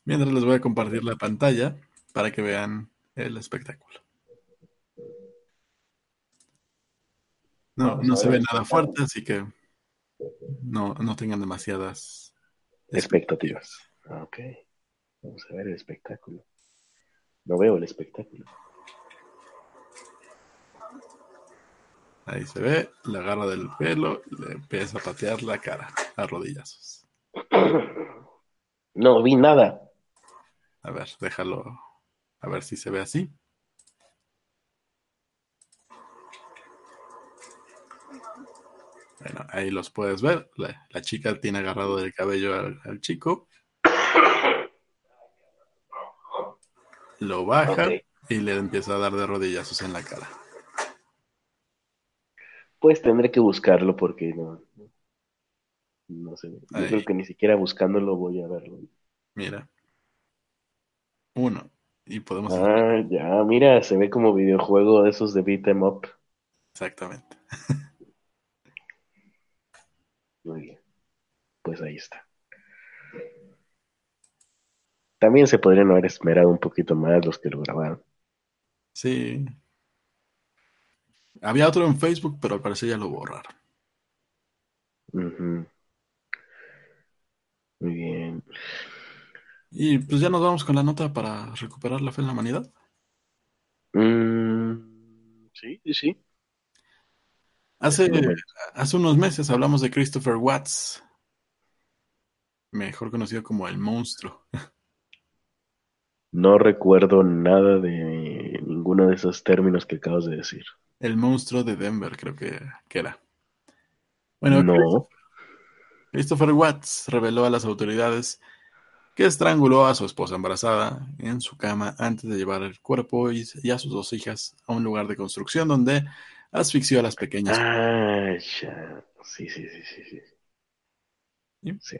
[SPEAKER 1] Mientras les voy a compartir la pantalla para que vean el espectáculo. No, no se ve nada fuerte, así que no, no tengan demasiadas
[SPEAKER 2] expectativas. Ah, ok. Vamos a ver el espectáculo. No veo el espectáculo.
[SPEAKER 1] Ahí se ve, le agarra del pelo, le empieza a patear la cara a rodillazos.
[SPEAKER 2] No vi nada.
[SPEAKER 1] A ver, déjalo a ver si se ve así. Bueno, ahí los puedes ver. La, chica tiene agarrado del cabello al, chico. Lo baja y le empieza a dar de rodillazos en la cara.
[SPEAKER 2] Pues tendré que buscarlo porque no. No sé. Yo creo que ni siquiera buscándolo voy a verlo.
[SPEAKER 1] Mira. Uno, y podemos...
[SPEAKER 2] Ah, ya, mira, se ve como videojuego de esos de beat em up.
[SPEAKER 1] Exactamente.
[SPEAKER 2] Muy bien. Pues ahí está. También se podrían haber esmerado un poquito más los que lo grabaron.
[SPEAKER 1] Sí. Había otro en Facebook, pero al parecer ya lo borraron.
[SPEAKER 2] Muy bien.
[SPEAKER 1] Y pues ya nos vamos con la nota para recuperar la fe en la humanidad.
[SPEAKER 2] Mm, sí, sí.
[SPEAKER 1] Hace, hace unos meses hablamos de Christopher Watts, mejor conocido como el monstruo.
[SPEAKER 2] No recuerdo nada de ninguno de esos términos que acabas de decir.
[SPEAKER 1] El monstruo de Denver, creo que, que era. Bueno,
[SPEAKER 2] no.
[SPEAKER 1] Christopher Watts reveló a las autoridades que estranguló a su esposa embarazada en su cama antes de llevar el cuerpo y, a sus dos hijas a un lugar de construcción donde asfixió a las pequeñas.
[SPEAKER 2] Ah, ya. Sí, sí, sí, sí,
[SPEAKER 1] sí.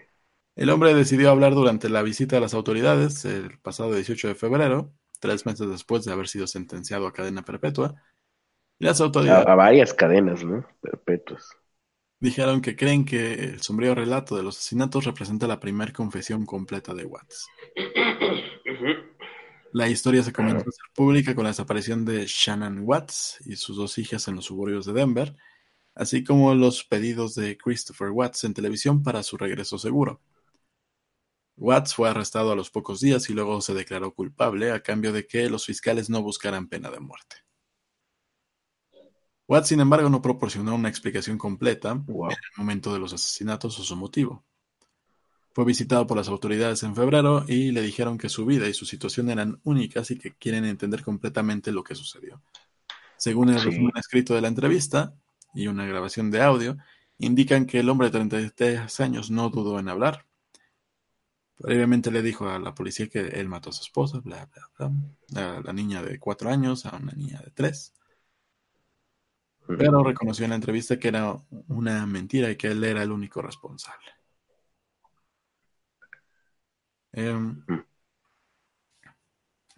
[SPEAKER 1] El hombre decidió hablar durante la visita a las autoridades el pasado 18 de febrero, tres meses después de haber sido sentenciado a cadena perpetua. Y las autoridades...
[SPEAKER 2] a varias cadenas, ¿no? Perpetuas.
[SPEAKER 1] Dijeron que creen que el sombrío relato de los asesinatos representa la primera confesión completa de Watts. La historia se comenzó a ser pública con la desaparición de Shannon Watts y sus dos hijas en los suburbios de Denver, así como los pedidos de Christopher Watts en televisión para su regreso seguro. Watts fue arrestado a los pocos días y luego se declaró culpable a cambio de que los fiscales no buscaran pena de muerte. Watts, sin embargo, no proporcionó una explicación completa
[SPEAKER 2] Wow.
[SPEAKER 1] en el momento de los asesinatos o su motivo. Fue visitado por las autoridades en febrero y le dijeron que su vida y su situación eran únicas y que quieren entender completamente lo que sucedió. Según el
[SPEAKER 2] Sí.
[SPEAKER 1] resumen escrito de la entrevista y una grabación de audio, indican que el hombre de 33 años no dudó en hablar. Previamente le dijo a la policía que él mató a su esposa, bla, bla, bla, a la niña de 4 años, a una niña de 3. Pero reconoció en la entrevista que era una mentira y que él era el único responsable. Em,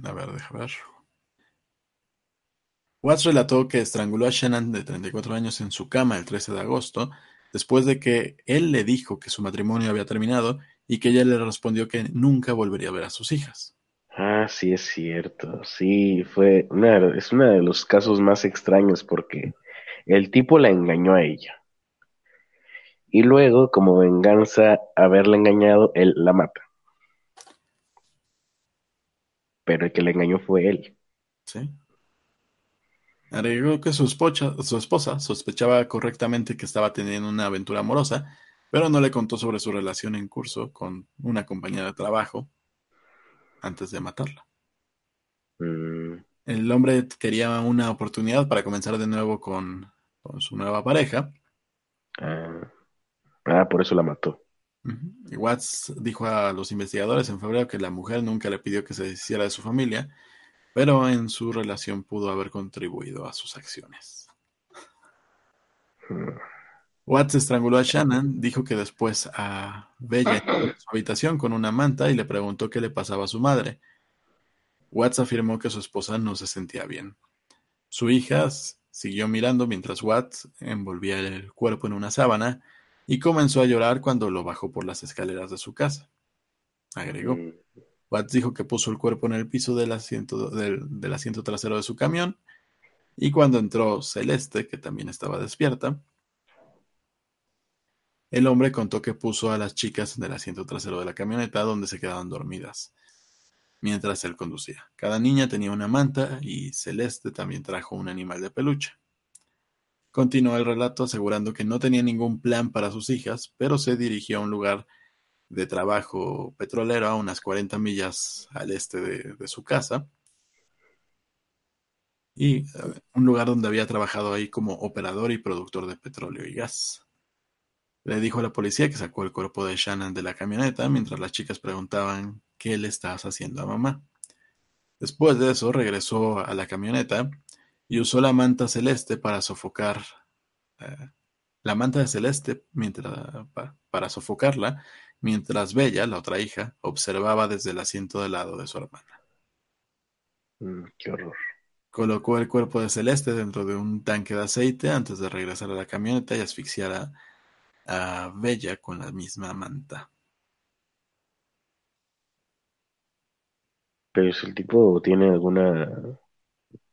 [SPEAKER 1] a ver, déjame ver. Watts relató que estranguló a Shannon de 34 años en su cama el 13 de agosto, después de que él le dijo que su matrimonio había terminado y que ella le respondió que nunca volvería a ver a sus hijas.
[SPEAKER 2] Ah, sí es cierto. Sí, fue una, es uno de los casos más extraños porque el tipo la engañó a ella. Y luego, como venganza haberla engañado, él la mata. Pero el que la engañó fue él.
[SPEAKER 1] ¿Sí? Agregó que su esposa, su esposa sospechaba correctamente que estaba teniendo una aventura amorosa, pero no le contó sobre su relación en curso con una compañía de trabajo antes de matarla.
[SPEAKER 2] Mm,
[SPEAKER 1] El hombre quería una oportunidad para comenzar de nuevo con, con su nueva pareja.
[SPEAKER 2] ah, ah, por eso la mató.
[SPEAKER 1] Y Watts dijo a los investigadores en febrero que la mujer nunca le pidió que se deshiciera de su familia, pero en su relación pudo haber contribuido a sus acciones.
[SPEAKER 2] Mm,
[SPEAKER 1] Watts estranguló a Shannon, dijo que después a Bella entró en su habitación con una manta y le preguntó qué le pasaba a su madre. Watts afirmó que su esposa no se sentía bien. Su hija siguió mirando mientras Watts envolvía el cuerpo en una sábana y comenzó a llorar cuando lo bajó por las escaleras de su casa. Agregó.
[SPEAKER 2] mm,
[SPEAKER 1] Watts dijo que puso el cuerpo en el piso del asiento, del, del asiento trasero de su camión y cuando entró Celeste, que también estaba despierta, el hombre contó que puso a las chicas en el asiento trasero de la camioneta donde se quedaban dormidas mientras él conducía. Cada niña tenía una manta y Celeste también trajo un animal de peluche. Continuó el relato asegurando que no tenía ningún plan para sus hijas, pero se dirigió a un lugar de trabajo petrolero a unas 40 millas al este de, su casa y eh, un lugar donde había trabajado ahí como operador y productor de petróleo y gas. Le dijo a la policía que sacó el cuerpo de Shannon de la camioneta mientras las chicas preguntaban qué le estabas haciendo a mamá. Después de eso regresó a la camioneta y usó la manta celeste para sofocar eh, la manta de celeste mientras, pa- para sofocarla mientras Bella, la otra hija, observaba desde el asiento del lado de su hermana.
[SPEAKER 2] mm, qué horror.
[SPEAKER 1] Colocó el cuerpo de Celeste dentro de un tanque de aceite antes de regresar a la camioneta y asfixiar a, a Bella con la misma manta.
[SPEAKER 2] Pero si el tipo tiene alguna...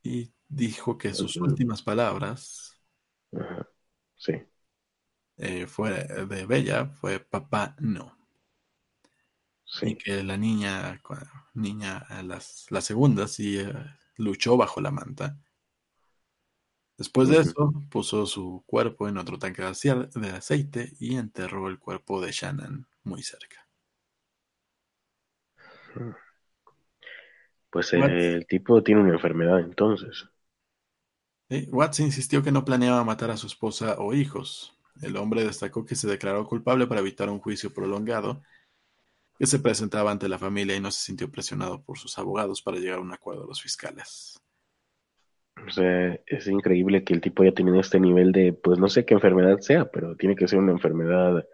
[SPEAKER 1] Y dijo que sus últimas palabras
[SPEAKER 2] Ajá, sí.
[SPEAKER 1] eh, fue de Bella fue papá no. Y
[SPEAKER 2] Sí.
[SPEAKER 1] que la niña, niña, las, la segunda sí eh, luchó bajo la manta. Después de eso, puso su cuerpo en otro tanque de aceite y enterró el cuerpo de Shannon muy cerca.
[SPEAKER 2] Pues
[SPEAKER 1] What?
[SPEAKER 2] eh, el tipo tiene una enfermedad entonces.
[SPEAKER 1] Sí, Watts insistió que no planeaba matar a su esposa o hijos. El hombre destacó que se declaró culpable para evitar un juicio prolongado que se presentaba ante la familia y no se sintió presionado por sus abogados para llegar a un acuerdo a los fiscales.
[SPEAKER 2] O sea, es increíble que el tipo haya tenido este nivel de, pues no sé qué enfermedad sea, pero tiene que ser una enfermedad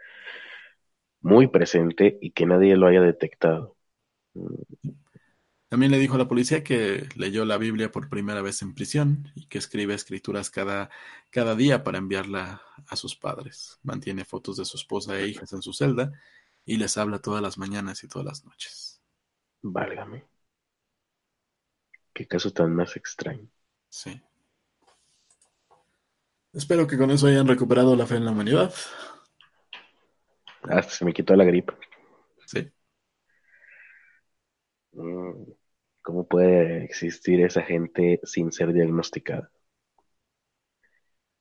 [SPEAKER 2] muy presente y que nadie lo haya detectado.
[SPEAKER 1] También le dijo a la policía que leyó la Biblia por primera vez en prisión y que escribe escrituras cada, cada día para enviarla a sus padres. Mantiene fotos de su esposa e hijas en su celda y les habla todas las mañanas y todas las noches.
[SPEAKER 2] Válgame. Qué caso tan más extraño.
[SPEAKER 1] Sí. Espero que con eso hayan recuperado la fe en la humanidad.
[SPEAKER 2] Hasta se me quitó la gripe.
[SPEAKER 1] Sí.
[SPEAKER 2] Mm, ¿Cómo puede existir esa gente sin ser diagnosticada?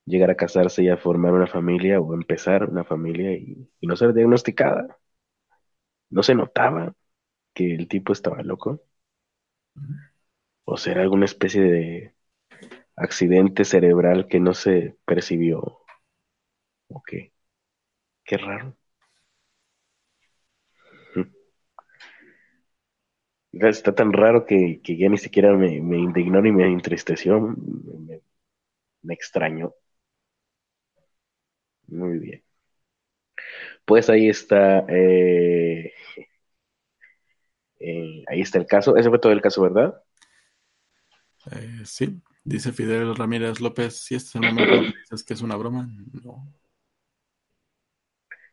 [SPEAKER 2] llegar a casarse y a formar una familia o empezar una familia y, y no ser diagnosticada. No se notaba que el tipo estaba loco. O será alguna especie de accidente cerebral que no se percibió. ¿O qué? Raro. Está tan raro que, ya ni siquiera me, me indignó ni me entristeció, me, me extrañó. Muy bien. Pues ahí está, eh, eh, ahí está el caso. Ese fue todo el caso, ¿verdad?
[SPEAKER 1] Eh, sí, dice Fidel Ramírez López, si este es el momento que dices que es una broma, no.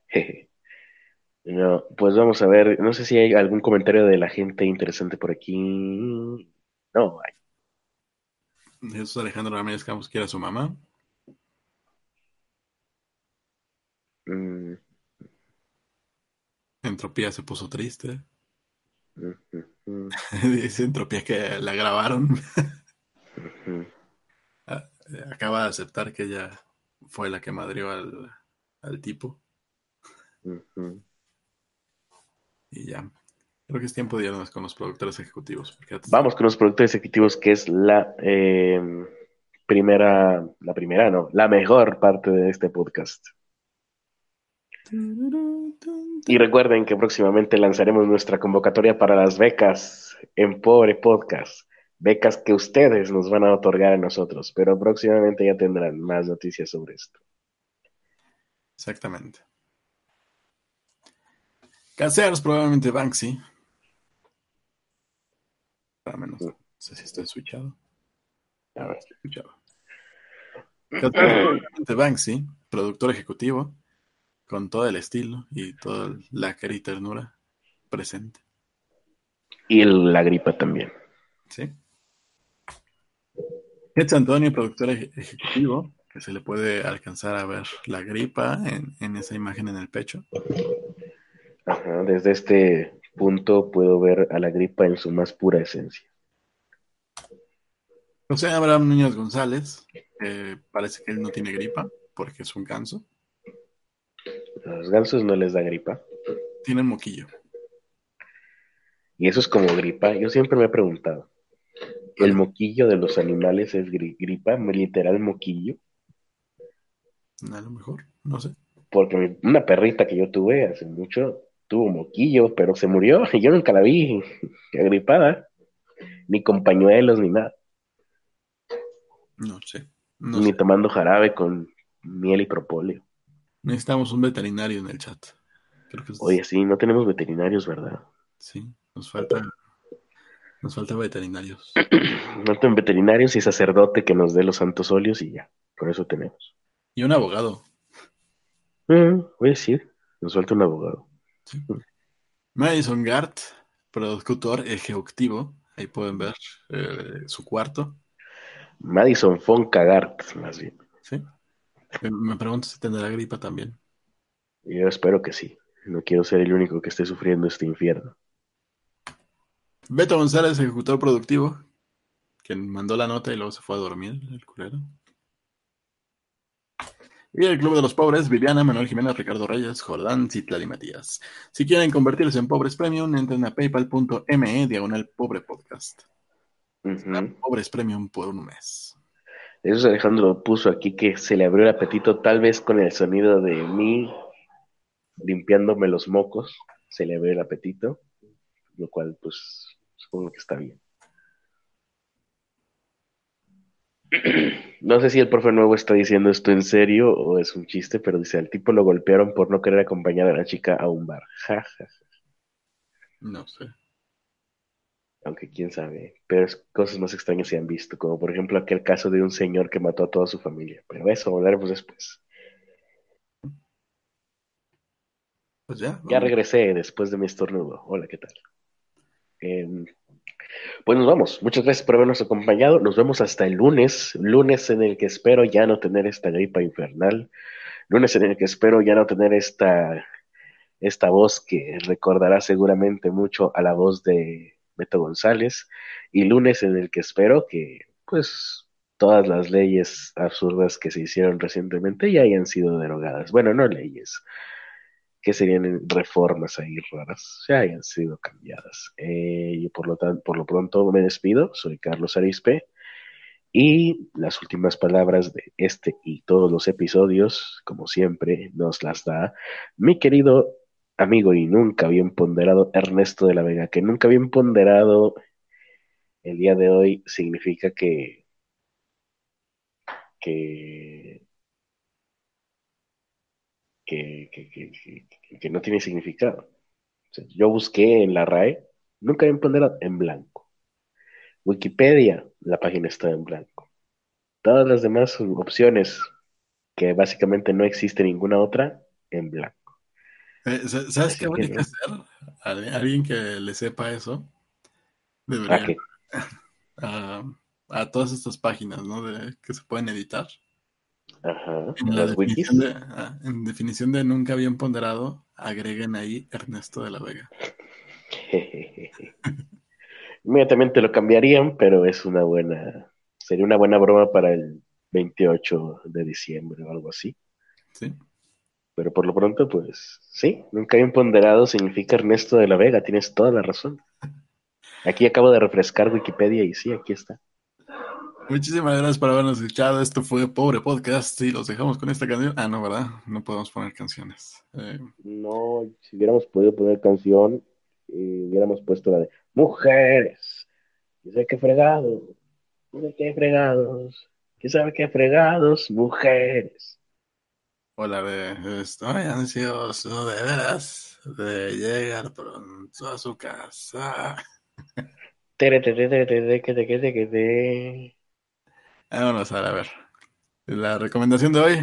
[SPEAKER 2] No, pues vamos a ver, no sé si hay algún comentario de la gente interesante por aquí. No, hay.
[SPEAKER 1] Jesús Alejandro Ramírez Campos quiere a su mamá.
[SPEAKER 2] Mm,
[SPEAKER 1] Entropía se puso triste.
[SPEAKER 2] mm, mm,
[SPEAKER 1] Dice Entropía que la grabaron. Ah, Acaba de aceptar que ella fue la que madrió al, al tipo. Y ya. Creo que es tiempo de irnos con los productores ejecutivos. porque
[SPEAKER 2] Vamos con los productores ejecutivos, que es la eh, primera, la primera, no, la mejor parte de este podcast. Y recuerden que próximamente lanzaremos nuestra convocatoria para las becas en Pobre Podcast. Becas que ustedes nos van a otorgar a nosotros, pero próximamente ya tendrán más noticias sobre esto.
[SPEAKER 1] Exactamente. Caseros, probablemente Banksy. Para menos. No sé si estoy switchado.
[SPEAKER 2] A ver.
[SPEAKER 1] Estoy switchado. Caseros, probablemente Banksy, productor ejecutivo, con todo el estilo y toda la cara y ternura presente.
[SPEAKER 2] Y la gripa también.
[SPEAKER 1] ¿Sí? Ed Antonio, productor eje- ejecutivo, que se le puede alcanzar a ver la gripa en, en esa imagen en el pecho.
[SPEAKER 2] Ajá, desde este punto puedo ver a la gripa en su más pura esencia.
[SPEAKER 1] José Abraham Núñez González, eh, parece que él no tiene gripa porque es un ganso.
[SPEAKER 2] A los gansos no les da gripa.
[SPEAKER 1] Tiene moquillo.
[SPEAKER 2] Y eso es como gripa. Yo siempre me he preguntado. ¿El moquillo de los animales es gri- gripa? ¿Literal moquillo?
[SPEAKER 1] A lo mejor, no sé.
[SPEAKER 2] Porque una perrita que yo tuve hace mucho tuvo moquillo, pero se murió y yo nunca la vi agripada. Ni con pañuelos ni nada.
[SPEAKER 1] No sé. No
[SPEAKER 2] ni
[SPEAKER 1] sé.
[SPEAKER 2] tomando jarabe con miel y propóleo.
[SPEAKER 1] Necesitamos un veterinario en el chat. Creo que es-
[SPEAKER 2] Oye, sí, no tenemos veterinarios, ¿verdad?
[SPEAKER 1] sí, nos falta, nos falta veterinarios.
[SPEAKER 2] No tenemos veterinarios y sacerdote que nos dé los santos óleos y ya. Con eso tenemos.
[SPEAKER 1] Y un abogado.
[SPEAKER 2] Mm, voy a decir, nos falta un abogado.
[SPEAKER 1] Madison Gart, productor ejecutivo. Ahí pueden ver eh, su cuarto.
[SPEAKER 2] Madison von Cagart, más bien.
[SPEAKER 1] ¿sí? Me- Me pregunto si tendrá gripa también.
[SPEAKER 2] Yo espero que sí. No quiero ser el único que esté sufriendo este infierno.
[SPEAKER 1] Beto González, ejecutor productivo, quien mandó la nota y luego se fue a dormir, el culero. Y el Club de los Pobres, Viviana, Manuel Jiménez, Ricardo Reyes, Jordán, Citlal y Matías. Si quieren convertirse en pobres premium, entren a paypal.me diagonal pobre podcast. Pobres premium por un mes.
[SPEAKER 2] Eso es Alejandro puso aquí que se le abrió el apetito, tal vez con el sonido de mí limpiándome los mocos. Se le abrió el apetito, lo cual, pues, supongo que está bien. No sé si el profe nuevo está diciendo esto en serio o es un chiste, pero dice, al tipo lo golpearon por no querer acompañar a la chica a un bar. Ja, ja, ja.
[SPEAKER 1] No sé.
[SPEAKER 2] Aunque quién sabe. Pero cosas más extrañas se han visto, como por ejemplo aquel caso de un señor que mató a toda su familia. Pero eso hablaremos después.
[SPEAKER 1] Pues ya.
[SPEAKER 2] Ya regresé después de mi estornudo. Hola, ¿qué tal? Em, pues nos vamos. Muchas gracias por habernos acompañado. Nos vemos hasta el lunes. Lunes en el que espero ya no tener esta gripa infernal. Lunes en el que espero ya no tener esta, esta voz que recordará seguramente mucho a la voz de Beto González. Y lunes en el que espero que, pues, todas las leyes absurdas que se hicieron recientemente ya hayan sido derogadas. Bueno, no leyes, que serían reformas ahí raras, ya hayan sido cambiadas. Eh, y por lo, tanto, por lo pronto me despido, soy Carlos Arispe. Y las últimas palabras de este y todos los episodios, como siempre, nos las da mi querido amigo y nunca bien ponderado Ernesto de la Vega, que nunca bien ponderado el día de hoy significa que que que, que, no tiene significado. yo busqué en la RAE, nunca bien ponderado, en blanco. Wikipedia, la página está en blanco. Todas las demás opciones, que básicamente no existe ninguna otra, en blanco.
[SPEAKER 1] Eh, ¿Sabes qué habría que hacer? Alguien que le sepa eso. Debería. ¿A, a, todas estas páginas, ¿no? De, que se pueden editar.
[SPEAKER 2] Ajá.
[SPEAKER 1] En, la definición de, ah, en definición de nunca bien ponderado, agreguen ahí Ernesto de la Vega.
[SPEAKER 2] Inmediatamente lo cambiarían, pero es una buena, sería una buena broma para el 28 de diciembre o algo así.
[SPEAKER 1] Sí.
[SPEAKER 2] Pero por lo pronto, pues sí, nunca bien ponderado significa Ernesto de la Vega, tienes toda la razón. Aquí acabo de refrescar Wikipedia y sí, aquí está.
[SPEAKER 1] Muchísimas gracias por habernos escuchado. Esto fue Pobre Podcast y los dejamos con esta canción. Ah, no, ¿verdad? No podemos poner canciones. Eh,
[SPEAKER 2] no, si hubiéramos podido poner canción, eh, hubiéramos puesto la de mujeres. ¿Quién sabe qué fregado? ¿Quién sabe qué fregados? ¿Quién sabe qué fregados? Mujeres.
[SPEAKER 1] Hola, de estoy ansioso de veras de llegar pronto a su casa. Vámonos a ver. La recomendación de hoy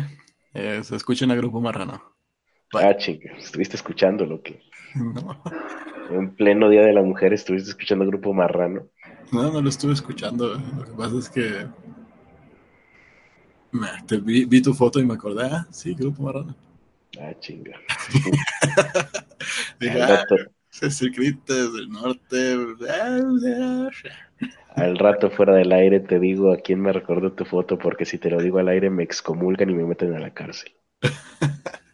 [SPEAKER 1] es escuchen a Grupo Marrano.
[SPEAKER 2] Ah, chica, estuviste escuchando lo que. No. En pleno Día de la Mujer estuviste escuchando el Grupo Marrano.
[SPEAKER 1] No, no lo estuve escuchando. Lo que pasa es que. te vi, tu foto y me acordé, ah, sí, Grupo Marrano.
[SPEAKER 2] Ah, chinga.
[SPEAKER 1] Dije, ah, del norte.
[SPEAKER 2] Al rato fuera del aire te digo a quién me recordó tu foto, porque si te lo digo al aire me excomulgan y me meten a la cárcel.